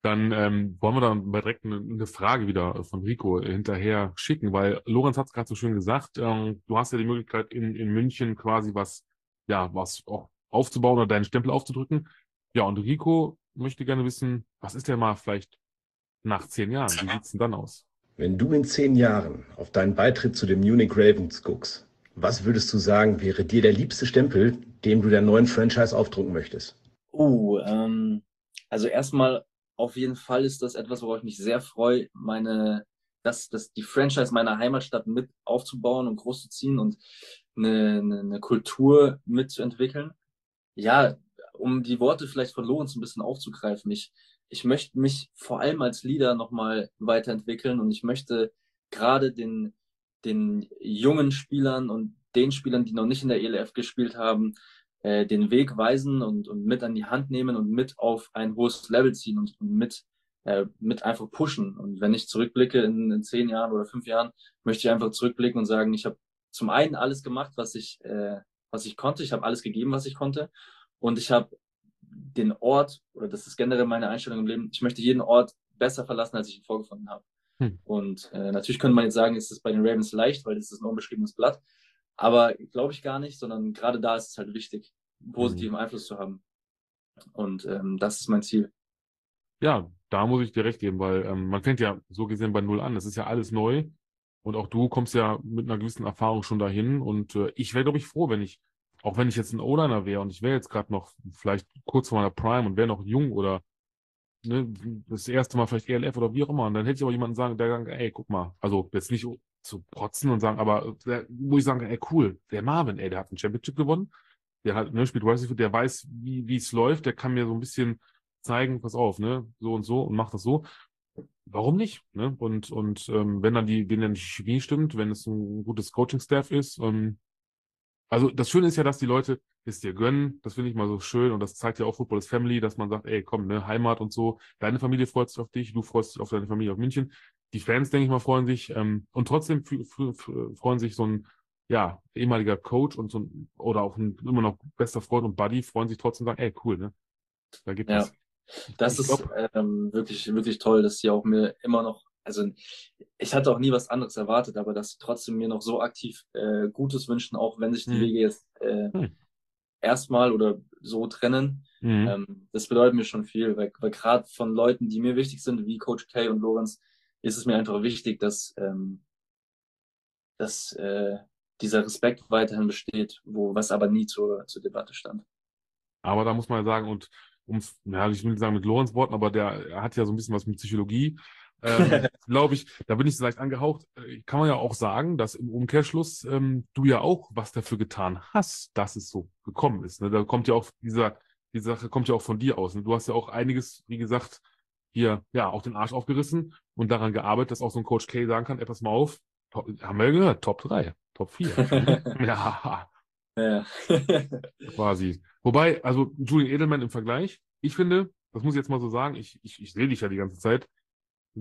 Dann ähm, wollen wir dann direkt eine, eine, Frage wieder von Rico hinterher schicken, weil Lorenz hat es gerade so schön gesagt, ähm, du hast ja die Möglichkeit in, in München quasi was, ja, was auch aufzubauen oder deinen Stempel aufzudrücken. Ja, und Rico möchte gerne wissen, was ist denn mal vielleicht nach zehn Jahren? Wie sieht's denn dann aus? Wenn du in zehn Jahren auf deinen Beitritt zu den Munich Ravens guckst, was würdest du sagen, wäre dir der liebste Stempel, dem du der neuen Franchise aufdrucken möchtest? Oh, ähm, also erstmal auf jeden Fall ist das etwas, worauf ich mich sehr freue, meine, das, das, die Franchise meiner Heimatstadt mit aufzubauen und groß zu ziehen und eine, eine, eine Kultur mitzuentwickeln. Ja, um die Worte vielleicht von Lorenz ein bisschen aufzugreifen, ich, ich möchte mich vor allem als Leader nochmal weiterentwickeln und ich möchte gerade den, den jungen Spielern und den Spielern, die noch nicht in der ELF gespielt haben, äh, den Weg weisen und, und mit an die Hand nehmen und mit auf ein hohes Level ziehen und, und mit, äh, mit einfach pushen. Und wenn ich zurückblicke in, in zehn Jahren oder fünf Jahren, möchte ich einfach zurückblicken und sagen, ich habe zum einen alles gemacht, was ich, äh, was ich konnte. Ich habe alles gegeben, was ich konnte. Und ich habe den Ort, oder das ist generell meine Einstellung im Leben, ich möchte jeden Ort besser verlassen, als ich ihn vorgefunden habe. Hm. Und äh, natürlich könnte man jetzt sagen, ist es bei den Ravens leicht, weil das ist ein unbeschriebenes Blatt. Aber glaube ich gar nicht, sondern gerade da ist es halt wichtig, positiven hm. Einfluss zu haben. Und ähm, das ist mein Ziel. Ja, da muss ich dir recht geben, weil ähm, man fängt ja so gesehen bei Null an. Das ist ja alles neu. Und auch du kommst ja mit einer gewissen Erfahrung schon dahin. Und äh, ich wäre, glaube ich, froh, wenn ich auch wenn ich jetzt ein O-Liner wäre und ich wäre jetzt gerade noch vielleicht kurz vor meiner Prime und wäre noch jung oder ne, das erste Mal vielleicht ELF oder wie auch immer, und dann hätte ich aber jemanden sagen, der sagt, ey, guck mal, also jetzt nicht zu protzen und sagen, aber der, wo ich sagen, ey, cool, der Marvin, ey, der hat ein Championship gewonnen, der hat, ne, spielt Receiver, der weiß, wie wie es läuft, der kann mir so ein bisschen zeigen, pass auf, ne, so und so und macht das so. Warum nicht? Ne? Und, und ähm, wenn dann die, wenn dann die Chemie stimmt, wenn es ein gutes Coaching-Staff ist, ähm, also das Schöne ist ja, dass die Leute es dir gönnen. Das finde ich mal so schön und das zeigt ja auch Football is Family, dass man sagt, ey, komm, ne, Heimat und so. Deine Familie freut sich auf dich, du freust dich auf deine Familie auf München. Die Fans, denke ich mal, freuen sich ähm, und trotzdem freuen sich so ein ja ehemaliger Coach und so ein oder auch ein immer noch bester Freund und Buddy freuen sich trotzdem sagen, ey, cool, ne? Da gibt es. Ja. Das ist ähm, wirklich wirklich toll, dass sie auch mir immer noch also ich hatte auch nie was anderes erwartet, aber dass sie trotzdem mir noch so aktiv äh, Gutes wünschen, auch wenn sich die hm. Wege jetzt äh, hm. erstmal oder so trennen. Mhm. Ähm, das bedeutet mir schon viel, weil, weil gerade von Leuten, die mir wichtig sind, wie Coach Kay und Lorenz, ist es mir einfach wichtig, dass, ähm, dass äh, dieser Respekt weiterhin besteht, wo was aber nie zur, zur Debatte stand. Aber da muss man ja sagen, und um ja, ich will nicht sagen mit Lorenz Worten, aber der hat ja so ein bisschen was mit Psychologie ähm, glaube ich, da bin ich so leicht angehaucht, äh, kann man ja auch sagen, dass im Umkehrschluss ähm, du ja auch was dafür getan hast, dass es so gekommen ist. Ne? Da kommt ja auch dieser, die Sache kommt ja auch von dir aus. Ne? Du hast ja auch einiges, wie gesagt, hier ja auch den Arsch aufgerissen und daran gearbeitet, dass auch so ein Coach K sagen kann, etwas mal auf, top, haben wir ja gehört, Top 3, Top 4. ja. ja. Quasi. Wobei, also Julian Edelman im Vergleich, ich finde, das muss ich jetzt mal so sagen, ich, ich, ich sehe dich ja die ganze Zeit,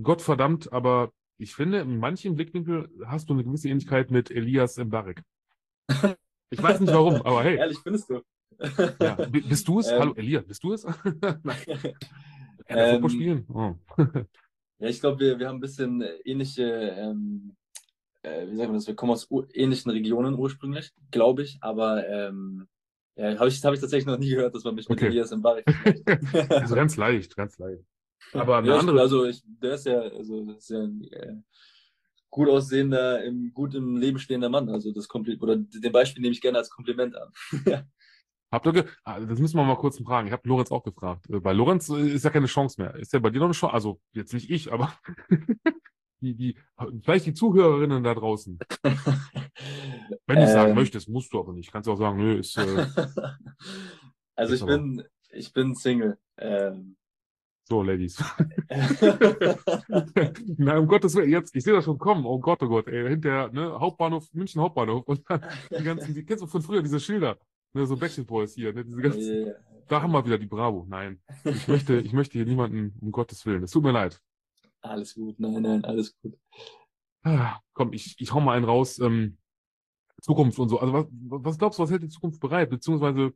Gottverdammt, aber ich finde, in manchen Blickwinkeln hast du eine gewisse Ähnlichkeit mit Elias Mbarek. Ich weiß nicht warum, aber hey. Ehrlich, findest du? ja. Bist du es? Ähm, Hallo, Elias, bist du es? ähm, Football spielen? Oh. Ja, ich glaube, wir, wir haben ein bisschen ähnliche, ähm, äh, wie sagen wir das, wir kommen aus ähnlichen Regionen ursprünglich, glaube ich, aber ähm, ja, habe ich, hab ich tatsächlich noch nie gehört, dass man mich mit okay. Elias Mbarek Also ganz leicht, ganz leicht. Aber eine ja, andere. Also ich, der ist ja, also das ist ja ein äh, gut aussehender, im, gut im Leben stehender Mann. Also das Kompli oder den Beispiel nehme ich gerne als Kompliment an. Habt ihr, ah, das müssen wir mal kurz fragen. Ich habe Lorenz auch gefragt. Äh, bei Lorenz äh, ist ja keine Chance mehr. Ist ja bei dir noch eine Chance? Also jetzt nicht ich, aber die, die, vielleicht die Zuhörerinnen da draußen. Wenn du ähm, sagen möchtest, musst du aber nicht. Kannst du auch sagen, nö, ist. Äh, also ich bin, ich bin Single. Ähm. So, Ladies. Nein, um Gottes Willen, jetzt, ich sehe das schon kommen. Oh Gott, oh Gott, ey, hinter, ne, Hauptbahnhof, München Hauptbahnhof und dann die ganzen, die kennst du von früher, diese Schilder, ne, so Backstreet Boys hier, ne, diese ganzen, yeah. da haben wir wieder die Bravo. Nein, ich möchte, ich möchte hier niemanden, um Gottes Willen, es tut mir leid. Alles gut, nein, nein, alles gut. Ah, komm, ich, ich hau mal einen raus, ähm, Zukunft und so. Also was, was glaubst du, was hält die Zukunft bereit? Beziehungsweise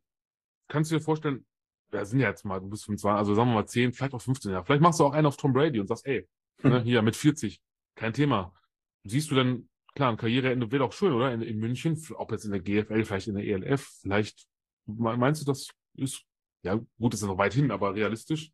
kannst du dir vorstellen, wir sind ja jetzt mal, du bist 25, also sagen wir mal 10, vielleicht auch 15 Jahre. Vielleicht machst du auch einen auf Tom Brady und sagst, ey, ne, hier mit 40, kein Thema. Siehst du denn, klar, ein Karriereende wäre auch schön, oder? In, in München, ob jetzt in der GFL, vielleicht in der ELF, vielleicht, meinst du, das ist, ja, gut, ist ja noch weit hin, aber realistisch?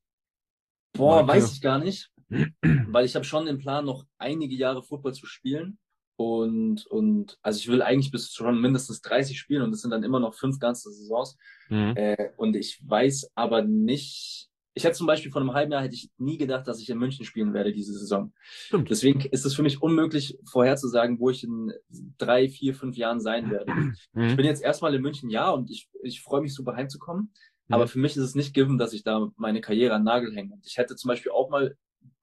Boah, Mal, weiß ich gar nicht, weil ich habe schon den Plan, noch einige Jahre Football zu spielen. Und, und also ich will eigentlich bis schon mindestens 30 spielen und das sind dann immer noch fünf ganze Saisons. Mhm. Äh, und ich weiß aber nicht, ich hätte zum Beispiel vor einem halben Jahr hätte ich nie gedacht, dass ich in München spielen werde diese Saison. Stimmt. Deswegen ist es für mich unmöglich vorherzusagen, wo ich in drei, vier, fünf Jahren sein werde. Mhm. Ich bin jetzt erstmal in München, ja, und ich, ich freue mich super heimzukommen. Mhm. Aber für mich ist es nicht given, dass ich da meine Karriere an Nagel hänge. Und ich hätte zum Beispiel auch mal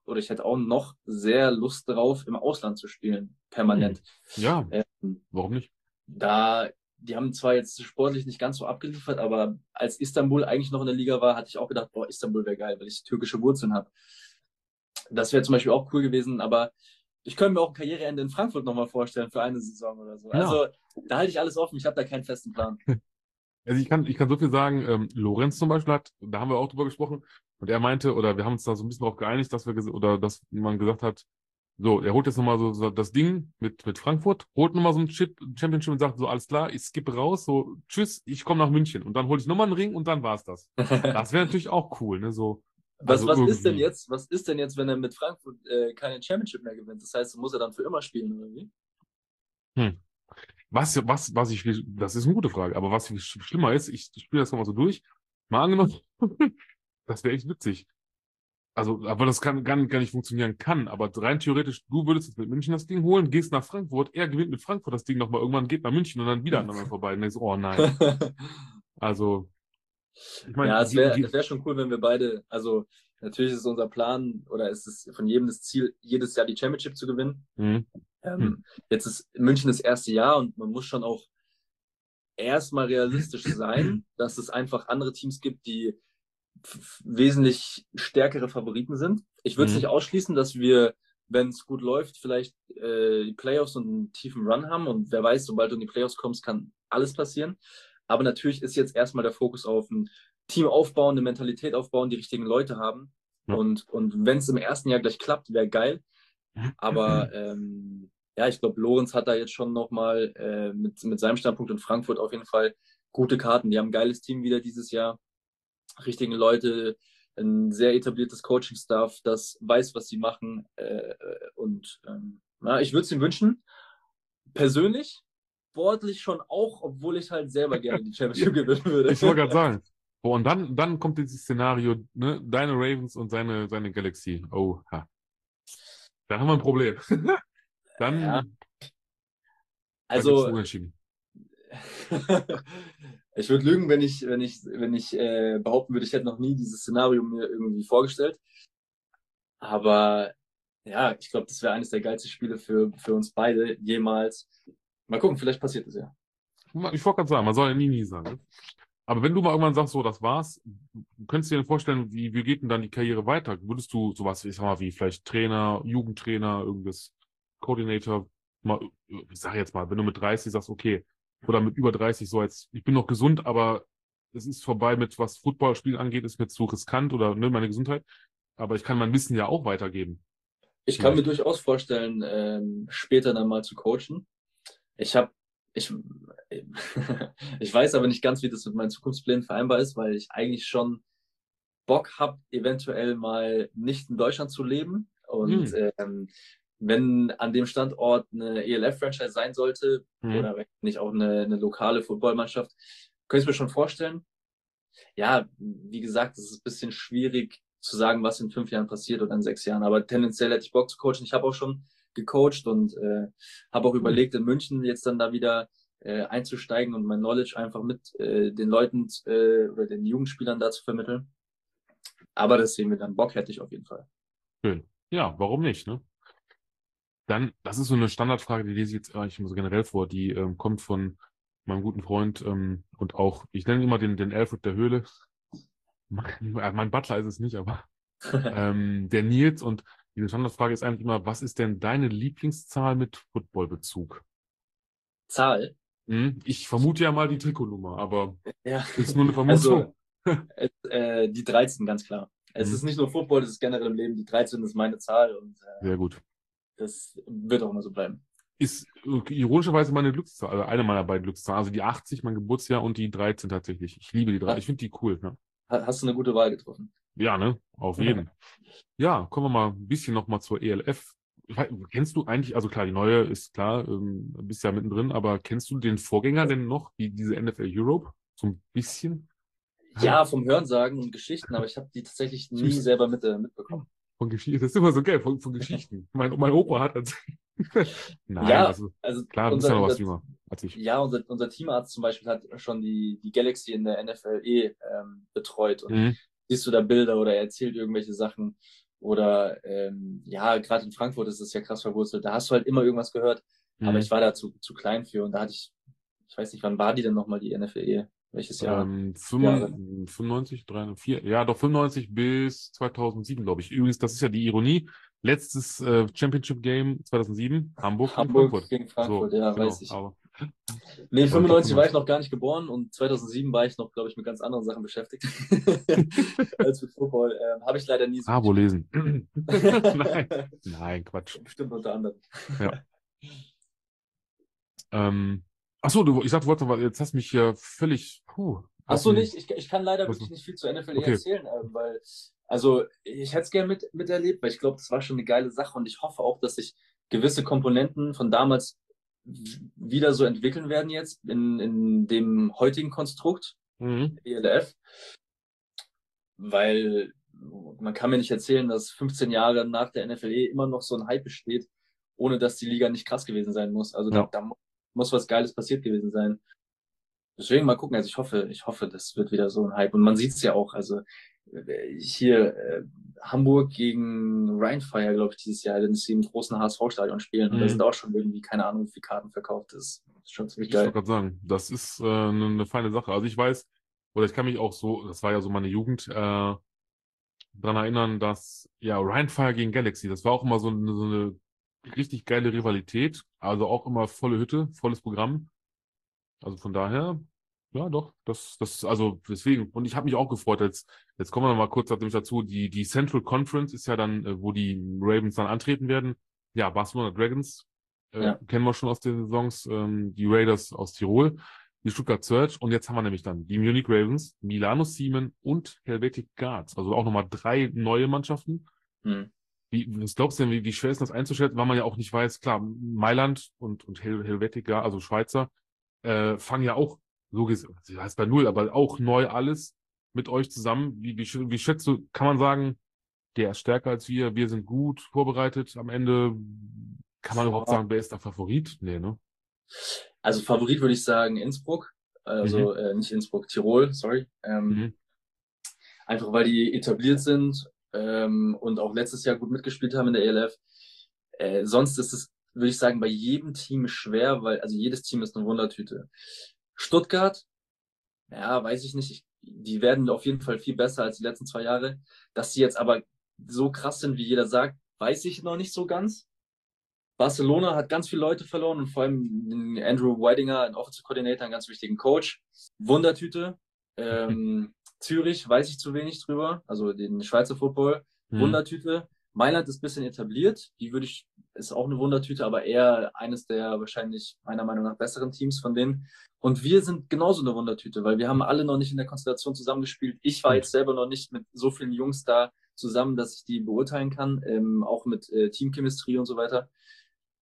oder ich hätte auch noch sehr Lust darauf, im Ausland zu spielen, permanent. Hm. Ja, ähm, warum nicht? Da, die haben zwar jetzt sportlich nicht ganz so abgeliefert, aber als Istanbul eigentlich noch in der Liga war, hatte ich auch gedacht, boah, Istanbul wäre geil, weil ich türkische Wurzeln habe. Das wäre zum Beispiel auch cool gewesen, aber ich könnte mir auch ein Karriereende in Frankfurt nochmal vorstellen für eine Saison oder so. Ja. Also da halte ich alles offen, ich habe da keinen festen Plan. Also ich kann, ich kann so viel sagen, ähm, Lorenz zum Beispiel hat, da haben wir auch drüber gesprochen, und er meinte, oder wir haben uns da so ein bisschen darauf geeinigt, dass wir, oder dass man gesagt hat, so, er holt jetzt nochmal so, so das Ding mit, mit Frankfurt, holt nochmal so ein Chip, Championship und sagt so, alles klar, ich skippe raus, so, tschüss, ich komme nach München. Und dann hole ich nochmal einen Ring und dann war's das. Das wäre natürlich auch cool, ne, so. Was, also was ist denn jetzt, was ist denn jetzt, wenn er mit Frankfurt äh, keine Championship mehr gewinnt? Das heißt, muss er dann für immer spielen, oder wie? Hm. Was, was, was ich, das ist eine gute Frage, aber was schlimmer ist, ich spiele das nochmal so durch. Mal angenommen, das wäre echt witzig. Also, aber das kann gar, gar nicht funktionieren kann. Aber rein theoretisch, du würdest jetzt mit München das Ding holen, gehst nach Frankfurt, er gewinnt mit Frankfurt das Ding nochmal, irgendwann geht nach München und dann wieder aneinander vorbei. Und denkst, oh nein. Also, ich meine, ja, es wäre wär schon cool, wenn wir beide, also natürlich ist es unser Plan oder ist es von jedem das Ziel, jedes Jahr die Championship zu gewinnen. Mhm. Ähm, mhm. Jetzt ist München das erste Jahr und man muss schon auch erstmal realistisch sein, dass es einfach andere Teams gibt, die wesentlich stärkere Favoriten sind. Ich würde es mhm. nicht ausschließen, dass wir, wenn es gut läuft, vielleicht äh, die Playoffs und einen tiefen Run haben. Und wer weiß, sobald du in die Playoffs kommst, kann alles passieren. Aber natürlich ist jetzt erstmal der Fokus auf ein Team aufbauen, eine Mentalität aufbauen, die richtigen Leute haben. Ja. Und, und wenn es im ersten Jahr gleich klappt, wäre geil. Aber ähm, ja, ich glaube, Lorenz hat da jetzt schon nochmal äh, mit, mit seinem Standpunkt in Frankfurt auf jeden Fall gute Karten. Die haben ein geiles Team wieder dieses Jahr richtigen Leute, ein sehr etabliertes Coaching-Staff, das weiß, was sie machen. Äh, und ähm, na, ich würde es ihm wünschen. Persönlich, sportlich schon auch, obwohl ich halt selber gerne die Championship gewinnen würde. Ich wollte gerade sagen. Boah, und dann, dann kommt dieses Szenario, ne? deine Ravens und seine, seine Galaxy. Oh, ha. Dann haben wir ein Problem. dann. Ja. Also, Ich würde lügen, wenn ich, wenn ich, wenn ich äh, behaupten würde, ich hätte noch nie dieses Szenario mir irgendwie vorgestellt. Aber ja, ich glaube, das wäre eines der geilsten Spiele für, für uns beide jemals. Mal gucken, vielleicht passiert es ja. Ich wollte gerade sagen, man soll ja nie, nie sagen. Aber wenn du mal irgendwann sagst, so, das war's, könntest du dir vorstellen, wie, wie geht denn dann die Karriere weiter? Würdest du sowas, ich sag mal, wie vielleicht Trainer, Jugendtrainer, irgendwas, Coordinator, mal, ich sag jetzt mal, wenn du mit 30 sagst, okay, oder mit über 30 so als, ich bin noch gesund, aber es ist vorbei mit, was Footballspielen angeht, ist mir zu riskant oder ne, meine Gesundheit. Aber ich kann mein Wissen ja auch weitergeben. Ich kann mir durchaus vorstellen, ähm, später dann mal zu coachen. Ich habe, ich, ich weiß aber nicht ganz, wie das mit meinen Zukunftsplänen vereinbar ist, weil ich eigentlich schon Bock habe, eventuell mal nicht in Deutschland zu leben. Und hm. ähm, wenn an dem Standort eine ELF-Franchise sein sollte mhm. oder wenn nicht auch eine, eine lokale Footballmannschaft, könnte ich mir schon vorstellen. Ja, wie gesagt, es ist ein bisschen schwierig zu sagen, was in fünf Jahren passiert oder in sechs Jahren. Aber tendenziell hätte ich Bock zu coachen. Ich habe auch schon gecoacht und äh, habe auch mhm. überlegt, in München jetzt dann da wieder äh, einzusteigen und mein Knowledge einfach mit äh, den Leuten äh, oder den Jugendspielern da zu vermitteln. Aber das sehen wir dann. Bock hätte ich auf jeden Fall. Schön. Ja, warum nicht, ne? Dann, das ist so eine Standardfrage, die lese ich jetzt eigentlich immer so generell vor, die ähm, kommt von meinem guten Freund ähm, und auch, ich nenne immer den, den Alfred der Höhle. Mein, mein Butler ist es nicht, aber ähm, der Nils und die Standardfrage ist eigentlich immer, was ist denn deine Lieblingszahl mit Footballbezug? Zahl? Hm? Ich vermute ja mal die Trikotnummer, aber Ja. ist nur eine Vermutung. Also, äh, die 13, ganz klar. Es Mhm. ist nicht nur Football, es ist generell im Leben. Die 13 ist meine Zahl und äh, Sehr gut. Das wird auch immer so bleiben. Ist ironischerweise meine Glückszahl, also eine meiner beiden Glückszahlen. Also die 80, mein Geburtsjahr und die 13 tatsächlich. Ich liebe die drei. Ah. Ich finde die cool. Ne? Ha- Hast du eine gute Wahl getroffen? Ja, ne? Auf jeden. Ja, kommen wir mal ein bisschen nochmal zur ELF. Kennst du eigentlich, also klar, die neue ist klar, ähm, bist ja mittendrin, aber kennst du den Vorgänger denn noch, die, diese NFL Europe? So ein bisschen? Ja, vom Hörensagen und Geschichten, aber ich habe die tatsächlich nie selber mit, äh, mitbekommen. Von Geschichten. Das ist immer so geil, von, von Geschichten. mein, mein Opa hat erzählt. Nein, Ja, also Also klar, ja noch was unser, jünger als ich. ja, unser, unser Teamarzt zum Beispiel hat schon die, die Galaxy in der NFLE ähm, betreut und Mhm. siehst du da Bilder oder er erzählt irgendwelche Sachen oder ähm, ja, gerade in Frankfurt ist es ja krass verwurzelt. Da hast du halt immer irgendwas gehört, aber Mhm. ich war da zu, zu klein für und da hatte ich, ich weiß nicht, wann war die denn nochmal die NFLE? Welches Jahr? Ähm, Jahre. 95, 95, 304, ja, doch 95 bis 2007, glaube ich. Übrigens, das ist ja die Ironie. Letztes äh, Championship Game 2007, Hamburg, gegen Hamburg Frankfurt. gegen Frankfurt, So, ja, genau, weiß ich. Aber, Nee, 95 war 95. ich noch gar nicht geboren und 2007 war ich noch, glaube ich, mit ganz anderen Sachen beschäftigt als mit Football. Ähm, Habe ich leider nie so. Abo lesen. Nein, nein, Quatsch. Bestimmt unter anderem. Ähm, achso, du, ich wolltest, aber jetzt hast du mich hier völlig, puh. Achso, nicht. Ich, ich kann leider wirklich nicht viel zur NFL Okay. erzählen, ähm, weil, also, ich hätte es gerne mit, miterlebt, weil ich glaube, das war schon eine geile Sache und ich hoffe auch, dass sich gewisse Komponenten von damals wieder so entwickeln werden jetzt in, in dem heutigen Konstrukt. Mhm. ELF, weil man kann mir nicht erzählen, dass 15 Jahre nach der NFLE immer noch so ein Hype besteht, ohne dass die Liga nicht krass gewesen sein muss. Also Ja. da, da mu- muss was Geiles passiert gewesen sein. Deswegen mal gucken. Also ich hoffe, ich hoffe, das wird wieder so ein Hype. Und man sieht es ja auch. Also äh, hier äh, Hamburg gegen Rheinfire, glaube ich, dieses Jahr, wenn sie im großen HSV-Stadion spielen. Und da Mhm. sind auch schon irgendwie, keine Ahnung, wie viele Karten verkauft. Das ist schon ziemlich Ich wollte geil. gerade sagen, das ist äh, eine, eine feine Sache. Also ich weiß, oder ich kann mich auch so, das war ja so meine Jugend, äh, daran erinnern, dass ja Rheinfire gegen Galaxy, das war auch immer so eine, so eine richtig geile Rivalität. Also auch immer volle Hütte, volles Programm. Also von daher, ja doch, das, das, also deswegen. Und ich habe mich auch gefreut, jetzt, jetzt kommen wir noch mal kurz nämlich dazu, die, die Central Conference ist ja dann, äh, wo die Ravens dann antreten werden. Ja, Barcelona Dragons, äh, Ja. kennen wir schon aus den Saisons, ähm, die Raiders aus Tirol, die Stuttgart Search und jetzt haben wir nämlich dann die Munich Ravens, Milano Siemen und Helvetic Guards. Also auch nochmal drei neue Mannschaften. Hm. Wie, was glaubst du denn, wie, wie schwer ist das einzuschätzen, weil man ja auch nicht weiß, klar, Mailand und, und Hel Helvetica, also Schweizer, äh, fangen ja auch, so das heißt bei Null, aber auch neu alles mit euch zusammen. Wie, wie, wie schätzt du, kann man sagen, der ist stärker als wir, wir sind gut vorbereitet am Ende? Kann man überhaupt sagen, wer ist der Favorit? Nee, ne? Also Favorit würde ich sagen Innsbruck. Also äh, nicht Innsbruck, Tirol, sorry. Ähm, Mhm. Einfach weil die etabliert sind ähm, und auch letztes Jahr gut mitgespielt haben in der ELF. Äh, sonst ist es, würde ich sagen, bei jedem Team schwer, weil also jedes Team ist eine Wundertüte. Stuttgart, ja, weiß ich nicht. Ich, die werden auf jeden Fall viel besser als die letzten zwei Jahre. Dass sie jetzt aber so krass sind, wie jeder sagt, weiß ich noch nicht so ganz. Barcelona hat ganz viele Leute verloren und vor allem Andrew Weidinger, ein Offensive Coordinator, einen ganz wichtigen Coach. Wundertüte. Ähm, Zürich weiß ich zu wenig drüber, also den Schweizer Football. Mhm. Wundertüte. Mailand ist ein bisschen etabliert. Die würde ich, ist auch eine Wundertüte, aber eher eines der wahrscheinlich meiner Meinung nach besseren Teams von denen. Und wir sind genauso eine Wundertüte, weil wir haben alle noch nicht in der Konstellation zusammengespielt. Ich war Mhm. jetzt selber noch nicht mit so vielen Jungs da zusammen, dass ich die beurteilen kann, ähm, auch mit äh, Teamchemistrie und so weiter.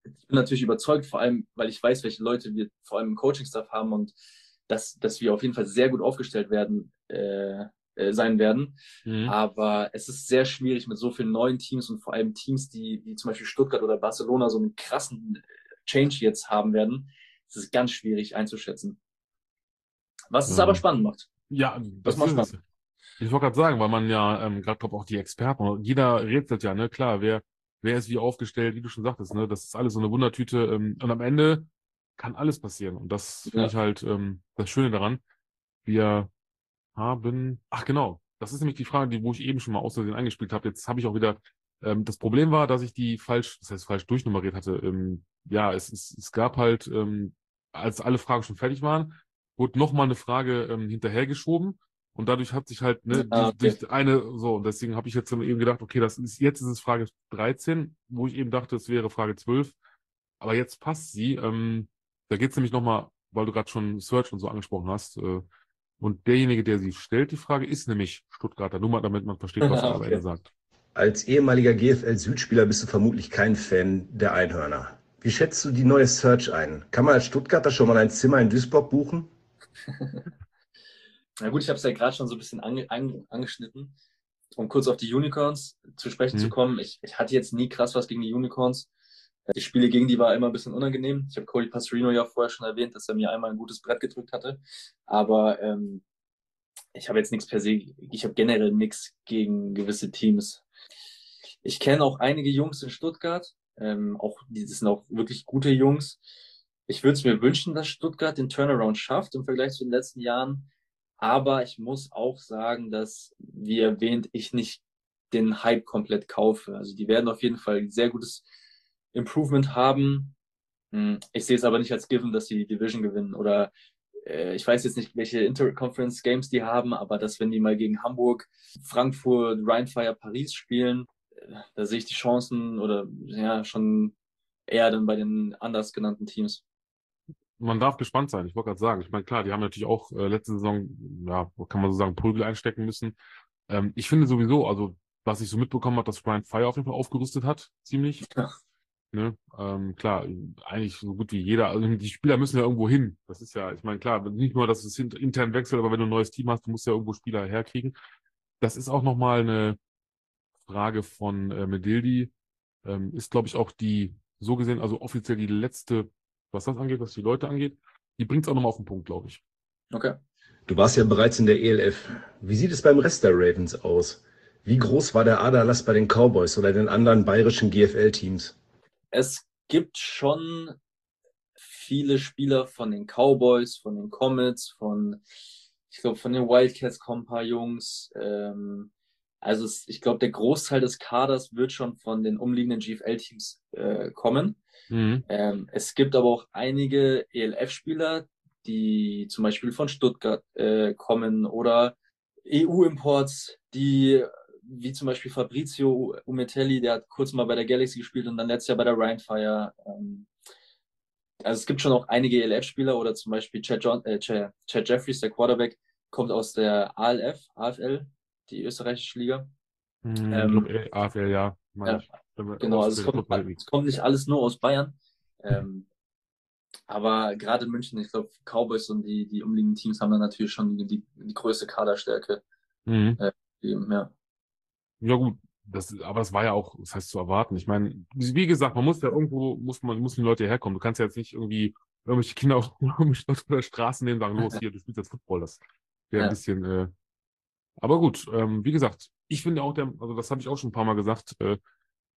Ich bin natürlich überzeugt, vor allem, weil ich weiß, welche Leute wir vor allem im Coaching-Staff haben und dass, dass wir auf jeden Fall sehr gut aufgestellt werden, äh, äh, sein werden. Mhm. Aber es ist sehr schwierig mit so vielen neuen Teams und vor allem Teams, die, wie zum Beispiel Stuttgart oder Barcelona so einen krassen Change jetzt haben werden, es ist ganz schwierig einzuschätzen. Was es aber spannend macht. Ja, das, das macht Spaß. Ich wollte gerade sagen, weil man ja ähm, gerade glaube auch die Experten, jeder rätselt ja, ne, klar, wer, wer ist wie aufgestellt, wie du schon sagtest, ne, das ist alles so eine Wundertüte ähm, und am Ende kann alles passieren und das finde ja. ich halt ähm, das Schöne daran. Wir haben, ach genau, das ist nämlich die Frage, die, wo ich eben schon mal außerdem eingespielt habe. Jetzt habe ich auch wieder, ähm, das Problem war, dass ich die falsch, das heißt falsch durchnummeriert hatte. Ähm, ja, es, es, es gab halt, ähm, als alle Fragen schon fertig waren, wurde nochmal eine Frage ähm, hinterhergeschoben und dadurch hat sich halt, ne, ah, okay. durch eine, so, und deswegen habe ich jetzt eben gedacht, okay, das ist, jetzt ist es Frage 13, wo ich eben dachte, es wäre Frage 12. Aber jetzt passt sie. Ähm, da geht es nämlich nochmal, weil du gerade schon Search und so angesprochen hast. Äh, und derjenige, der sie stellt, die Frage, ist nämlich Stuttgarter Nummer, damit man versteht, was er okay. sagt. Als ehemaliger GFL-Südspieler bist du vermutlich kein Fan der Einhörner. Wie schätzt du die neue Search ein? Kann man als Stuttgarter schon mal ein Zimmer in Duisburg buchen? Na gut, ich habe es ja gerade schon so ein bisschen ange ange angeschnitten, um kurz auf die Unicorns zu sprechen mhm. zu kommen. Ich, ich, hatte jetzt nie krass was gegen die Unicorns. Die Spiele gegen die war immer ein bisschen unangenehm. Ich habe Cody Pastorino ja vorher schon erwähnt, dass er mir einmal ein gutes Brett gedrückt hatte. Aber ähm, ich habe jetzt nichts per se, ich habe generell nichts gegen gewisse Teams. Ich kenne auch einige Jungs in Stuttgart, ähm, auch die sind auch wirklich gute Jungs. Ich würde es mir wünschen, dass Stuttgart den Turnaround schafft im Vergleich zu den letzten Jahren. Aber ich muss auch sagen, dass, wie erwähnt, ich nicht den Hype komplett kaufe. Also die werden auf jeden Fall ein sehr gutes Improvement haben. Hm, ich sehe es aber nicht als given, dass sie die Division gewinnen. Oder äh, ich weiß jetzt nicht, welche Interconference Games die haben, aber dass wenn die mal gegen Hamburg, Frankfurt, Rheinfire, Paris spielen, äh, da sehe ich die Chancen oder ja schon eher dann bei den anders genannten Teams man darf gespannt sein. Ich wollte gerade sagen, ich meine, klar, die haben natürlich auch äh, letzte Saison, ja, kann man so sagen, Prügel einstecken müssen. Ähm, ich finde sowieso, also was ich so mitbekommen habe, dass Brian Fire auf jeden Fall aufgerüstet hat, ziemlich. Ja. Ne? Ähm, klar, eigentlich so gut wie jeder, also die Spieler müssen ja irgendwo hin. Das ist ja, ich meine, klar, nicht nur, dass es intern wechselt, aber wenn du ein neues Team hast, du musst ja irgendwo Spieler herkriegen. Das ist auch nochmal eine Frage von äh, Medildi. Ähm, ist, glaube ich, auch die, so gesehen, also offiziell die letzte was das angeht, was die Leute angeht. Die bringt es auch nochmal auf den Punkt, glaube ich. Okay. Du warst ja bereits in der ELF. Wie sieht es beim Rest der Ravens aus? Wie groß war der Aderlass bei den Cowboys oder den anderen bayerischen GFL-Teams? Es gibt schon viele Spieler von den Cowboys, von den Comets, von, ich glaube, von den Wildcats kommen ein paar Jungs. Ähm, also es, ich glaube, der Großteil des Kaders wird schon von den umliegenden GFL-Teams äh, kommen. Mhm. Ähm, es gibt aber auch einige ELF-Spieler, die zum Beispiel von Stuttgart äh, kommen oder EU-Imports, die wie zum Beispiel Fabrizio Umetelli, der hat kurz mal bei der Galaxy gespielt und dann letztes Jahr bei der Rheinfire. Ähm, also es gibt schon auch einige ELF-Spieler oder zum Beispiel Chad, John, äh, Chad, Chad Jeffries, der Quarterback, kommt aus der ALF, AFL, die österreichische Liga. Mhm, ähm, AFL, ja. ja genau, also es kommt, es kommt, nicht alles nur aus Bayern. Ähm, aber gerade in München, ich glaube, Cowboys und die, die umliegenden Teams haben dann natürlich schon die, die, die größte Kaderstärke. Mhm. Äh, eben, ja. Ja, gut. Das, aber das war ja auch, das heißt zu erwarten. Ich meine, wie gesagt, man muss ja irgendwo, muss man, müssen die Leute herkommen. Du kannst ja jetzt nicht irgendwie irgendwelche Kinder auf Leute der Straße nehmen und sagen, los, hier, du spielst jetzt Football. Das wäre ja. ein bisschen, äh, aber gut, ähm, wie gesagt, ich finde auch, der, also das habe ich auch schon ein paar Mal gesagt, äh,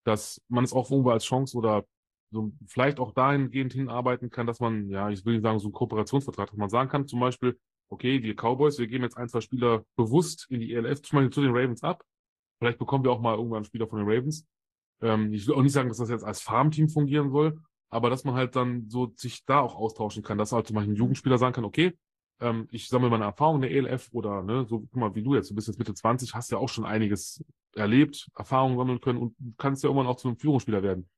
dass man es auch irgendwo als Chance oder so vielleicht auch dahingehend hinarbeiten kann, dass man, ja, ich will nicht sagen, so einen Kooperationsvertrag, dass man sagen kann, zum Beispiel, okay, wir Cowboys, wir geben jetzt ein, zwei Spieler bewusst in die ELF, zum Beispiel zu den Ravens ab. Vielleicht bekommen wir auch mal irgendwann einen Spieler von den Ravens. Ähm, ich will auch nicht sagen, dass das jetzt als Farmteam fungieren soll, aber dass man halt dann so sich da auch austauschen kann, dass halt zum Beispiel ein Jugendspieler sagen kann, okay, ähm, ich sammle meine Erfahrung in der ELF oder ne, so guck mal, wie du jetzt, du bist jetzt Mitte 20, hast ja auch schon einiges erlebt, Erfahrungen sammeln können und kannst ja irgendwann auch zu einem Führungsspieler werden.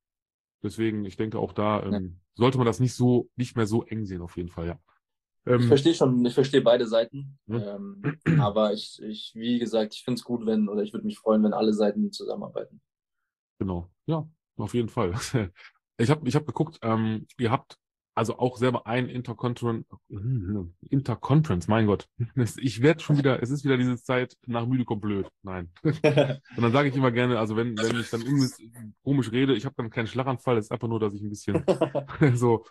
Deswegen, ich denke auch da ähm, ja. sollte man das nicht so, nicht mehr so eng sehen, auf jeden Fall, ja. Ähm, ich verstehe schon, ich verstehe beide Seiten. Ähm, aber ich, ich, wie gesagt, ich finde es gut, wenn, oder ich würde mich freuen, wenn alle Seiten zusammenarbeiten. Genau, ja, auf jeden Fall. Ich habe ich hab geguckt, ähm, ihr habt also auch selber ein Interconference, Interconference, mein Gott. Ich werde schon wieder, es ist wieder diese Zeit, nach müde kommt blöd. Nein. Und dann sage ich immer gerne, also wenn, wenn ich dann komisch rede, ich habe dann keinen Schlaganfall, es ist einfach nur, dass ich ein bisschen so,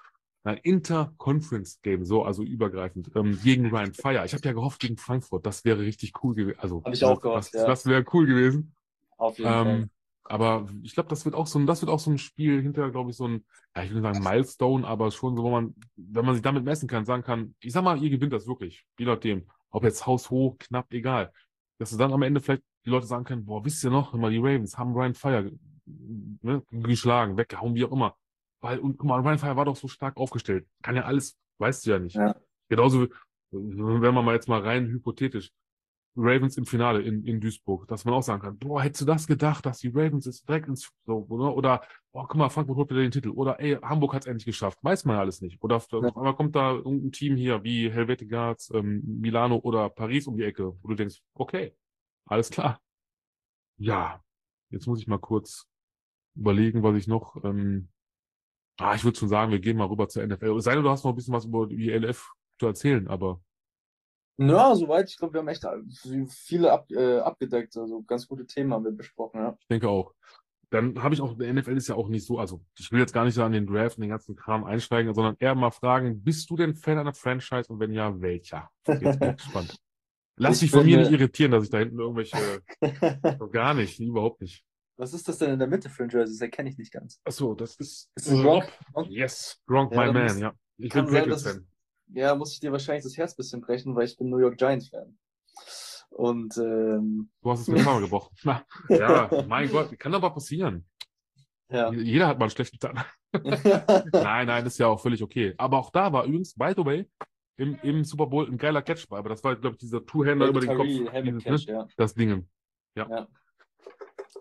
Nein, Inter-Conference-Game, so, also übergreifend, ähm, gegen Ryan Fire. Ich habe ja gehofft gegen Frankfurt, das wäre richtig cool gewesen. Also, Hab ich auch gehofft, das, ja. das wäre cool gewesen. Auf jeden Fall. Ähm, aber ich glaube, das wird auch so ein, das wird auch so ein Spiel hinterher, glaube ich, so ein, ja, ich will nicht sagen Milestone, aber schon so, wo man, wenn man sich damit messen kann, sagen kann, ich sag mal, ihr gewinnt das wirklich, je nachdem. Ob jetzt haushoch, knapp, egal. Dass du dann am Ende vielleicht die Leute sagen können, boah, wisst ihr noch, immer die Ravens haben Ryan Fire ne, geschlagen, weggehauen, wie auch immer. Weil, und guck mal, Ryan Fire war doch so stark aufgestellt. Kann ja alles, weißt du ja nicht. Ja. Genauso, wenn man mal jetzt mal rein hypothetisch, Ravens im Finale in, in Duisburg, dass man auch sagen kann, boah, hättest du das gedacht, dass die Ravens jetzt direkt ins, so, oder, oder, boah, guck mal, Frankfurt holt wieder den Titel, oder, ey, Hamburg hat es endlich geschafft, weiß man ja alles nicht, oder, auf einmal kommt da irgendein Team hier, wie Helvetic Guards, ähm, Milano oder Paris um die Ecke, wo du denkst, okay, alles klar. Ja, jetzt muss ich mal kurz überlegen, was ich noch, ähm, ah, ich würde schon sagen, wir gehen mal rüber zur NFL. Es sei denn, du hast noch ein bisschen was über die ELF zu erzählen, aber Ja, soweit. Ich glaube, wir haben echt viele ab, äh, abgedeckt. Also ganz gute Themen haben wir besprochen, ja. Ich denke auch. Dann habe ich auch, der NFL ist ja auch nicht so, also ich will jetzt gar nicht so an den Draft und den ganzen Kram einsteigen, sondern eher mal fragen, bist du denn Fan einer Franchise und wenn ja, welcher? Jetzt bin ich gespannt. Lass Ich dich von mir nicht irritieren, dass ich da hinten irgendwelche, gar nicht, überhaupt nicht. Was ist das denn in der Mitte für ein Jersey? Das erkenne ich nicht ganz. Achso, das ist, Ist Gronk? Gronk? Yes, Gronk, Ja, my man, muss- ja. Ich bin sein, Patriots dass es- Fan. Ja, muss ich dir wahrscheinlich das Herz ein bisschen brechen, weil ich bin New York Giants Fan. Und ähm, Du hast es mir zweimal gebrochen. Ja, mein Gott, kann aber passieren. ja. Jeder hat mal einen schlechten Tag. Nein, nein, ist ja auch völlig okay. Aber auch da war übrigens, by the way, im, im Super Bowl ein geiler Catch aber das war, glaube ich, dieser Two-Hander über den Kopf. Dieses, ne? ja. Das Dingen. Ja. Ja.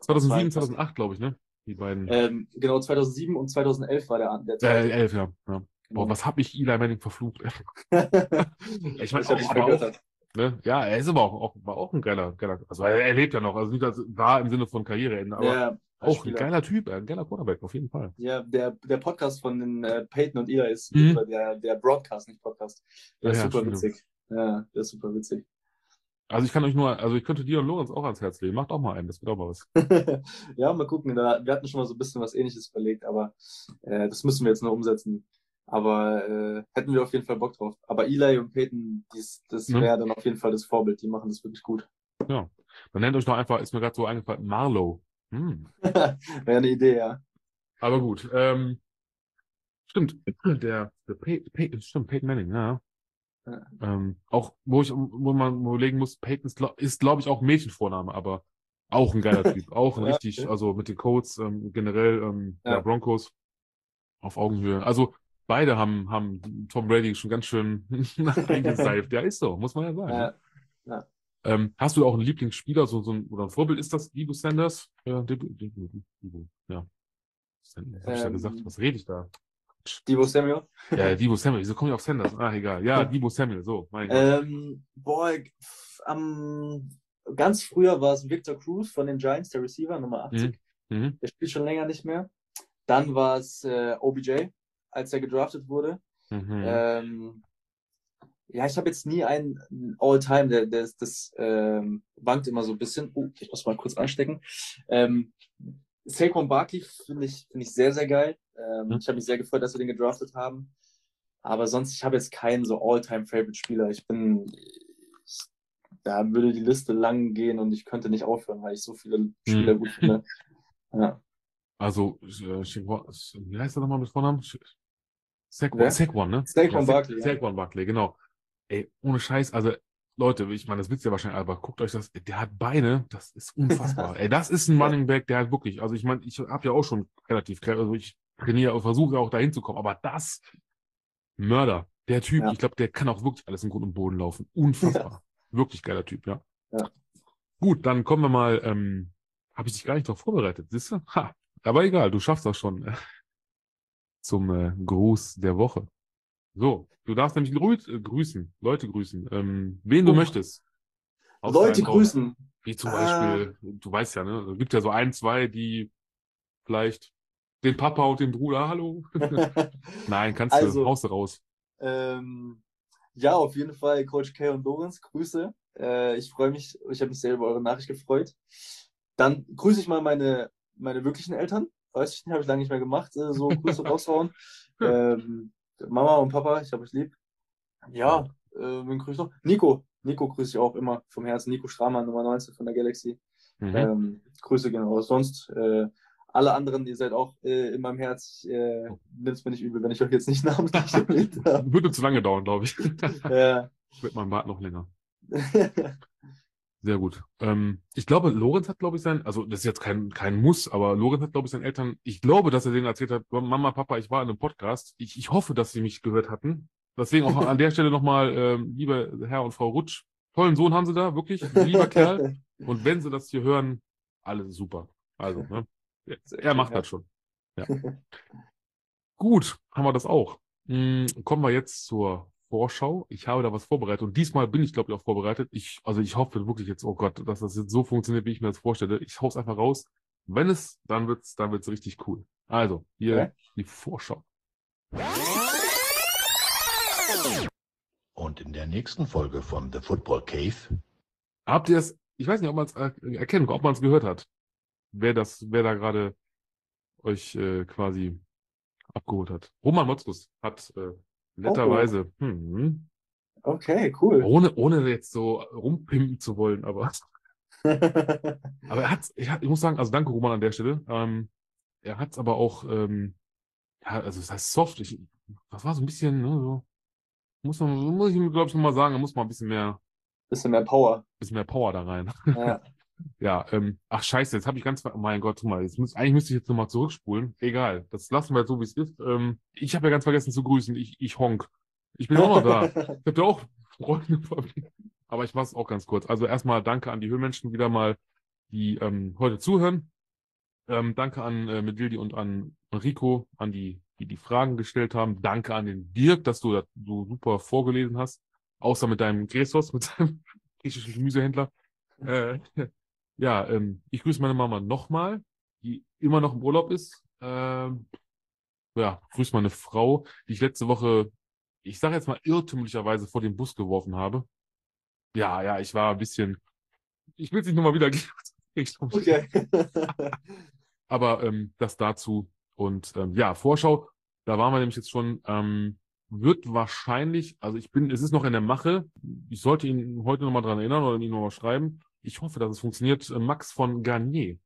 2007, Das war- 2008, glaube ich, ne? Die beiden. Ähm, genau, 2007 und 2011 war der, der Äh, zweite. elf, ja. ja. Boah, was hab ich Eli Manning verflucht? ich meine, dich auch, aber auch, ne? Ja, er ist aber auch, auch, war auch ein geiler, geiler, also er, er lebt ja noch, also nicht das war im Sinne von Karriereende, aber Ja, als auch ein Spieler. geiler Typ, ein geiler Quarterback, auf jeden Fall. Ja, der, der Podcast von den äh, Peyton und Eli ist Mhm. der, der Broadcast, nicht Podcast. Der ist Ja, ja, super stimmt. witzig. Ja, der ist super witzig. Also ich kann euch nur, also ich könnte dir und Lorenz auch ans Herz legen. Macht auch mal einen, das wird auch mal was. ja, mal gucken. Da, wir hatten schon mal so ein bisschen was ähnliches überlegt, aber äh, das müssen wir jetzt noch umsetzen. Aber äh, hätten wir auf jeden Fall Bock drauf. Aber Eli und Peyton, dies, das Mhm. wäre dann auf jeden Fall das Vorbild. Die machen das wirklich gut. Dann nennt euch doch einfach, ist mir gerade so eingefallen, Marlow. Hm. wäre eine Idee, ja. Aber gut. Ähm, stimmt, der, der Pey, Pey, stimmt, Peyton Manning, ja. Ja. Ähm, auch, wo ich, wo man überlegen muss, Peyton ist, ist glaube ich, auch ein Mädchenvorname, aber auch ein geiler Typ. Auch ein Ja, richtig, okay. also mit den Codes, ähm, generell, ähm, ja. Broncos auf Augenhöhe. Also beide haben, haben Tom Brady schon ganz schön eingeseift. Ja, ist so, muss man ja sagen. Ja. Ähm, hast du auch einen Lieblingsspieler, so, so ein, oder ein Vorbild? Ist das Debo Sanders? Ja, Debo, Debo, Debo, ja. Was hab ich da Ähm, gesagt? Was rede ich da? Debo Samuel. Ja, Debo Samuel. Wieso komme ich auf Sanders? Ah, egal. Ja, Debo Samuel, so, mein. Ähm, boah, am, ganz früher war es Victor Cruz von den Giants, der Receiver, Nummer 80. Mhm. Der spielt schon länger nicht mehr. Dann war es äh, OBJ, als er gedraftet wurde. Mhm. Ähm, ja, ich habe jetzt nie einen All-Time, der, der ist- das ähm, wankt immer so ein bisschen. Oh, ich muss mal kurz anstecken. Ähm, Saquon Barkley finde ich, finde ich sehr, sehr geil. Ähm, Mhm. Ich habe mich sehr gefreut, dass wir den gedraftet haben. Aber sonst, ich habe jetzt keinen so All-Time-Favorite-Spieler. Ich bin, ich, da würde die Liste lang gehen und ich könnte nicht aufhören, weil ich so viele Spieler gut finde. Ja. Also, äh, wie heißt er nochmal mit Vornamen? Saquon? Saquon, ne? Saquon Ja, Sa- Barkley, ja. Saquon Barkley, genau. Ey, ohne Scheiß, also, Leute, ich meine, das wisst ihr wahrscheinlich, aber guckt euch das, der hat Beine, das ist unfassbar. Ey, das ist ein. Running Back, der hat wirklich, also ich meine, ich habe ja auch schon relativ, also ich trainiere und versuche auch dahin zu kommen, aber das, Mörder, der Typ, Ja. ich glaube, der kann auch wirklich alles im Grund und Boden laufen. Unfassbar. Wirklich geiler Typ, ja. Ja. Gut, dann kommen wir mal, ähm, habe ich dich gar nicht darauf vorbereitet, siehst du? Ha, aber egal, du schaffst das schon. äh, Zum äh, Gruß der Woche. So, du darfst nämlich grü äh, grüßen, Leute grüßen, ähm, wen du Oh. möchtest. Aus Leute grüßen. Wie zum Ah. Beispiel, du weißt ja, ne? Es gibt ja so ein, zwei, die vielleicht den Papa und den Bruder, hallo. Nein, kannst du, Also- haust du raus. Ähm, ja, auf jeden Fall Coach K und Lorenz, Grüße. Äh, ich freue mich, ich habe mich sehr über eure Nachricht gefreut. Dann grüße ich mal meine, meine wirklichen Eltern. Weiß ich nicht, habe ich lange nicht mehr gemacht, äh, so Grüße raushauen. Ähm, Mama und Papa, ich habe euch lieb. Ja, äh, wen grüße noch? Nico. Nico grüße ich auch immer vom Herzen. Nico Stramann, Nummer 19 von der Galaxy. Mhm. Ähm, Grüße gehen raus. Sonst äh, alle anderen, ihr seid auch äh, in meinem Herz. Äh, Nimmt es mir nicht übel, wenn ich euch jetzt nicht namentlich erwähnt habe. Würde zu lange dauern, glaube ich. Ja. Wird mein Bart noch länger. Sehr gut. Ähm, ich glaube, Lorenz hat, glaube ich, sein, also das ist jetzt kein, kein Muss, aber Lorenz hat, glaube ich, seinen Eltern, ich glaube, dass er denen erzählt hat, Mama, Papa, ich war in einem Podcast. Ich, ich hoffe, dass sie mich gehört hatten. Deswegen auch an der Stelle nochmal, ähm, lieber Herr und Frau Rutsch, tollen Sohn haben sie da, wirklich, lieber Kerl. Und wenn sie das hier hören, alles super. Also, ne? Er macht ja. das schon. Ja. Gut, haben wir das auch. Hm, kommen wir jetzt zur Vorschau. Ich habe da was vorbereitet und diesmal bin ich, glaube ich, auch vorbereitet. Ich, also ich hoffe wirklich jetzt, oh Gott, dass das jetzt so funktioniert, wie ich mir das vorstelle. Ich hau's einfach raus. Wenn es, dann wird's, dann wird's richtig cool. Also, hier Okay. die Vorschau. Und in der nächsten Folge von The Football Cave Habt ihr es, ich weiß nicht, ob man es erkennen, ob man es gehört hat, wer das, wer da gerade euch äh, quasi abgeholt hat. Roman Motzkus hat äh, netterweise, hm, Okay, cool. ohne, ohne jetzt so rumpimpen zu wollen, aber, aber er hat, ich, ich muss sagen, also danke Roman an der Stelle. Ähm, er hat es aber auch, ähm, ja, also das heißt soft. Ich, das war so ein bisschen, ne, so, muss man, muss ich glaube ich nochmal sagen, da muss man ein bisschen mehr, Bisschen mehr Power. bisschen mehr Power da rein. Ja. Ja, ähm, ach scheiße, jetzt habe ich ganz, oh mein Gott, guck mal, jetzt muss, eigentlich müsste ich jetzt nochmal zurückspulen. Egal, das lassen wir so, wie es ist. Ähm, ich habe ja ganz vergessen zu grüßen, ich, ich honk. Ich bin auch noch da. Ich habe ja auch Freunde mir. Aber ich mache es auch ganz kurz. Also erstmal danke an die Höhlmenschen wieder mal, die ähm, heute zuhören. Ähm, danke an äh, Medildi und an Rico, an die, die die Fragen gestellt haben. Danke an den Dirk, dass du das so super vorgelesen hast. Außer mit deinem Gräsos, mit deinem griechischen Gemüsehändler. Äh, ja, ähm, ich grüße meine Mama nochmal, die immer noch im Urlaub ist. Ähm, ja, grüße meine Frau, die ich letzte Woche, ich sage jetzt mal irrtümlicherweise vor den Bus geworfen habe. Ja, ja, ich war ein bisschen, ich will es nicht nochmal wiedergeben. Okay. aber ähm, das dazu. Und ähm, ja, Vorschau, da waren wir nämlich jetzt schon, ähm, wird wahrscheinlich, also ich bin, es ist noch in der Mache. Ich sollte ihn heute nochmal dran erinnern oder ihn nochmal schreiben. Ich hoffe, dass es funktioniert. Äh, Max von Garnier.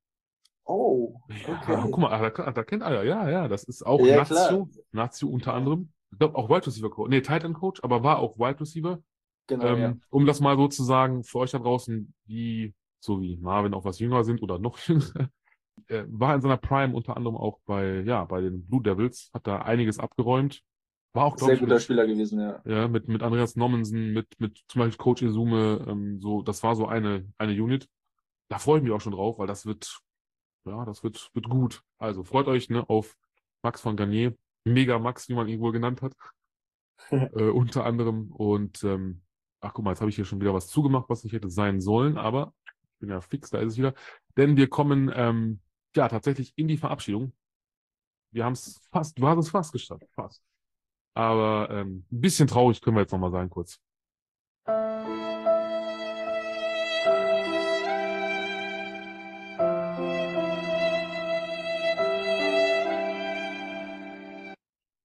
Oh, Ja, okay. guck mal, ah, da, da kennt einer, ja, ja, das ist auch Ja, Nazio, Nazio unter anderem. Ich glaube auch Wide Receiver Coach, nee, Tight End Coach, aber war auch Wide Receiver. Genau, Ähm, ja. Um das mal so zu sagen, für euch da draußen, die, so wie Marvin auch was jünger sind oder noch jünger, äh, war in seiner Prime unter anderem auch bei, ja, bei den Blue Devils, hat da einiges abgeräumt. War auch, Sehr ich, guter mit, Spieler gewesen, ja. ja, mit, mit Andreas Nommensen, mit, mit zum Beispiel Coach Izume, ähm, so, das war so eine, eine Unit. Da freue ich mich auch schon drauf, weil das wird, ja, das wird, wird gut. Also freut euch, ne, auf Max von Garnier, Mega Max, wie man ihn wohl genannt hat, äh, unter anderem. Und, ähm, ach guck mal, jetzt habe ich hier schon wieder was zugemacht, was nicht hätte sein sollen, aber ich bin ja fix, da ist es wieder. Denn wir kommen, ähm, ja, tatsächlich in die Verabschiedung. Wir haben es fast, du hast es fast geschafft, fast. Aber ähm, ein bisschen traurig können wir jetzt nochmal sein, kurz.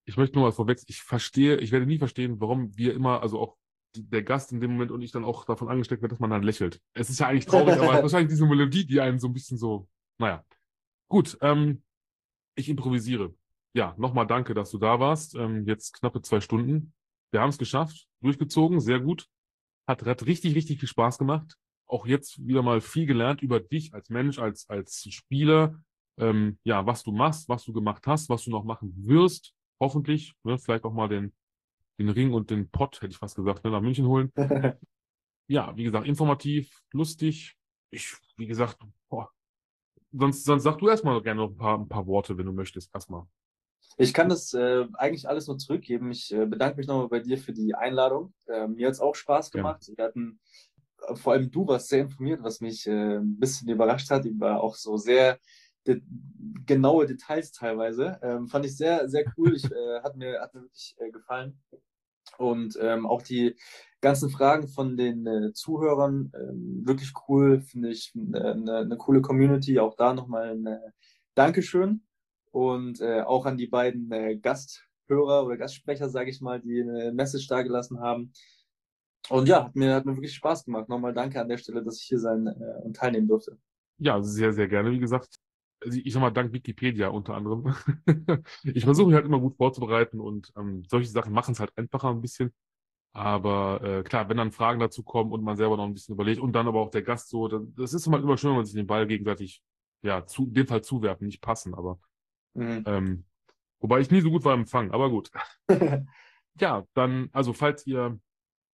Ich möchte nur mal vorweg, ich verstehe, ich werde nie verstehen, warum wir immer, also auch der Gast in dem Moment und ich dann auch davon angesteckt wird, dass man dann lächelt. Es ist ja eigentlich traurig, aber wahrscheinlich diese Melodie, die einen so ein bisschen so, naja. Gut, ähm, ich improvisiere. Ja, nochmal danke, dass du da warst. Ähm, jetzt knappe zwei Stunden. Wir haben es geschafft, durchgezogen, sehr gut. Hat, hat richtig, richtig viel Spaß gemacht. Auch jetzt wieder mal viel gelernt über dich als Mensch, als, als Spieler. Ähm, ja, was du machst, was du gemacht hast, was du noch machen wirst. Hoffentlich. Ne, vielleicht auch mal den, den Ring und den Pott, hätte ich fast gesagt, ne, nach München holen. Ja, wie gesagt, informativ, lustig. Ich, wie gesagt, boah. Sonst, sonst sag du erstmal gerne noch ein paar, ein paar Worte, wenn du möchtest, erstmal. Ich kann das äh, eigentlich alles nur zurückgeben. Ich äh, bedanke mich nochmal bei dir für die Einladung. Äh, mir hat es auch Spaß gemacht. Wir hatten, äh, vor allem du warst sehr informiert, was mich äh, ein bisschen überrascht hat, über auch so sehr de genaue Details teilweise. Ähm, fand ich sehr, sehr cool. Ich, äh, hat, mir, hat mir wirklich äh, gefallen. Und ähm, auch die ganzen Fragen von den äh, Zuhörern, ähm, wirklich cool, finde ich, eine, eine coole Community. Auch da nochmal ein äh, Dankeschön. Und äh, auch an die beiden äh, Gasthörer oder Gastsprecher, sage ich mal, die eine Message dargelassen haben. Und ja, hat mir, hat mir wirklich Spaß gemacht. Nochmal danke an der Stelle, dass ich hier sein äh, und teilnehmen durfte. Ja, sehr, sehr gerne. Wie gesagt, also ich sag mal, dank Wikipedia unter anderem. ich versuche mich halt immer gut vorzubereiten und ähm, solche Sachen machen es halt einfacher ein bisschen. Aber äh, klar, wenn dann Fragen dazu kommen und man selber noch ein bisschen überlegt und dann aber auch der Gast so, das ist immer, immer schön, wenn man sich den Ball gegenseitig, ja, zu, in dem Fall zuwerfen, nicht passen, aber mhm. ähm, wobei ich nie so gut war im Empfang, aber gut. ja, dann, also falls ihr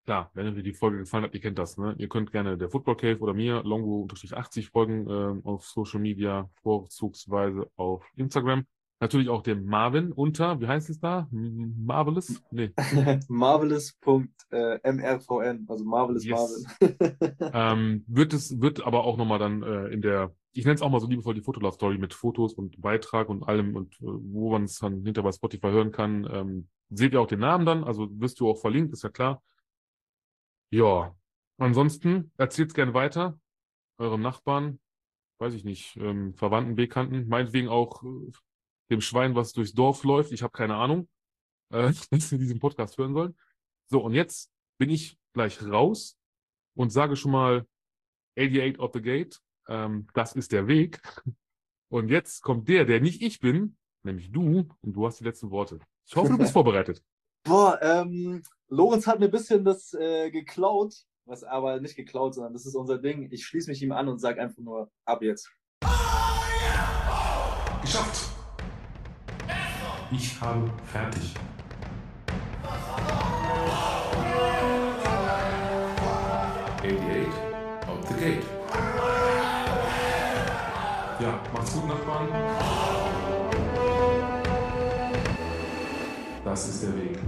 Klar, wenn euch die Folge gefallen hat, ihr kennt das, ne? Ihr könnt gerne der Football Cave oder mir, Longo-80 folgen äh, auf Social Media, vorzugsweise auf Instagram. Natürlich auch dem Marvin unter, wie heißt es da? Marvelous? Nee. Marvelous.mrvn, äh, also Marvelous yes. Marvin. ähm, wird es, wird aber auch nochmal dann äh, in der, ich nenne es auch mal so liebevoll die Fotolove-Story mit Fotos und Beitrag und allem und äh, wo man es dann hinter bei Spotify hören kann. Ähm, seht ihr auch den Namen dann, also wirst du auch verlinkt, ist ja klar. Ja, ansonsten erzählt gerne weiter eurem Nachbarn, weiß ich nicht, ähm, Verwandten, Bekannten, meinetwegen auch äh, dem Schwein, was durchs Dorf läuft. Ich habe keine Ahnung, äh, dass sie diesen Podcast hören sollen. So, und jetzt bin ich gleich raus und sage schon mal 88 of the Gate, ähm, das ist der Weg. Und jetzt kommt der, der nicht ich bin, nämlich du, und du hast die letzten Worte. Ich hoffe, du bist vorbereitet. Boah, ähm, Lorenz hat mir ein bisschen das äh, geklaut, was aber nicht geklaut, sondern das ist unser Ding. Ich schließe mich ihm an und sage einfach nur ab jetzt. Geschafft. Ich habe fertig. Out the gate. Ja, macht's gut, Nachbarn. Das ist der Weg.